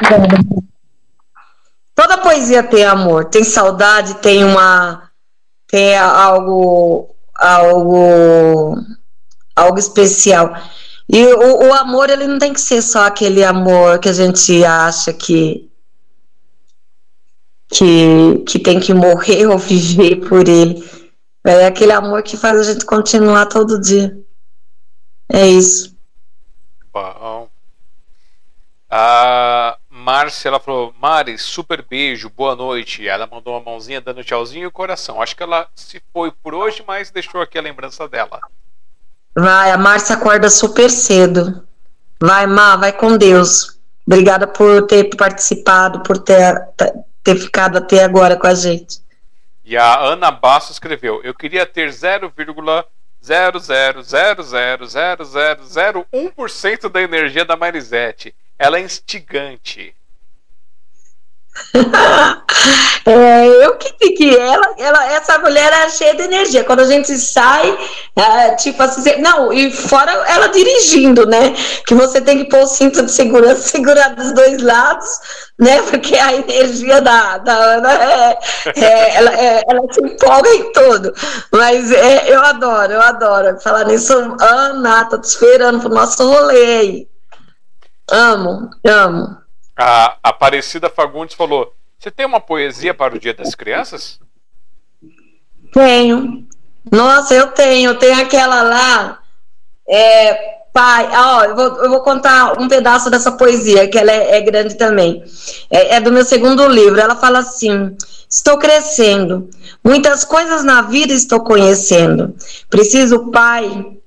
tem... Toda poesia tem amor, tem saudade, tem uma tem algo algo algo especial. E o, o amor, ele não tem que ser só aquele amor que a gente acha que que, que tem que morrer ou viver por ele. É aquele amor que faz a gente continuar todo dia. É isso. Bom. A Márcia, ela falou, Mari, super beijo, boa noite. Ela mandou uma mãozinha dando tchauzinho e o coração. Acho que ela se foi por hoje, mas deixou aqui a lembrança dela. Vai, a Márcia acorda super cedo. Vai, Má, vai com Deus. Obrigada por ter participado, por ter, ter ficado até agora com a gente. E a Ana Basso escreveu: Eu queria ter 0,000000001% da energia da Marisete. Ela é instigante. é, eu que que ela, ela, essa mulher é cheia de energia. Quando a gente sai, é, tipo assim, não, e fora ela dirigindo, né? Que você tem que pôr o cinto de segurança, segurar dos dois lados, né? Porque a energia da, da Ana é, é, ela, é, ela se empolga em tudo. Mas é, eu adoro, eu adoro. Falar nisso, Ana, tô te esperando pro nosso rolê. Amo, amo. A Aparecida Fagundes falou: Você tem uma poesia para o Dia das Crianças? Tenho. Nossa, eu tenho. Tenho aquela lá. É, pai, ó, eu vou, eu vou contar um pedaço dessa poesia, que ela é, é grande também. É, é do meu segundo livro. Ela fala assim: Estou crescendo. Muitas coisas na vida estou conhecendo. Preciso, pai,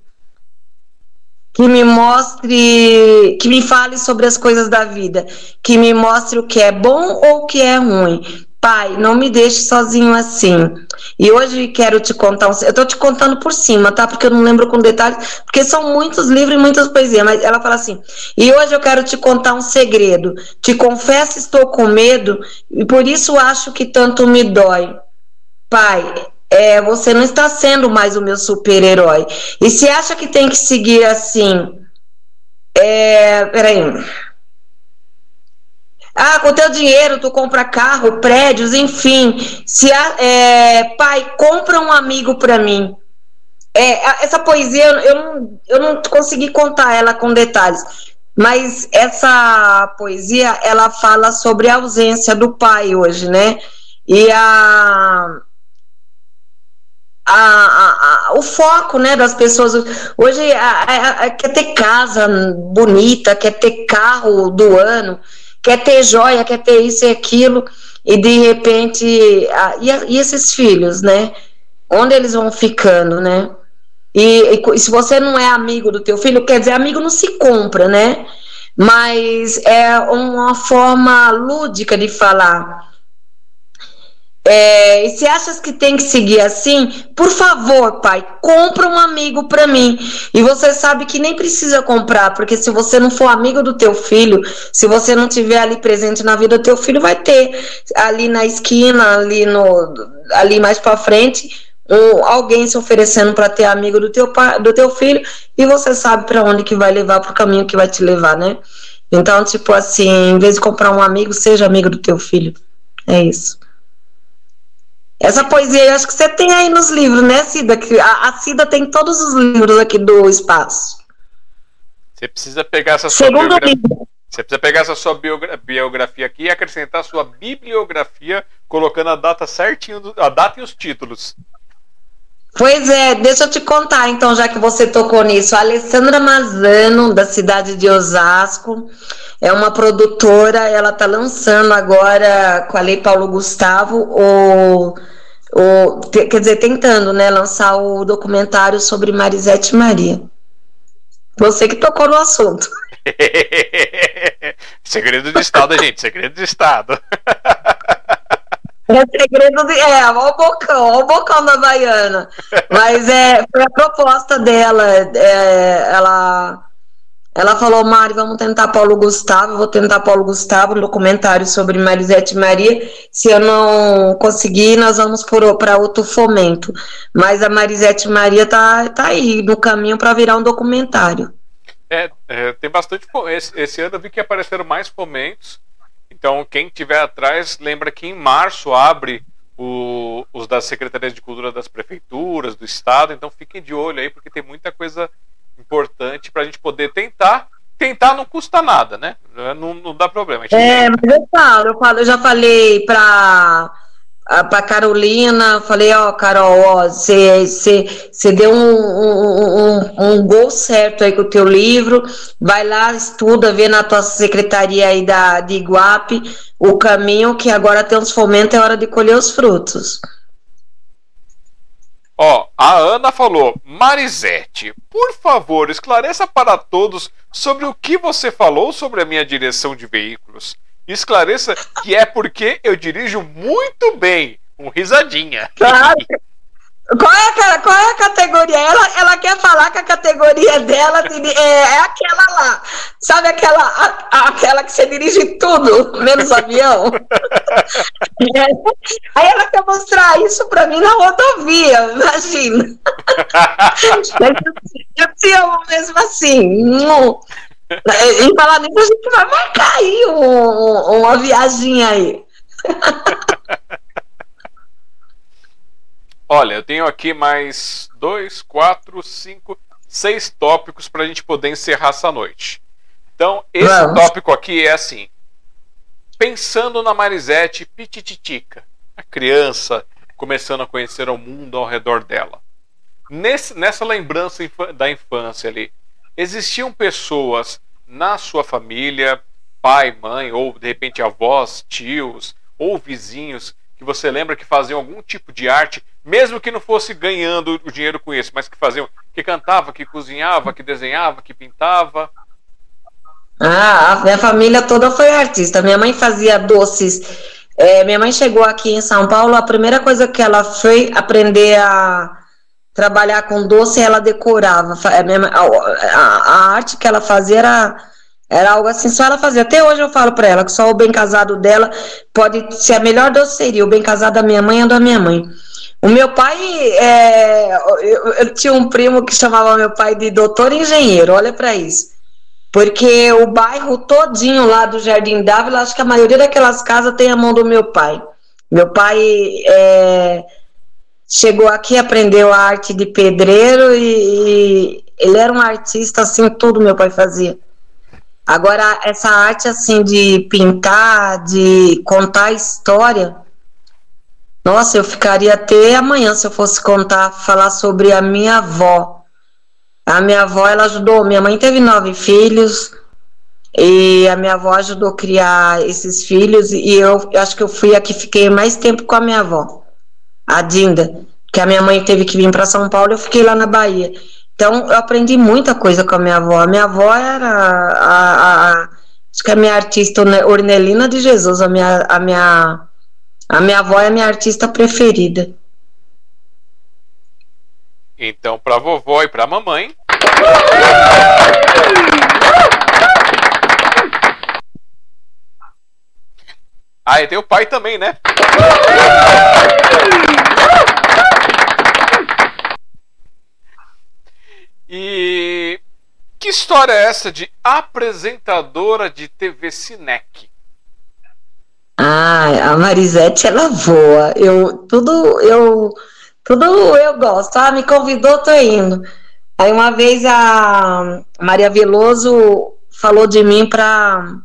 que me mostre, que me fale sobre as coisas da vida, que me mostre o que é bom ou o que é ruim. Pai, não me deixe sozinho assim. E hoje quero te contar, um, eu tô te contando por cima, tá? Porque eu não lembro com detalhes, porque são muitos livros e muitas poesias, mas ela fala assim: "E hoje eu quero te contar um segredo. Te confesso, estou com medo e por isso acho que tanto me dói. Pai, é, você não está sendo mais o meu super-herói. E se acha que tem que seguir assim. É, peraí. Ah, com teu dinheiro tu compra carro, prédios, enfim. Se é, pai, compra um amigo para mim. É, essa poesia eu não, eu não consegui contar ela com detalhes, mas essa poesia ela fala sobre a ausência do pai hoje, né? E a a, a, a, o foco né, das pessoas. Hoje quer ter casa bonita, quer ter carro do ano, quer ter joia, quer ter isso e aquilo, e de repente. e, e, esses filhos, né? Onde eles vão ficando, né? E, e, se você não é amigo do teu filho, quer dizer, amigo não se compra, né? Mas é uma forma lúdica de falar. É, e se achas que tem que seguir assim, por favor, pai, compra um amigo para mim. E você sabe que nem precisa comprar, porque se você não for amigo do teu filho, se você não tiver ali presente na vida do teu filho, vai ter ali na esquina, ali no, ali mais para frente, um, alguém se oferecendo para ter amigo do teu pai, do teu filho, e você sabe para onde que vai levar, para o caminho que vai te levar, né? Então, tipo assim, em vez de comprar um amigo, seja amigo do teu filho. É isso. Essa poesia eu acho que você tem aí nos livros, né, Cida? Que a, a Cida tem todos os livros aqui do espaço. Você precisa pegar essa sua Segundo biografia. Livro. Você precisa pegar essa sua biografia aqui e acrescentar a sua bibliografia, colocando a data certinho, a data e os títulos. Pois é, deixa eu te contar então, já que você tocou nisso. A Alessandra Mazano, da cidade de Osasco, é uma produtora, ela está lançando agora com a Lei Paulo Gustavo o, o quer dizer, tentando, né, lançar o documentário sobre Marisete Maria. Você que tocou no assunto. segredo de Estado, gente, segredo de Estado. É segredo de. É, ó o bocão, ó o bocão da Baiana. Mas é, foi a proposta dela. É, ela ela falou, Mari, vamos tentar Paulo Gustavo, vou tentar Paulo Gustavo, um documentário sobre Marisete Maria. Se eu não conseguir, nós vamos para outro fomento. Mas a Marisete Maria tá, tá aí no caminho para virar um documentário. É, é, tem bastante. Esse, esse ano eu vi que apareceram mais fomentos. Então, quem tiver atrás, lembra que em março abre o, os das secretarias de cultura das prefeituras, do estado. Então, fiquem de olho aí, porque tem muita coisa importante para a gente poder tentar. Tentar não custa nada, né? Não, não dá problema. É, mas eu falo, eu falo, eu já falei para para Carolina, falei, ó, Carol, ó, você deu um, um, um, um, gol certo aí com o teu livro, vai lá, estuda, vê na tua secretaria aí da, de Iguape o caminho que agora tem os fomentos, é hora de colher os frutos. Ó, a Ana falou, Marisete, por favor, esclareça para todos sobre o que você falou sobre a minha direção de veículos esclareça que é porque eu dirijo muito bem. Um risadinha. Claro. Qual é, a, qual é a categoria? Ela, ela quer falar que a categoria dela é, é aquela lá. Sabe aquela, a, aquela que você dirige tudo, menos avião? Aí ela quer mostrar isso para mim na rodovia, imagina. eu te amo mesmo assim. Em falar nisso, a gente vai marcar aí um, uma viagem aí. Olha, eu tenho aqui mais dois, quatro, cinco, seis tópicos para a gente poder encerrar essa noite. Então, esse Vamos. tópico aqui é assim: pensando na Marisete Pitititica, a criança começando a conhecer o mundo ao redor dela. Nesse, nessa lembrança da infância ali, existiam pessoas na sua família, pai, mãe, ou de repente avós, tios, ou vizinhos, que você lembra que faziam algum tipo de arte, mesmo que não fosse ganhando o dinheiro com isso, mas que faziam, que cantava, que cozinhava, que desenhava, que pintava? Ah, a minha família toda foi artista. Minha mãe fazia doces. É, minha mãe chegou aqui em São Paulo, a primeira coisa que ela foi aprender a trabalhar com doce, ela decorava. A, a, a arte que ela fazia era, era algo assim, só ela fazia. Até hoje eu falo para ela que só o bem casado dela pode ser a melhor doceria. O bem casado da minha mãe é da minha mãe. O meu pai, é, eu, eu, tinha um primo que chamava meu pai de doutor engenheiro, olha para isso. Porque o bairro todinho lá do Jardim Dávila, acho que a maioria daquelas casas tem a mão do meu pai. Meu pai é, chegou aqui, aprendeu a arte de pedreiro e, e, ele era um artista assim, tudo meu pai fazia. Agora, essa arte assim de pintar, de contar história, nossa, eu ficaria até amanhã se eu fosse contar, falar sobre a minha avó. A minha avó, ela ajudou, minha mãe teve nove filhos, e a minha avó ajudou a criar esses filhos, e eu, eu acho que eu fui a que fiquei mais tempo com a minha avó a Dinda, que a minha mãe teve que vir para São Paulo, eu fiquei lá na Bahia. Então, eu aprendi muita coisa com a minha avó. A minha avó era a, a, a acho que a minha artista Ornelina de Jesus, a minha, a minha, a minha avó é a minha artista preferida. Então, para vovó e para mamãe. Ah, e tem o pai também, né? E que história é essa de apresentadora de TV Cinec? Ah, a Marisete ela voa. Eu tudo eu tudo eu gosto. Ah, me convidou, tô indo. Aí uma vez a Maria Veloso falou de mim para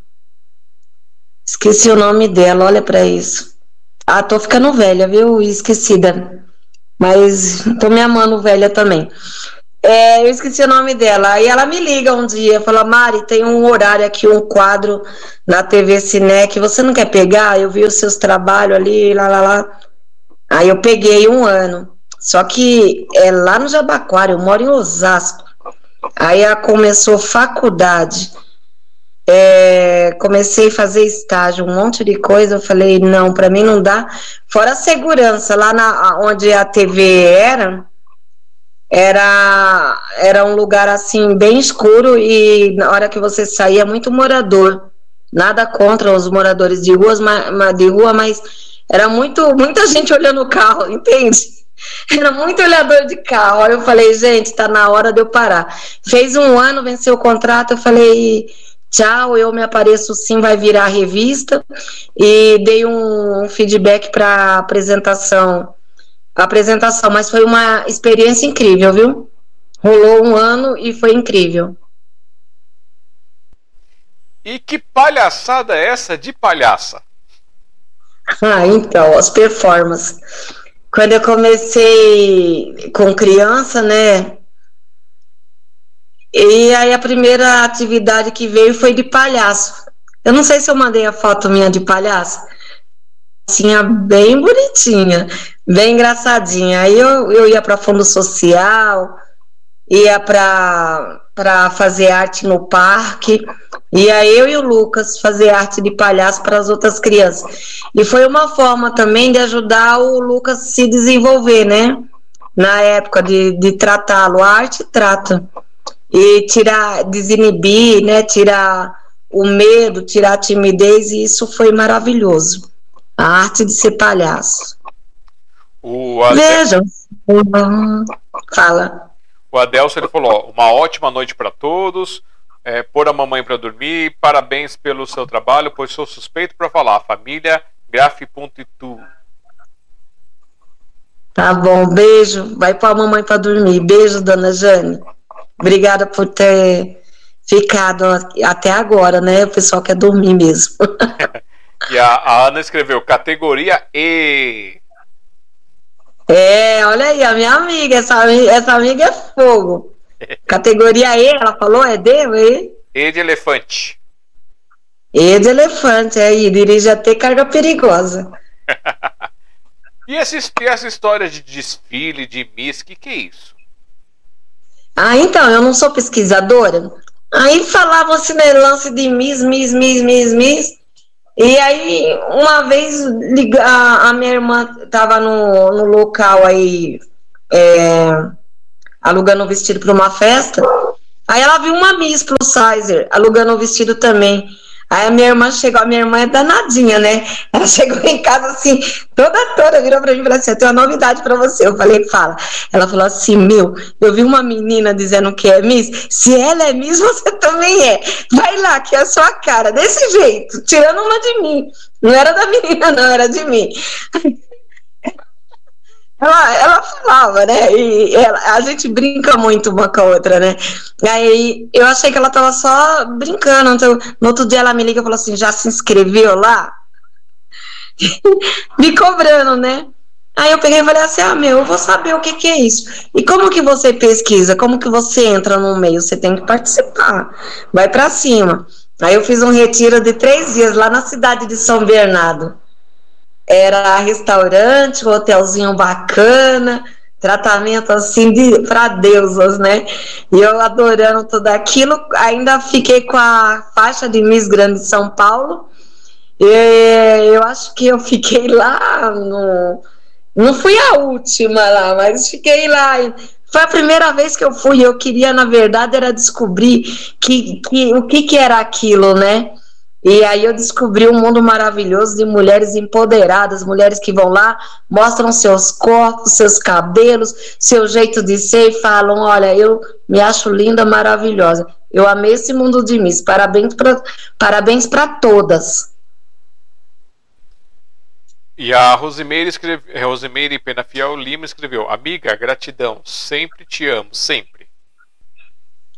esqueci o nome dela. Olha para isso. Ah, tô ficando velha, viu? Esquecida. Mas tô me amando velha também. É, eu esqueci o nome dela. Aí ela me liga um dia, fala, Mari, tem um horário aqui, um quadro na TV Cinec, você não quer pegar? Eu vi os seus trabalhos ali, lá, lá, lá. Aí eu peguei um ano. Só que é lá no Jabaquara, eu moro em Osasco. Aí ela começou faculdade. É, comecei a fazer estágio, um monte de coisa. Eu falei, não, para mim não dá. Fora a segurança, lá na, onde a TV era, era, era um lugar assim bem escuro e na hora que você saía muito morador. Nada contra os moradores de ruas, de rua, mas era muito muita gente olhando o carro, entende? Era muito olhador de carro. Aí eu falei, gente, tá na hora de eu parar. Fez um ano, venceu o contrato, eu falei, tchau, eu me apareço sim, vai virar revista. E dei um feedback para apresentação a apresentação, mas foi uma experiência incrível, viu? rolou um ano e foi incrível. E que palhaçada é essa de palhaça? Ah, então, as performances. Quando eu comecei com criança, né? E aí a primeira atividade que veio foi de palhaço. Eu não sei se eu mandei a foto minha de palhaço. Tinha bem bonitinha, bem engraçadinha. Aí eu, eu ia para fundo social, ia para fazer arte no parque. Ia eu e o Lucas fazer arte de palhaço para as outras crianças. E foi uma forma também de ajudar o Lucas se desenvolver, né? Na época de, de tratá-lo. A arte trata. E tirar, desinibir, né? Tirar o medo, tirar a timidez, e isso foi maravilhoso. A arte de ser palhaço. O Adel... Vejam. Fala. O Adelson ele falou: uma ótima noite para todos é, pôr a mamãe para dormir. Parabéns pelo seu trabalho, pois sou suspeito para falar. Família Graf.itu. Tá bom, beijo. Vai pôr a mamãe para dormir. Beijo, dona Jane. Obrigada por ter ficado até agora, né? O pessoal quer dormir mesmo. e a, a Ana escreveu categoria E. É, olha aí, a minha amiga, essa, essa amiga é fogo. Categoria E, ela falou, é D, E? E de elefante. E de elefante, aí, dirige até carga perigosa. e, essa, e essa história de desfile, de Miss, o que, que é isso? Ah, então, eu não sou pesquisadora. Aí falavam assim, né, lance de Miss, Miss, Miss, Miss, Miss. E aí, uma vez, a, a minha irmã estava no, no local aí, é, alugando um vestido para uma festa. Aí ela viu uma Miss plus sizer alugando um vestido também. Aí a minha irmã chegou, a minha irmã é danadinha, né? Ela chegou em casa assim, toda toda, virou pra mim e falou assim: Eu tenho uma novidade pra você. Eu falei, fala. Ela falou assim: Meu, eu vi uma menina dizendo que é Miss. Se ela é Miss, você também é. Vai lá, que é a sua cara, desse jeito, tirando uma de mim. Não era da menina, não, era de mim. Ela, ela falava, né? E ela, a gente brinca muito uma com a outra, né? Aí eu achei que ela tava só brincando. Então, no outro dia ela me liga e falou assim: já se inscreveu lá? me cobrando, né? Aí eu peguei e falei assim: ah, meu, eu vou saber o que, que é isso. E como que você pesquisa? Como que você entra no meio? Você tem que participar. Vai para cima. Aí eu fiz um retiro de três dias lá na cidade de São Bernardo era restaurante, hotelzinho bacana, tratamento assim de para deusas, né? E eu adorando tudo aquilo, ainda fiquei com a faixa de Miss Grande São Paulo. E eu acho que eu fiquei lá no não fui a última lá, mas fiquei lá. Foi a primeira vez que eu fui. Eu queria, na verdade, era descobrir que, que, o que, que era aquilo, né? E aí eu descobri um mundo maravilhoso de mulheres empoderadas, mulheres que vão lá, mostram seus corpos, seus cabelos, seu jeito de ser e falam: Olha, eu me acho linda, maravilhosa. Eu amei esse mundo de Miss. Parabéns para parabéns todas. E a Rosimeire, escreve, Rosimeire Penafiel Lima escreveu: Amiga, gratidão, sempre te amo, sempre.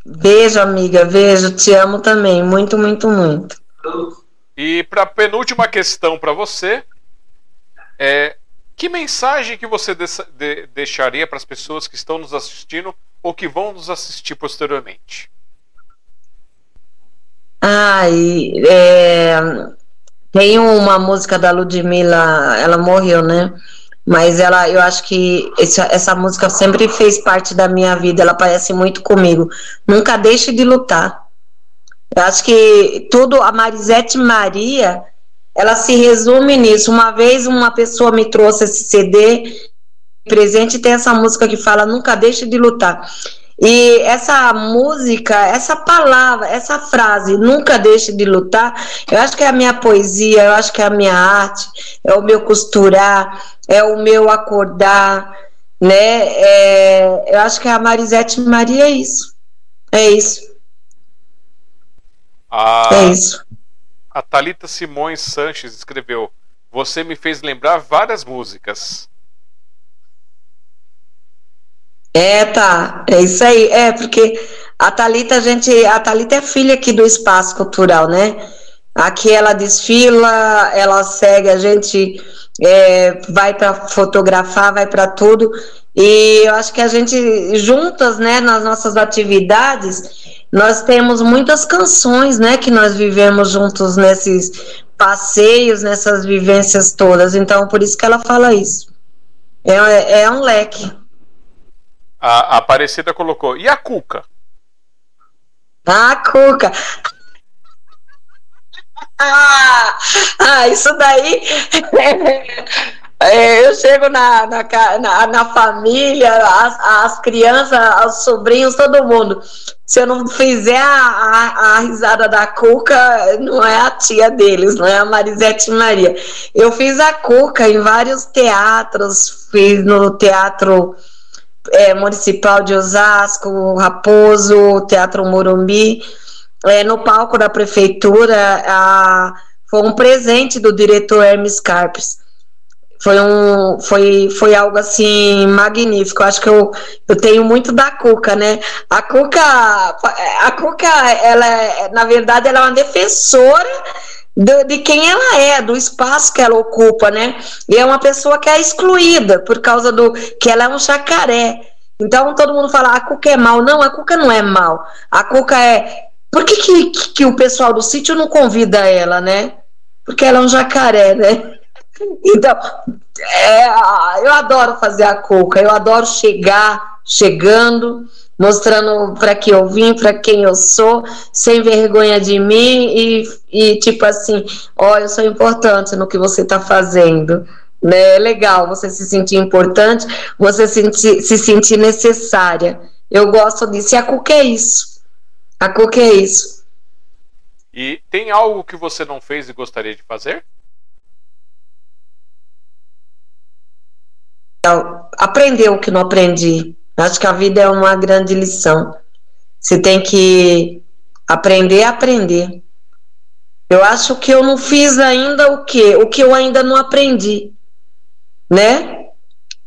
Beijo, amiga, beijo, te amo também, muito, muito, muito. E para penúltima questão para você, é que mensagem que você de, de, deixaria para as pessoas que estão nos assistindo ou que vão nos assistir posteriormente? Ai, é, tem uma música da Ludmilla, ela morreu, né? Mas ela, eu acho que essa, essa música sempre fez parte da minha vida, ela parece muito comigo. Nunca deixe de lutar. Eu acho que tudo, a Marisete Maria, ela se resume nisso. Uma vez uma pessoa me trouxe esse CD presente tem essa música que fala nunca deixe de lutar. E essa música, essa palavra, essa frase, nunca deixe de lutar, eu acho que é a minha poesia, eu acho que é a minha arte, é o meu costurar, é o meu acordar, né? É, eu acho que a Marisete Maria é isso. É isso. A, é isso. A Thalita Simões Sanches escreveu: Você me fez lembrar várias músicas. É, tá. É isso aí. É, porque a Thalita, a gente. A Thalita é filha aqui do espaço cultural, né? Aqui ela desfila, ela segue, a gente é, vai para fotografar, vai para tudo. E eu acho que a gente, juntas, né, nas nossas atividades, nós temos muitas canções, né, que nós vivemos juntos nesses passeios, nessas vivências todas. Então, por isso que ela fala isso. É, é um leque. A, a Aparecida colocou. E a Cuca? A Cuca. Ah, ah, isso daí. É, eu chego na, na, na, na família, as, as, crianças, os sobrinhos, todo mundo. Se eu não fizer a, a, a, risada da Cuca, não é a tia deles, não é a Marisete Maria. Eu fiz a Cuca em vários teatros, fiz no Teatro é, Municipal de Osasco, Raposo, Teatro Morumbi é, no palco da prefeitura, a, foi um presente do diretor Hermes Carpes. Foi, um, foi, foi algo assim magnífico. Acho que eu, eu tenho muito da Cuca, né? A Cuca, a Cuca, ela, é, na verdade, ela é uma defensora de, de, quem ela é, do espaço que ela ocupa, né? E é uma pessoa que é excluída por causa do que ela é um jacaré. Então todo mundo fala, a Cuca é mal. Não, a Cuca não é mal. A Cuca é por que, que, que o pessoal do sítio não convida ela, né? Porque ela é um jacaré, né? Então, é, eu adoro fazer a cuca, eu adoro chegar, chegando, mostrando para que eu vim, para quem eu sou, sem vergonha de mim e, e tipo assim, olha, eu sou importante no que você está fazendo. Né? É legal você se sentir importante, você se sentir, se sentir necessária. Eu gosto disso. E a cuca é isso. A Cook é isso. E tem algo que você não fez e gostaria de fazer? Aprender o que não aprendi. Acho que a vida é uma grande lição. Você tem que aprender a aprender. Eu acho que eu não fiz ainda o que? O que eu ainda não aprendi, né?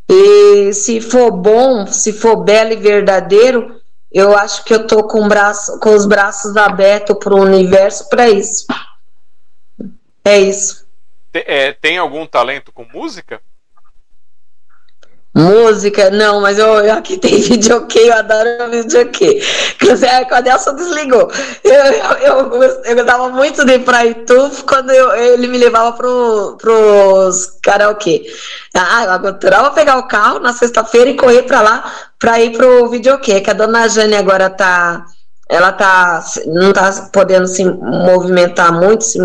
E se for bom, se for belo e verdadeiro, eu acho que eu estou com, braço, com os braços abertos para o universo para isso. É isso. Tem, é, tem algum talento com música? Música, não, mas eu, eu aqui tem videokê, eu adoro videokê. Quando Nelson desligou, eu, eu, eu, eu gostava muito de ir pra Itu quando eu, ele me levava pro, pros karaokê. Ah, eu adorava pegar o carro na sexta-feira e correr pra lá pra ir pro videokê, que a dona Jane agora tá. Ela tá. não tá podendo se movimentar muito, se,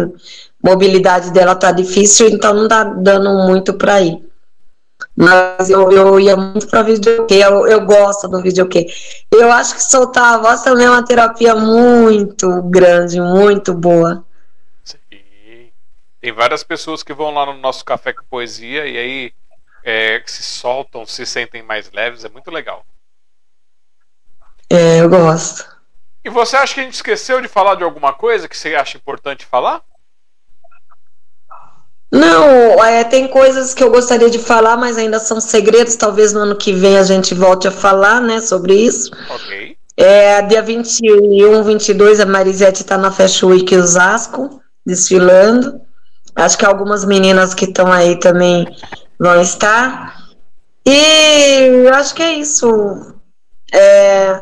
mobilidade dela tá difícil, então não tá dando muito pra ir. Mas eu, eu ia muito para videokê, eu, eu gosto do videokê. Eu acho que soltar a voz também é uma terapia muito grande, muito boa. Sim. Tem várias pessoas que vão lá no nosso Café com Poesia e aí é, se soltam, se sentem mais leves, é muito legal. É, eu gosto. E você acha que a gente esqueceu de falar de alguma coisa que você acha importante falar? Não, é, tem coisas que eu gostaria de falar, mas ainda são segredos. Talvez no ano que vem a gente volte a falar, né, sobre isso. Ok. É, dia 21, 22, a Marisete está na Fashion Week Osasco, desfilando. Acho que algumas meninas que estão aí também vão estar. E eu acho que é isso. É,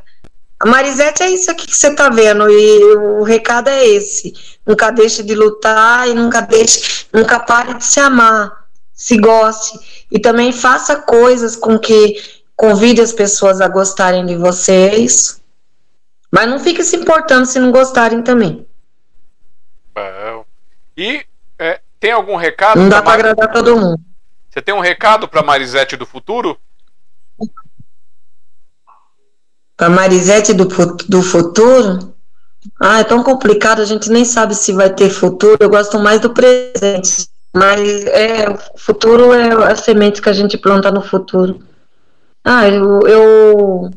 a Marisete é isso aqui que você está vendo, e o recado é esse. Nunca deixe de lutar e nunca deixe, nunca pare de se amar, se goste. E também faça coisas com que convide as pessoas a gostarem de vocês. Mas não fique se importando se não gostarem também. Bom. E é, tem algum recado? Não dá para agradar todo mundo. Você tem um recado para Marisete do futuro? Para Marisete do, do futuro? Ah, é tão complicado, a gente nem sabe se vai ter futuro. Eu gosto mais do presente. Mas é, o futuro é a semente que a gente planta no futuro. Ah, eu. eu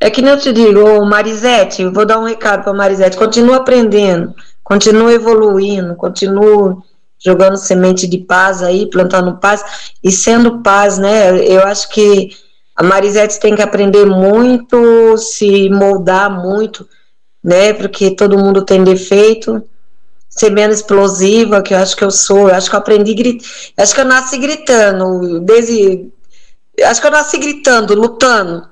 é que nem eu te digo, Marisete, eu vou dar um recado para Marisete. Continua aprendendo, continua evoluindo, continua jogando semente de paz aí, plantando paz e sendo paz, né? Eu acho que A Marisete tem que aprender muito, se moldar muito, né? Porque todo mundo tem defeito. Ser menos explosiva, que eu acho que eu sou. Eu acho que eu aprendi gritando. Acho que eu nasci gritando. Desde. Acho que eu nasci gritando, lutando,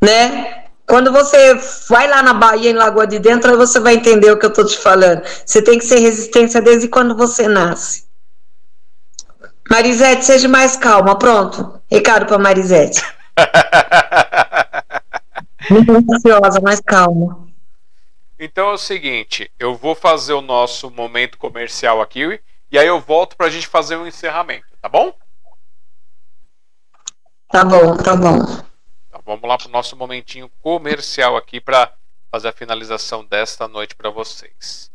né? Quando você vai lá na Bahia, em Lagoa de Dentro, você vai entender o que eu estou te falando. Você tem que ser resistência desde quando você nasce. Marisete, seja mais calma. Pronto. Recado para Marisete. Muito ansiosa, mais calma. Então é o seguinte, eu vou fazer o nosso momento comercial aqui e aí eu volto para a gente fazer um encerramento, tá bom? Tá bom, tá bom. Então vamos lá para o nosso momentinho comercial aqui para fazer a finalização desta noite para vocês.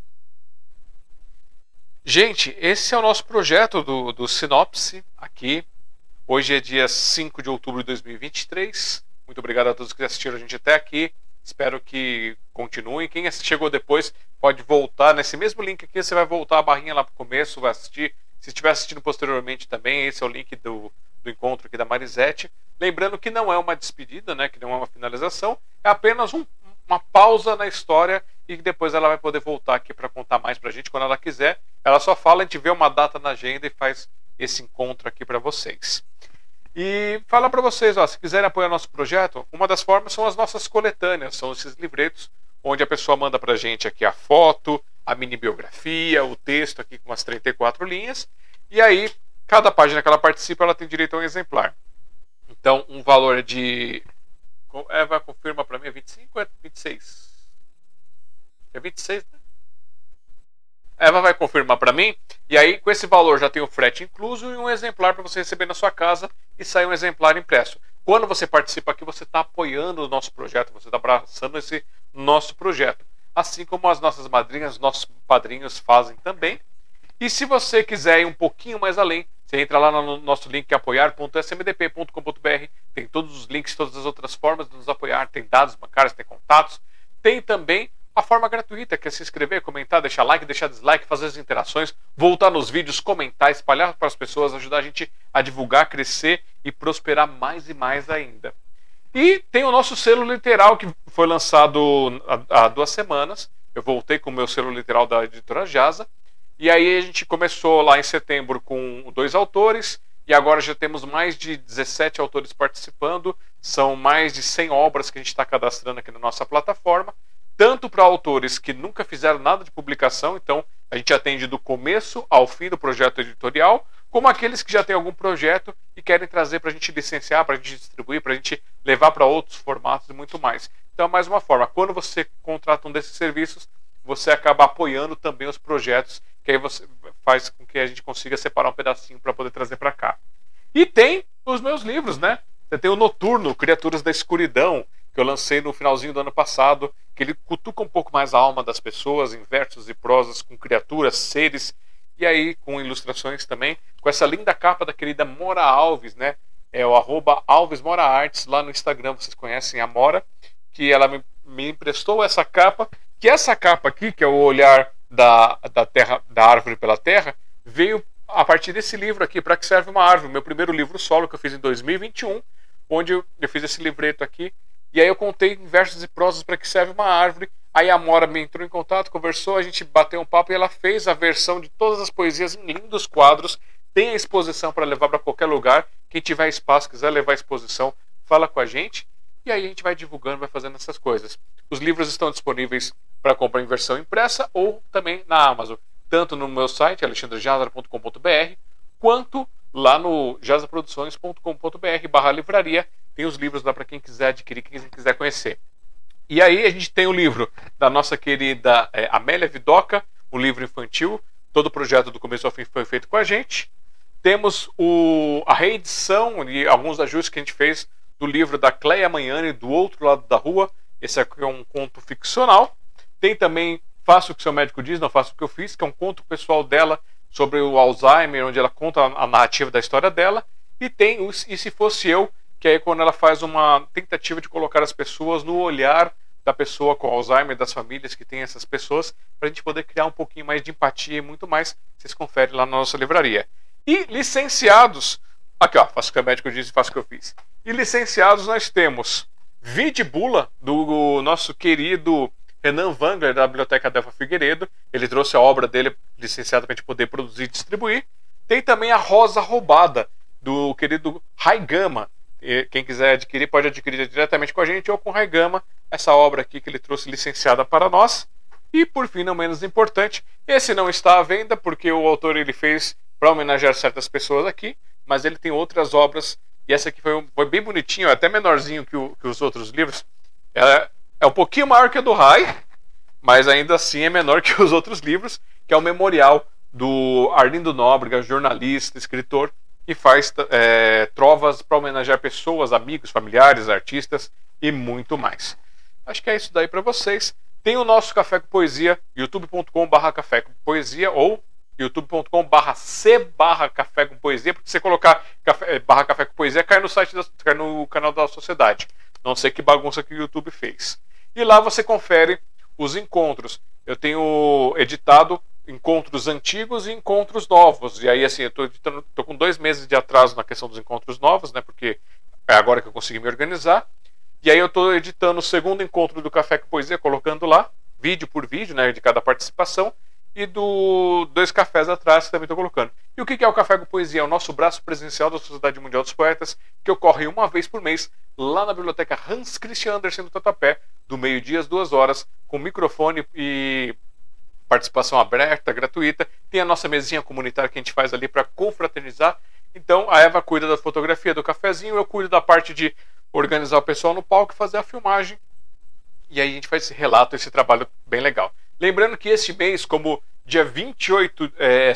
Gente, esse é o nosso projeto do, do Sinopse aqui. Hoje é dia 5 de outubro de 2023. Muito obrigado a todos que assistiram a gente até aqui. Espero que continuem. Quem chegou depois pode voltar nesse mesmo link aqui. Você vai voltar a barrinha lá para o começo, vai assistir. Se estiver assistindo posteriormente também, esse é o link do, do encontro aqui da Marisete. Lembrando que não é uma despedida, né, que não é uma finalização, é apenas um, uma pausa na história e depois ela vai poder voltar aqui para contar mais para a gente quando ela quiser. Ela só fala, a gente vê uma data na agenda e faz esse encontro aqui para vocês. E falar para vocês, ó, se quiserem apoiar nosso projeto, uma das formas são as nossas coletâneas, são esses livretos onde a pessoa manda para a gente aqui a foto, a mini biografia, o texto aqui com umas 34 linhas, e aí cada página que ela participa ela tem direito a um exemplar. Então, um valor de Eva confirma para mim, é 25 ou é 26? É 26, né? Eva vai confirmar para mim. E aí, com esse valor, já tem o frete incluso e um exemplar para você receber na sua casa e sair um exemplar impresso. Quando você participa aqui, você está apoiando o nosso projeto, você está abraçando esse nosso projeto. Assim como as nossas madrinhas, nossos padrinhos fazem também. E se você quiser ir um pouquinho mais além, você entra lá no nosso link apoiar.smdp.com.br, tem todos os links, todas as outras formas de nos apoiar, tem dados bancários, tem contatos, tem também a forma gratuita, que é se inscrever, comentar, deixar like, deixar dislike, fazer as interações, voltar nos vídeos, comentar, espalhar para as pessoas, ajudar a gente a divulgar, crescer e prosperar mais e mais ainda. E tem o nosso selo literal que foi lançado há duas semanas. Eu voltei com o meu selo literal da editora Jasa. E aí a gente começou lá em setembro com dois autores, e agora já temos mais de 17 autores participando. São mais de 100 obras que a gente está cadastrando aqui na nossa plataforma, tanto para autores que nunca fizeram nada de publicação, então a gente atende do começo ao fim do projeto editorial, como aqueles que já têm algum projeto e querem trazer para a gente licenciar, para a gente distribuir, para a gente levar para outros formatos e muito mais. Então, mais uma forma, quando você contrata um desses serviços, você acaba apoiando também os projetos que aí você faz com que a gente consiga separar um pedacinho para poder trazer para cá. E tem os meus livros, né? Você tem o Noturno, Criaturas da Escuridão, que eu lancei no finalzinho do ano passado, que ele cutuca um pouco mais a alma das pessoas, em versos e prosas, com criaturas, seres, e aí com ilustrações também, com essa linda capa da querida Mora Alves, né? É o arroba Alves Mora Artes, lá no Instagram, vocês conhecem a Mora, que ela me, me emprestou essa capa, que essa capa aqui, que é o olhar da, da, terra, da árvore pela terra veio a partir desse livro aqui, Para que serve uma árvore? Meu primeiro livro solo que eu fiz em 2021, onde eu, eu fiz esse livreto aqui. E aí eu contei versos e prosas para que serve uma árvore. Aí a Mora me entrou em contato, conversou, a gente bateu um papo e ela fez a versão de todas as poesias em lindos quadros. Tem a exposição para levar para qualquer lugar. Quem tiver espaço, quiser levar a exposição, fala com a gente. E aí a gente vai divulgando, vai fazendo essas coisas. Os livros estão disponíveis para comprar em versão impressa ou também na Amazon, tanto no meu site alexandrejazar.com.br quanto lá no jazaproduções.com.br barra livraria tem os livros lá para quem quiser adquirir, quem quiser conhecer. E aí a gente tem o livro da nossa querida é, Amélia Vidoca, o livro infantil, todo o projeto do começo ao fim foi feito com a gente. Temos o, a reedição e alguns ajustes que a gente fez do livro da Cleia Manhane, Do Outro Lado da Rua. Esse aqui é um conto ficcional. Tem também Faça o que seu médico diz, não faça o que eu fiz, que é um conto pessoal dela sobre o Alzheimer, onde ela conta a narrativa da história dela. E tem o E Se Fosse Eu, que é quando ela faz uma tentativa de colocar as pessoas no olhar da pessoa com Alzheimer, das famílias que têm essas pessoas, para a gente poder criar um pouquinho mais de empatia e muito mais. Vocês conferem lá na nossa livraria. E licenciados, aqui ó, faço o que o médico diz e faço o que eu fiz. E licenciados nós temos Vide Bula, do nosso querido Renan Wangler, da Biblioteca Delfa Figueiredo. Ele trouxe a obra dele licenciada para a gente poder produzir e distribuir. Tem também a Rosa Roubada, do querido Raigama. Quem quiser adquirir, pode adquirir diretamente com a gente ou com Raigama, essa obra aqui que ele trouxe licenciada para nós. E por fim, não menos importante, esse não está à venda porque o autor ele fez para homenagear certas pessoas aqui, mas ele tem outras obras e essa aqui foi, foi bem bonitinho, até menorzinho que, o, que os outros livros. É, é um pouquinho maior que a do Rai, mas ainda assim é menor que os outros livros, que é o memorial do Arlindo Nóbrega, jornalista, escritor, que faz é, trovas para homenagear pessoas, amigos, familiares, artistas e muito mais. Acho que é isso daí para vocês. Tem o nosso Café com Poesia, youtube.com.br café com poesia ou youtube.com.br c barra café com poesia, porque você colocar café, barra café com poesia, cai no site, da, cai no canal da sociedade. Não sei que bagunça que o YouTube fez. E lá você confere os encontros. Eu tenho editado encontros antigos e encontros novos. E aí, assim, eu estou com dois meses de atraso na questão dos encontros novos, né? Porque é agora que eu consegui me organizar. E aí eu estou editando o segundo encontro do Café com Poesia, colocando lá, vídeo por vídeo, né? De cada participação. E do Dois Cafés atrás, que também estou colocando. E o que é o Café com Poesia? É o nosso braço presencial da Sociedade Mundial dos Poetas, que ocorre uma vez por mês lá na Biblioteca Hans Christian Andersen do Tatuapé, do meio-dia às duas horas, com microfone e participação aberta, gratuita. Tem a nossa mesinha comunitária que a gente faz ali para confraternizar. Então a Eva cuida da fotografia do cafezinho, eu cuido da parte de organizar o pessoal no palco e fazer a filmagem. E aí a gente faz esse relato, esse trabalho bem legal. Lembrando que este mês, como dia 28 é,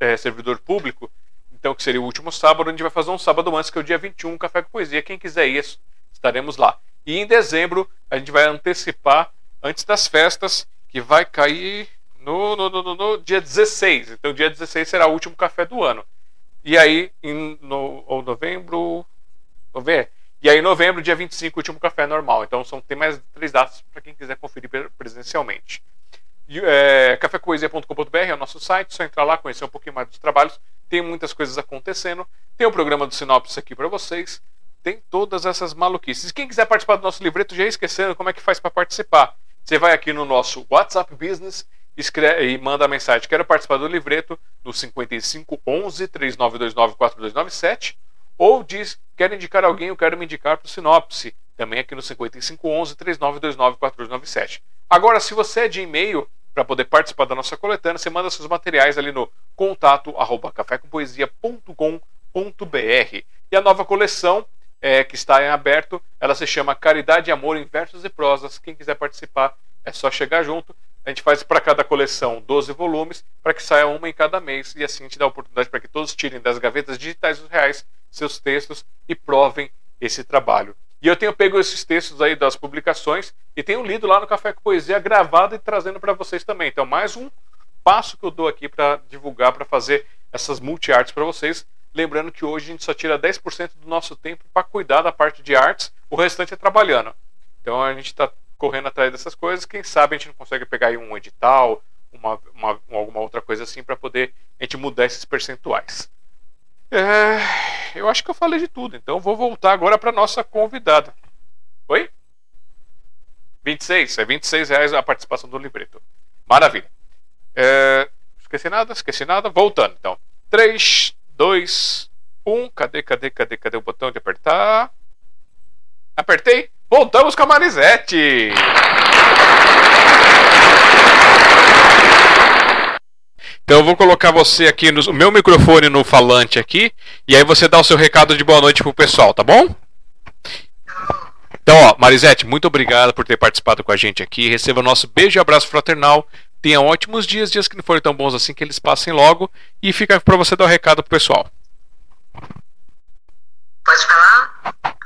é servidor público, então que seria o último sábado, a gente vai fazer um sábado antes, que é o dia 21, Café com Poesia. Quem quiser isso, estaremos lá. E em dezembro, a gente vai antecipar, antes das festas, que vai cair no, no, no, no dia 16. Então, dia 16 será o último café do ano. E aí, em no, ou novembro. Vamos ver? E aí, em novembro, dia 25, o último café normal. Então, são, tem mais três datas para quem quiser conferir presencialmente. É, cafécoesia.com.br é o nosso site, só entrar lá, conhecer um pouquinho mais dos trabalhos. Tem muitas coisas acontecendo. Tem o programa do Sinopse aqui para vocês. Tem todas essas maluquices. Quem quiser participar do nosso livreto, já esquecendo como é que faz para participar. Você vai aqui no nosso WhatsApp Business escreve, e manda a mensagem: Quero participar do livreto no 5511 3929 4297 ou diz: Quero indicar alguém, eu quero me indicar para o Sinopse. Também aqui no 5511 3929 4297. Agora, se você é de e-mail, para poder participar da nossa coletânea, você manda seus materiais ali no contato arroba cafécompoesia.com.br. E a nova coleção é, que está em aberto, ela se chama Caridade e Amor em Versos e Prosas. Quem quiser participar é só chegar junto. A gente faz para cada coleção 12 volumes, para que saia uma em cada mês, e assim a gente dá a oportunidade para que todos tirem das gavetas digitais dos reais seus textos e provem esse trabalho. E eu tenho pego esses textos aí das publicações e tenho lido lá no Café com Poesia gravado e trazendo para vocês também. Então, mais um passo que eu dou aqui para divulgar, para fazer essas multi-artes para vocês. Lembrando que hoje a gente só tira 10% do nosso tempo para cuidar da parte de artes, o restante é trabalhando. Então a gente está correndo atrás dessas coisas. Quem sabe a gente não consegue pegar aí um edital, uma, uma alguma outra coisa assim, para poder a gente mudar esses percentuais. É, eu acho que eu falei de tudo, então vou voltar agora para nossa convidada. Oi? 26, é 26 reais a participação do livreto. Maravilha. É, esqueci nada, esqueci nada. Voltando, então. 3, 2, 1. Cadê, cadê, cadê, cadê o botão de apertar? Apertei. Voltamos com a Marisete. Então eu vou colocar você aqui no meu microfone no falante aqui e aí você dá o seu recado de boa noite pro pessoal, tá bom? Então, ó, Marisete, muito obrigado por ter participado com a gente aqui. Receba o nosso beijo e abraço fraternal. Tenha ótimos dias, dias que não forem tão bons assim, que eles passem logo. E fica para você dar o recado pro pessoal. Pode falar?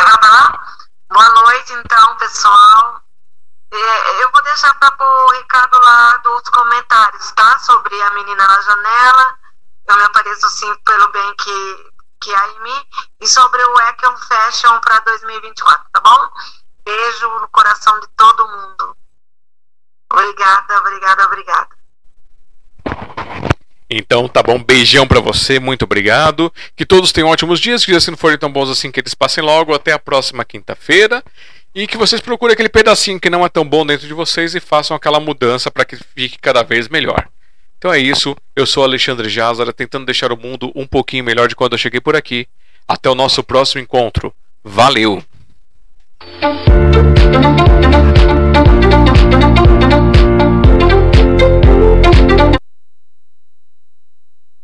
Falar? Boa noite, então, pessoal. É, eu vou deixar para o recado lá dos comentários, tá? Sobre a menina na janela. Eu me apareço sim pelo bem que, que há em mim. E sobre o Econ Fashion para 2024, tá bom? Beijo no coração de todo mundo. Obrigada, obrigada, obrigada. Então tá bom, beijão para você, muito obrigado. Que todos tenham ótimos dias, que se não forem tão bons assim, que eles passem logo. Até a próxima quinta-feira. E que vocês procurem aquele pedacinho que não é tão bom dentro de vocês e façam aquela mudança para que fique cada vez melhor. Então é isso, eu sou Alexandre Jazara, tentando deixar o mundo um pouquinho melhor de quando eu cheguei por aqui. Até o nosso próximo encontro. Valeu!